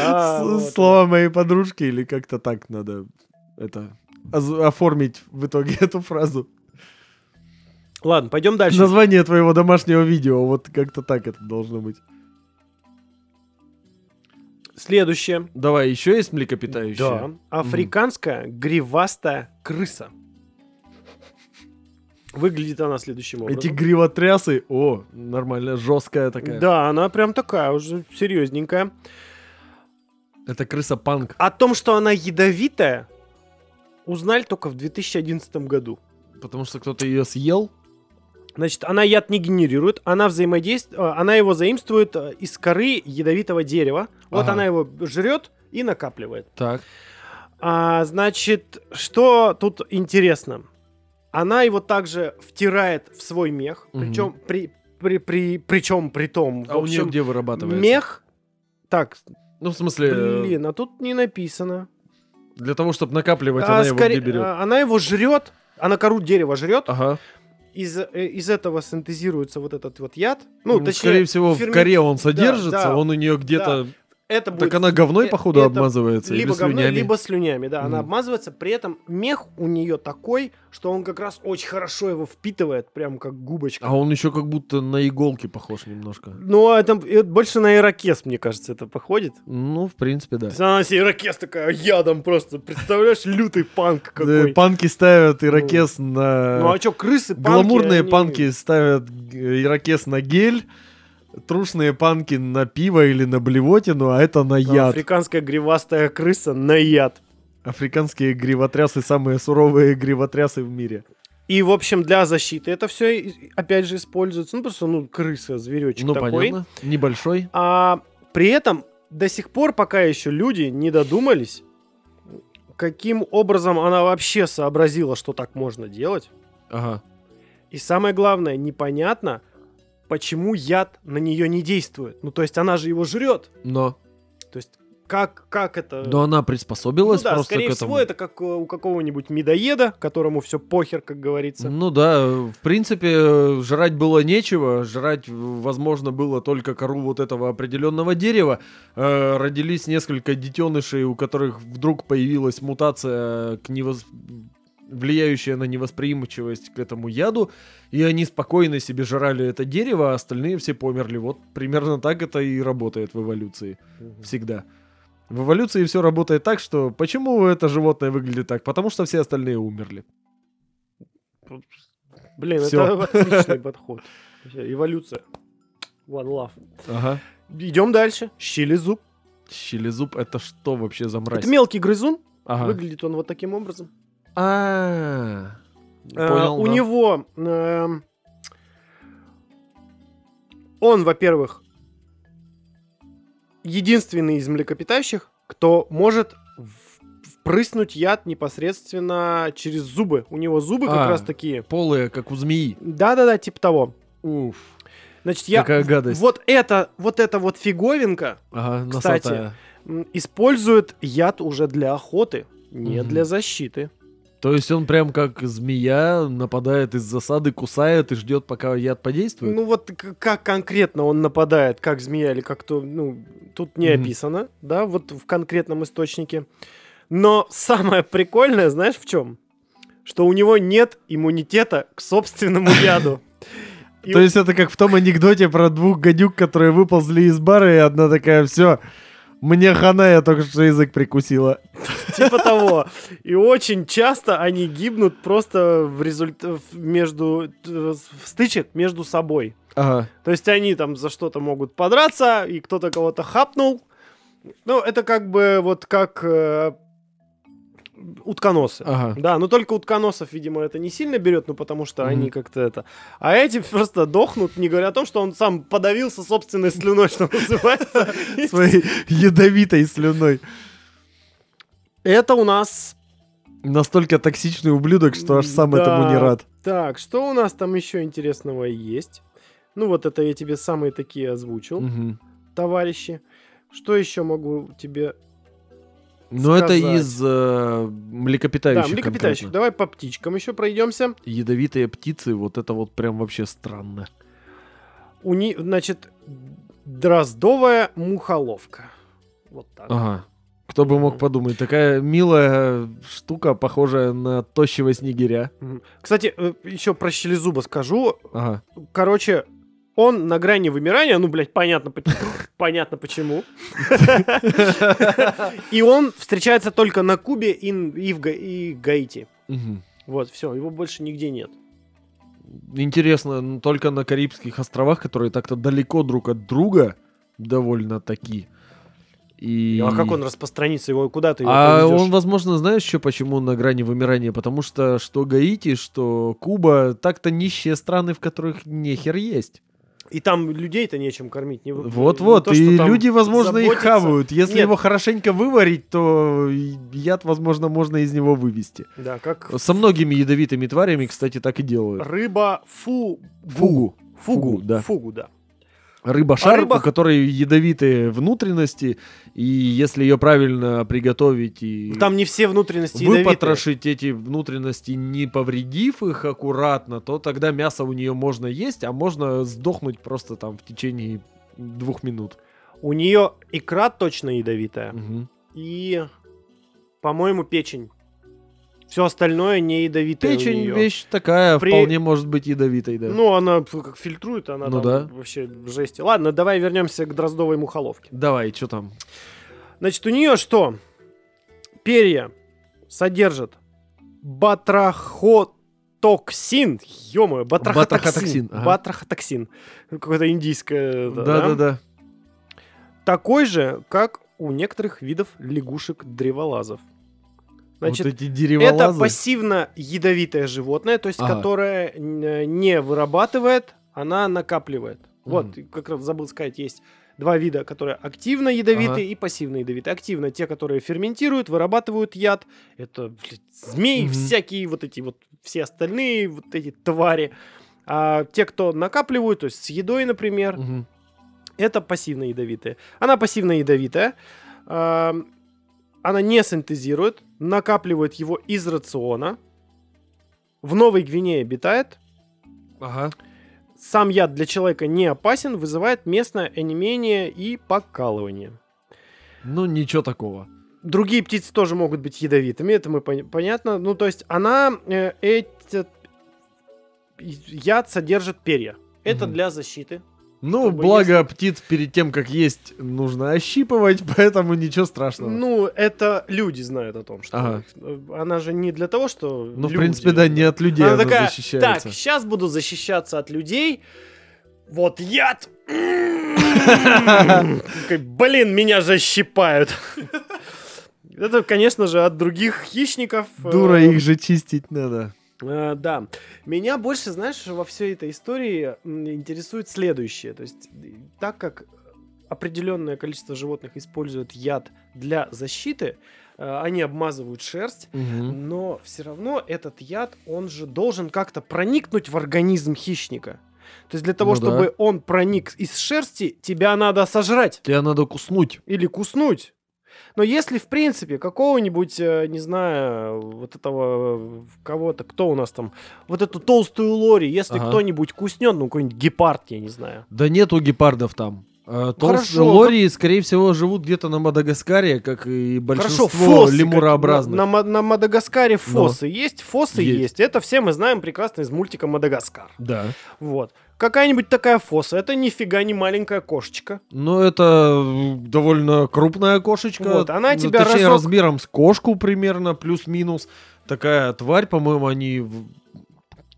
А. Слова моей подружки или как-то так надо это оформить в итоге эту фразу. Ладно, пойдем дальше. Название твоего домашнего видео, вот как-то так это должно быть. Следующее. Давай, еще есть млекопитающие? Да. Африканская гривастая крыса. Выглядит она следующим образом. Эти гривотрясы, о, нормально, жесткая такая. Да, она прям такая уже серьезненькая. Это крыса-панк. О том, что она ядовитая, узнали только в 2011 году. Потому что кто-то ее съел. Значит, она яд не генерирует, она взаимодействует, она его заимствует э, из коры ядовитого дерева. Вот Ага. она его жрет и накапливает. Так. А, значит, что тут интересно? Она его также втирает в свой мех, Мгм. причем при, при, при, причем при том, А в у нее общем, где вырабатывается? мех. Так, Ну, в смысле, э, блин, а тут не написано. для того, чтобы накапливать, А, она его скорее- где берет? а, она его жрет, она кору дерева жрет, Ага. Из, э, из этого синтезируется вот этот вот яд. Ну, Ну, точнее, скорее всего, в фермен- коре он содержится, да. он у нее где-то... это будет Так она говной, э, походу, это обмазывается либо или говной, слюнями? либо слюнями, да. Она Мгм. обмазывается, при этом мех у нее такой, что он как раз очень хорошо его впитывает, прям как губочка. А он еще как будто на иголки похож немножко. Ну, а это, это больше на ирокез, мне кажется, это походит. Ну, в принципе, да. То есть она себе ирокез такая ядом просто, представляешь, лютый панк Э, какой. Панки ставят ирокез на... Ну а что, крысы, панки, Гламурные они- панки ставят г- ирокез на гель, трушные панки на пиво или на блевотину, а это на яд. Африканская гривастая крыса на яд. Африканские гривотрясы самые суровые гривотрясы в мире. И, в общем, для защиты это все, опять же, используется. Ну, просто, ну, крыса, зверечек ну, такой. понятно. Небольшой. А при этом до сих пор пока еще люди не додумались, каким образом она вообще сообразила, что так можно делать. Ага. И самое главное, непонятно, почему яд на нее не действует. Ну, то есть она же его жрет. Но, То есть как, как это... но она Ну приспособилась да, просто скорее к этому. всего, это как э, у какого-нибудь медоеда, которому все похер, как говорится. Ну да, в принципе, жрать было нечего. Жрать, возможно, было только кору вот этого определенного дерева. Э, родились несколько детенышей, у которых вдруг появилась мутация, к невос- влияющая на невосприимчивость к этому яду. И они спокойно себе жрали это дерево, а остальные все померли. Вот примерно так это и работает в эволюции. Всегда. В эволюции все работает так, что почему это животное выглядит так? Потому что все остальные умерли. Блин, Всё. это отличный подход. Эволюция. One love. Ага. Идем дальше. Щелезуб. Щелезуб это что вообще за мразь? Это мелкий грызун. Ага. Выглядит он вот таким образом. А, у него... эм, он, во-первых, единственный из млекопитающих, кто может впрыснуть яд непосредственно через зубы. У него зубы как А. раз такие. Полые, как у змеи. Да-да-да, типа того. Уф. Значит, я... Какая гадость. Вот это, вот эта вот фиговинка Ага, Кстати, носатая. использует яд уже для охоты, не Мгм. для защиты. То есть он прям как змея нападает из засады, кусает и ждет, пока яд подействует? Ну вот как конкретно он нападает, как змея или как то, ну, тут не Мгм. описано, да, вот в конкретном источнике. Но самое прикольное, знаешь, в чем? Что у него нет иммунитета к собственному яду. То есть это как в том анекдоте про двух гадюк, которые выползли из бара, и одна такая, все, мне хана, я только что язык прикусила. типа того. И очень часто они гибнут просто в результате между в стычек между собой. Ага. То есть они там за что-то могут подраться, и кто-то кого-то хапнул. Ну, это как бы вот как э, утконосы. Ага. Да, но только утконосов, видимо, это не сильно берет, ну потому что Мгм. они как-то это... А эти просто дохнут, не говоря о том, что он сам подавился собственной слюной, что называется. Своей ядовитой слюной. Это у нас... Настолько токсичный ублюдок, что аж сам Да. этому не рад. Так, что у нас там еще интересного есть? Ну вот это я тебе самые такие озвучил, товарищи. Что еще могу тебе Но это из э, млекопитающих. Да, млекопитающих. конкретно. Давай по птичкам еще пройдемся. Ядовитые птицы, вот это вот прям вообще странно. У ни, значит, дроздовая мухоловка. Вот так. Ага. Кто бы мог подумать, такая милая штука, похожая на тощего снегиря. Кстати, еще про щелезуба скажу. Ага. Короче, он на грани вымирания, ну, блядь, понятно, по- понятно почему. И он встречается только на Кубе и и в и Гаити. Вот, все, его больше нигде нет. Интересно, только на Карибских островах, которые так-то далеко друг от друга, довольно таки. И... А как он распространится? Его куда ты его А повезёшь? он, возможно, знаешь еще почему на грани вымирания? Потому что что Гаити, что Куба, так-то нищие страны, в которых нехер есть. И там людей-то нечем кормить. не- не Вот-вот, то, что и там люди, возможно, их заботиться. хавают. Если Нет. его хорошенько выварить, то яд, возможно, можно из него вывести. Да, как Со многими ядовитыми тварями, кстати, так и делают. рыба фу... Фугу. Фугу, Фугу, да. Фугу, да. Рыба-шар, А рыба- у которой ядовитые внутренности, и если ее правильно приготовить и Там не все внутренности ядовитые. выпотрошить эти внутренности, не повредив их аккуратно, то тогда мясо у нее можно есть, а можно сдохнуть просто там в течение двух минут. У нее икра точно ядовитая. Мгм. И, по-моему, печень. Все остальное не ядовитое Печень вещь такая, При- вполне может быть ядовитой, да. Ну, она как фильтрует, она Ну да. вообще жесть. Ладно, давай вернемся к дроздовой мухоловке. Давай, что там? Значит, у нее что? Перья содержат батрахотоксин. Ё-моё, батрахотоксин. Батрахотоксин, ага. Батрахотоксин. Какое-то индийское. Да-да-да. Такой же, как у некоторых видов лягушек-древолазов. Значит, вот эти это дереволазы. пассивно ядовитое животное, то есть Ага. которое н- не вырабатывает, она накапливает. Вот, Мгм. и как раз забыл сказать, есть два вида, которые активно ядовитые Ага. и пассивно ядовитые. Активно те, которые ферментируют, вырабатывают яд. Это блядь, змеи Мгм. всякие, вот эти вот все остальные вот эти твари. А те, кто накапливают, то есть с едой, например, Мгм. это пассивно ядовитые. Она пассивно ядовитая. Она не синтезирует, накапливает его из рациона. В Новой Гвинее обитает. Ага. Сам яд для человека не опасен, вызывает местное онемение и покалывание. Ну, ничего такого. Другие птицы тоже могут быть ядовитыми, это мы пон- понятно. Ну, то есть она э, этот яд содержит перья. Это Мгм. для защиты. Ну, Как бы благо птиц перед тем, как есть, нужно ощипывать, поэтому ничего страшного. Ну, это люди знают о том, что Ага. э, она же не для того, что. Ну, в люди. принципе, да, не от людей Она она, такая, защищается. так, сейчас буду защищаться от людей. Вот яд. Такой, Блин, меня же щипают. Это, конечно же, от других хищников. э, Дура, их же чистить надо. Э, Да. Меня больше, знаешь, во всей этой истории интересует следующее. То есть, э, так как определенное количество животных используют яд для защиты, э, они обмазывают шерсть, Мгм. но все равно этот яд, он же должен как-то проникнуть в организм хищника. То есть для того, Ну да. чтобы он проник из шерсти, тебя надо сожрать Тебя надо куснуть. или куснуть. Но если, в принципе, какого-нибудь, э, не знаю, вот этого э, кого-то, кто у нас там, вот эту толстую лори, если Ага. кто-нибудь куснет, ну, какой-нибудь гепард, я не знаю. Да нету гепардов там. Э, Толстые Хорошо, лори, скорее всего, живут где-то на Мадагаскаре, как и большинство Хорошо, фосы. лемурообразных. На, на на Мадагаскаре фосы есть, фосы Есть. есть. Это все мы знаем прекрасно из мультика Мадагаскар. Да. Вот. Какая-нибудь такая фоса, это нифига не маленькая кошечка. Но это довольно крупная кошечка. Вот, она Ну, тебя Точнее, разок- размером с кошку примерно, плюс-минус. Такая тварь, по-моему, они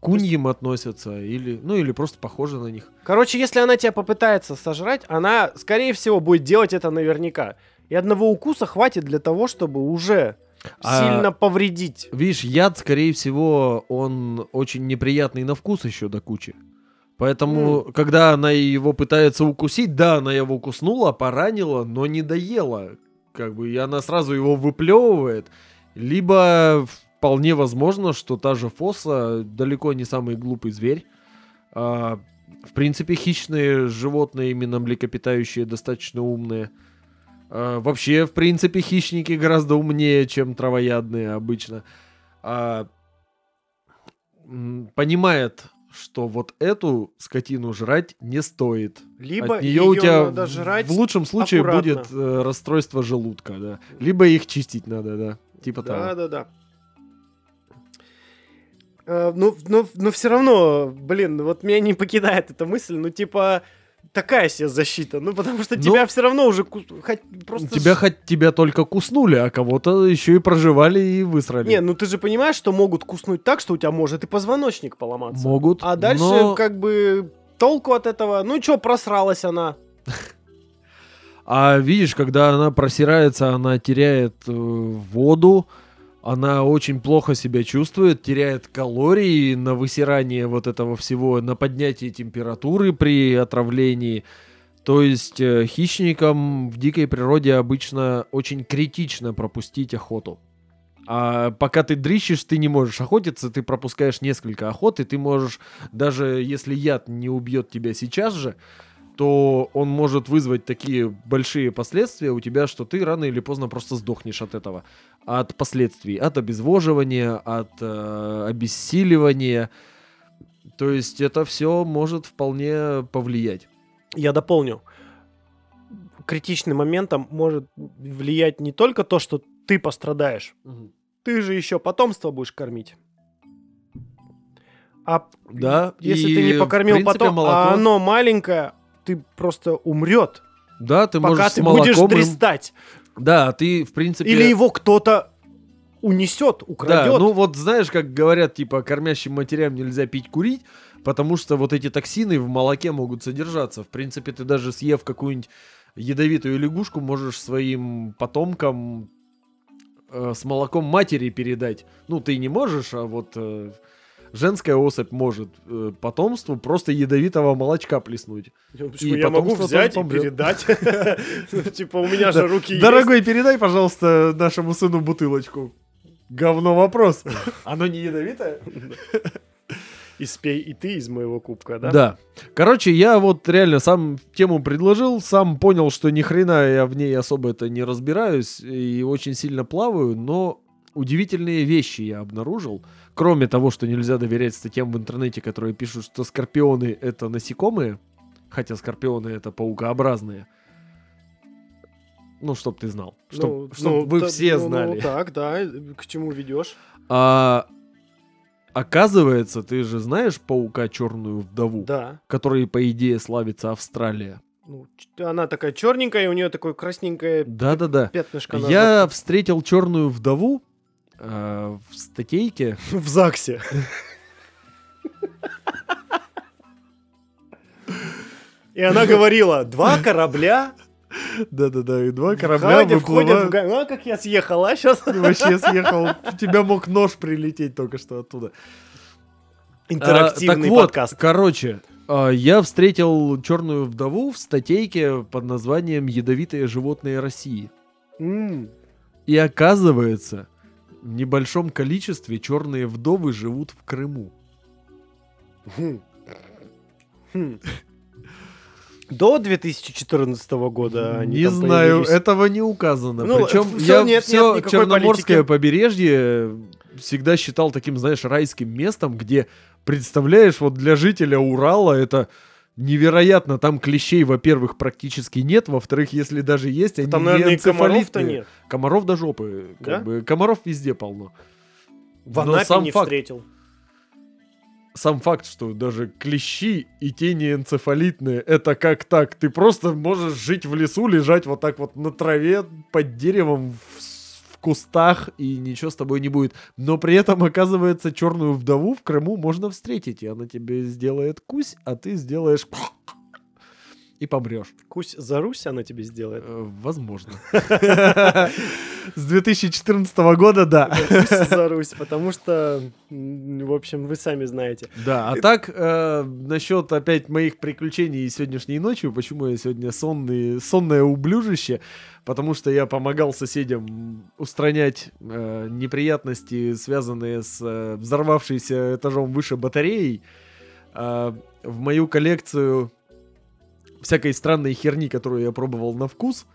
куньям относятся. Или, ну, или просто похожи на них. Короче, если она тебя попытается сожрать, она, скорее всего, будет делать это наверняка. И одного укуса хватит для того, чтобы уже А- сильно повредить. Видишь, яд, скорее всего, он очень неприятный на вкус еще до кучи. Поэтому, когда она его пытается укусить, да, она его куснула, поранила, но не доела. Как бы, и она сразу его выплевывает. Либо вполне возможно, что та же фоса далеко не самый глупый зверь. А, в принципе, хищные животные, именно млекопитающие, достаточно умные. А, вообще, в принципе, хищники гораздо умнее, чем травоядные обычно. А, понимает, что вот эту скотину жрать не стоит. Либо От ее нее у тебя надо жрать. в лучшем случае аккуратно. будет э, расстройство желудка, да. Либо их чистить надо, да. Типа Да, того. да, да. Э, Ну, но, но все равно, блин, вот меня не покидает эта мысль, ну, типа, такая себе защита. Ну, потому что Ну, тебя все равно уже ку- хоть просто... Тебя хоть тебя только куснули, а кого-то еще и проживали и высрали. Не, ну ты же понимаешь, что могут куснуть так, что у тебя может и позвоночник поломаться. Могут. А дальше, но- как бы, толку от этого, ну что, просралась она. А видишь, когда она просирается, она теряет э, воду, она очень плохо себя чувствует, теряет калории на высирание вот этого всего, на поднятие температуры при отравлении. То есть э, хищникам в дикой природе обычно очень критично пропустить охоту. А пока ты дрищешь, ты не можешь охотиться, ты пропускаешь несколько охот, и ты можешь, даже если яд не убьет тебя сейчас же, то он может вызвать такие большие последствия у тебя, что ты рано или поздно просто сдохнешь от этого. От последствий, от обезвоживания, от э, обессиливания. То есть это все может вполне повлиять. Я дополню. Критичным моментом может влиять не только то, что ты пострадаешь, ты же еще потомство будешь кормить. А Да. если и, ты не покормил принципе, потом, молоко- а оно маленькое, ты просто умрет, Да, ты пока можешь ты с будешь им- дрестать. Да, ты, в принципе... Или его кто-то унесет, украдет. Да, ну вот знаешь, как говорят, типа, кормящим матерям нельзя пить, курить, потому что вот эти токсины в молоке могут содержаться. В принципе, ты даже съев какую-нибудь ядовитую лягушку, можешь своим потомкам э, с молоком матери передать. Ну, ты не можешь, а вот э, женская особь может э, потомству просто ядовитого молочка плеснуть. Ну, почему и я могу взять и передать. Ну, Типа, у меня же руки есть. Дорогой, передай, пожалуйста, нашему сыну бутылочку. Говно вопрос. Оно не ядовитое? И спей и ты из моего кубка, да? Да. Короче, я вот реально сам тему предложил, сам понял, что ни хрена я в ней особо это не разбираюсь и очень сильно плаваю, но удивительные вещи я обнаружил. Кроме того, что нельзя доверять статьям в интернете, которые пишут, что скорпионы это насекомые, хотя скорпионы это паукообразные. Ну, чтоб ты знал. Чтоб, Ну, чтоб ну, вы та- все ну, ну, знали. Так, да, к чему ведешь? А оказывается, ты же знаешь паука черную вдову, Да. которой, по идее, славится Австралия. Ну, она такая черненькая, у нее такое красненькое Да-да-да. пятнышко на Я встретил черную вдову э, в статейке. в ЗАГСе. И она говорила, два корабля Да-да-да, и два входят, входят в... га- Ну, а как я съехала сейчас? Вообще съехал. У тебя мог нож прилететь только что оттуда. А, Интерактивный вот, подкаст. короче, А, Я встретил черную вдову в статейке под названием «Ядовитые животные России». И оказывается, небольшом количестве черные вдовы живут в Крыму. хм. Хм. До 2014 года они не знаю, появились. этого не указано. Ну, Причем всё, я нет, все нет Черноморское политики. побережье всегда считал таким, знаешь, райским местом, где, представляешь, вот для жителя Урала это невероятно. Там клещей, во-первых, практически нет, во-вторых, если даже есть, они Там, не наверное, комаров-то энцефалитные. нет. Комаров до жопы. как Да? бы. Комаров везде полно. В Но Анапе сам не факт. встретил. Сам факт, что даже клещи и те не энцефалитные, это как так? Ты просто можешь жить в лесу, лежать вот так вот на траве, под деревом, в кустах, и ничего с тобой не будет. Но при этом, оказывается, черную вдову в Крыму можно встретить, и она тебе сделает кусь, а ты сделаешь и помрешь. Кусь за Русь она тебе сделает. Э, Возможно. С 2014 года, да. Кусь за Русь, потому что, в общем, вы сами знаете. Да, а так, э, насчет опять моих приключений сегодняшней ночью, почему я сегодня сонный, сонное ублюжище, потому что я помогал соседям устранять э, неприятности, связанные с э, взорвавшейся этажом выше батареей. А, в мою коллекцию всякой странной херни, которую я пробовал на вкус,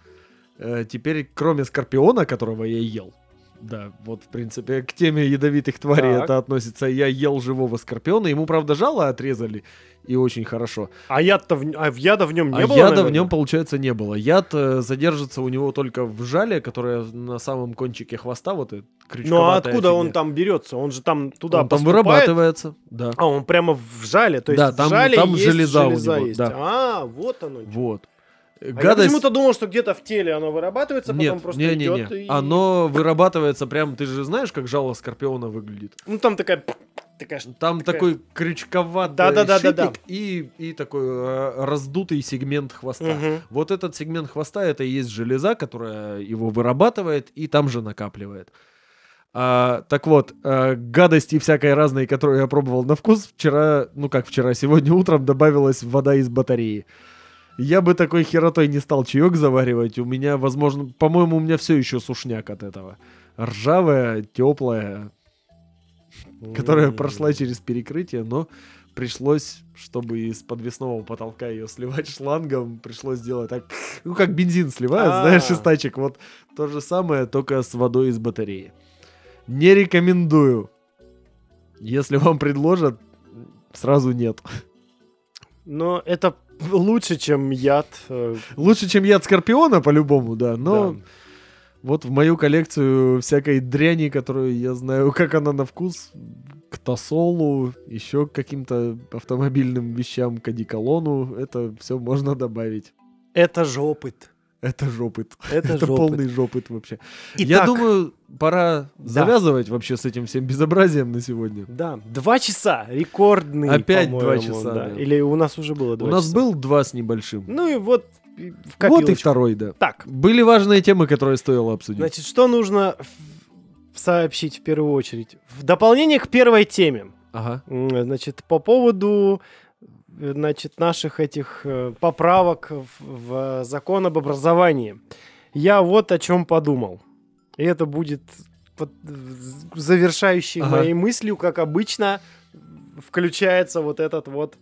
э, теперь, кроме скорпиона, которого я ел, да, вот, в принципе, к теме ядовитых тварей Так. это относится. Я ел живого скорпиона, ему, правда, жало отрезали, и очень хорошо. А яд-то в, а в яда в нем не а было, яда в наверное? нем, получается, не было. Яд э, задержится у него только в жале, которое на самом кончике хвоста, вот это Ну а откуда он фигня. там берется? Он же там туда Он там вырабатывается, да. А, он прямо в жале, то есть Да, в там- жале там есть железа у железа него, есть. да. А, вот оно. чё. Вот. А я Гадость... почему-то думал, что где-то в теле оно вырабатывается, потом Нет, просто не, не, идет не. и... Оно вырабатывается прям, ты же знаешь, как жало скорпиона выглядит? Ну там такая... такая Там такая- такой крючковатый Да-да-да-да-да. шипик и, и такой э, раздутый сегмент хвоста. Мгм. Вот этот сегмент хвоста это и есть железа, которая его вырабатывает и там же накапливает. А, так вот, э, гадости всякой разной, которую я пробовал на вкус, вчера, ну как вчера, сегодня утром добавилась вода из батареи. Я бы такой херотой не стал чаек заваривать. У меня, возможно, по-моему, у меня все еще сушняк от этого. Ржавая, теплая, которая прошла через перекрытие, но пришлось, чтобы из подвесного потолка ее сливать шлангом, пришлось сделать так, ну как бензин сливают, А. знаешь, из тачек. Вот то же самое, только с водой из батареи. Не рекомендую. Если вам предложат, сразу нет. Но это лучше, чем яд. э, Лучше, чем яд скорпиона, по-любому, да. Но да. вот в мою коллекцию всякой дряни, которую я знаю, как она на вкус, к тосолу, еще к каким-то автомобильным вещам, к одеколону, это все можно добавить. Это же опыт. Это жопыт. Это, Это же опыт. полный жопыт вообще. Я Итак, думаю, пора Да. завязывать вообще с этим всем безобразием на сегодня. Да, два часа, рекордный, Опять два часа, да. да. Или у нас уже было два У нас часа? был два с небольшим. Ну и вот в вот и второй, да. Так, Были важные темы, которые стоило обсудить. значит, что нужно сообщить в первую очередь? В дополнение к первой теме. Ага. Значит, по поводу значит, наших этих э, поправок в, в закон об образовании. Я вот о чем подумал. И это будет под- завершающей Ага. моей мыслью, как обычно, включается вот этот вот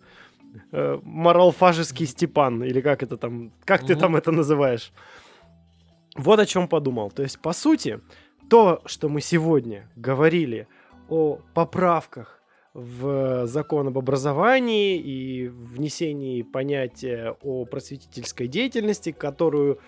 э, моралфажеский Степан, или как это там, как ты Мгм. там это называешь. Вот о чем подумал. То есть, по сути, то, что мы сегодня говорили о поправках в закон об образовании и внесении понятия о просветительской деятельности, которую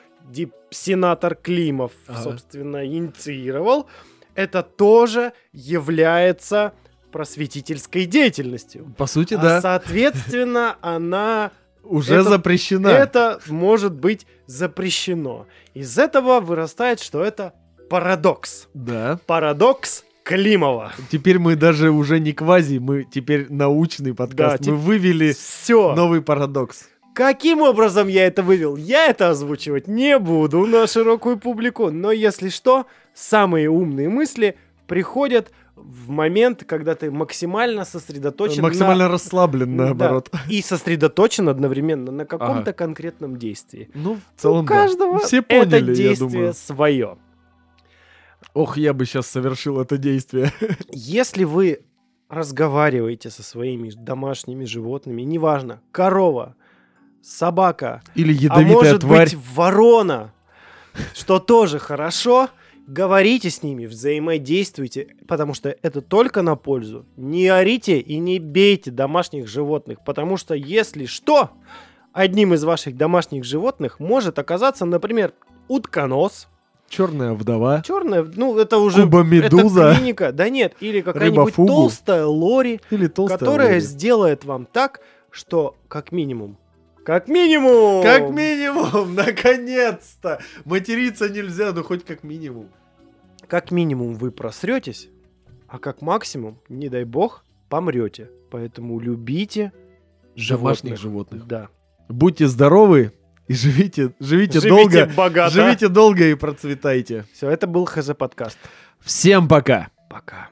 сенатор Климов, Ага. собственно, инициировал, это тоже является просветительской деятельностью. По сути, А, да. соответственно, она Уже это- запрещена. это может быть запрещено. Из этого вырастает, что это парадокс. Да. Парадокс Климова. Теперь мы даже уже не квази, мы теперь научный подкаст. Да, мы вывели Все. новый парадокс. Каким образом я это вывел? Я это озвучивать не буду на широкую публику. Но если что, самые умные мысли приходят в момент, когда ты максимально сосредоточен Максимально расслаблен, на... наоборот. Да, и сосредоточен одновременно на каком-то Ага. конкретном действии. Ну, в целом, У да. каждого Все это поняли, я действие думаю. свое. Ох, я бы сейчас совершил это действие. Если вы разговариваете со своими домашними животными, неважно, корова, собака, Или а ядовитая может тварь. быть ворона, что тоже хорошо, говорите с ними, взаимодействуйте, потому что это только на пользу. Не орите и не бейте домашних животных, потому что если что, одним из ваших домашних животных может оказаться, например, утконос, Черная вдова. черная, ну это уже Куба-медуза. это клиника, да нет, или какая-нибудь толстая лори, Или толстая которая лори. сделает вам так, что как минимум, как минимум, Как минимум, наконец-то! Материться нельзя, ну хоть как минимум. как минимум вы просретесь, а как максимум, не дай бог, помрете. Поэтому любите Домашних животных. животных. Да. Будьте здоровы и живите, живите, Живите долго. богато. Живите долго и процветайте. Все, это был ХЗ подкаст. Всем пока! Пока.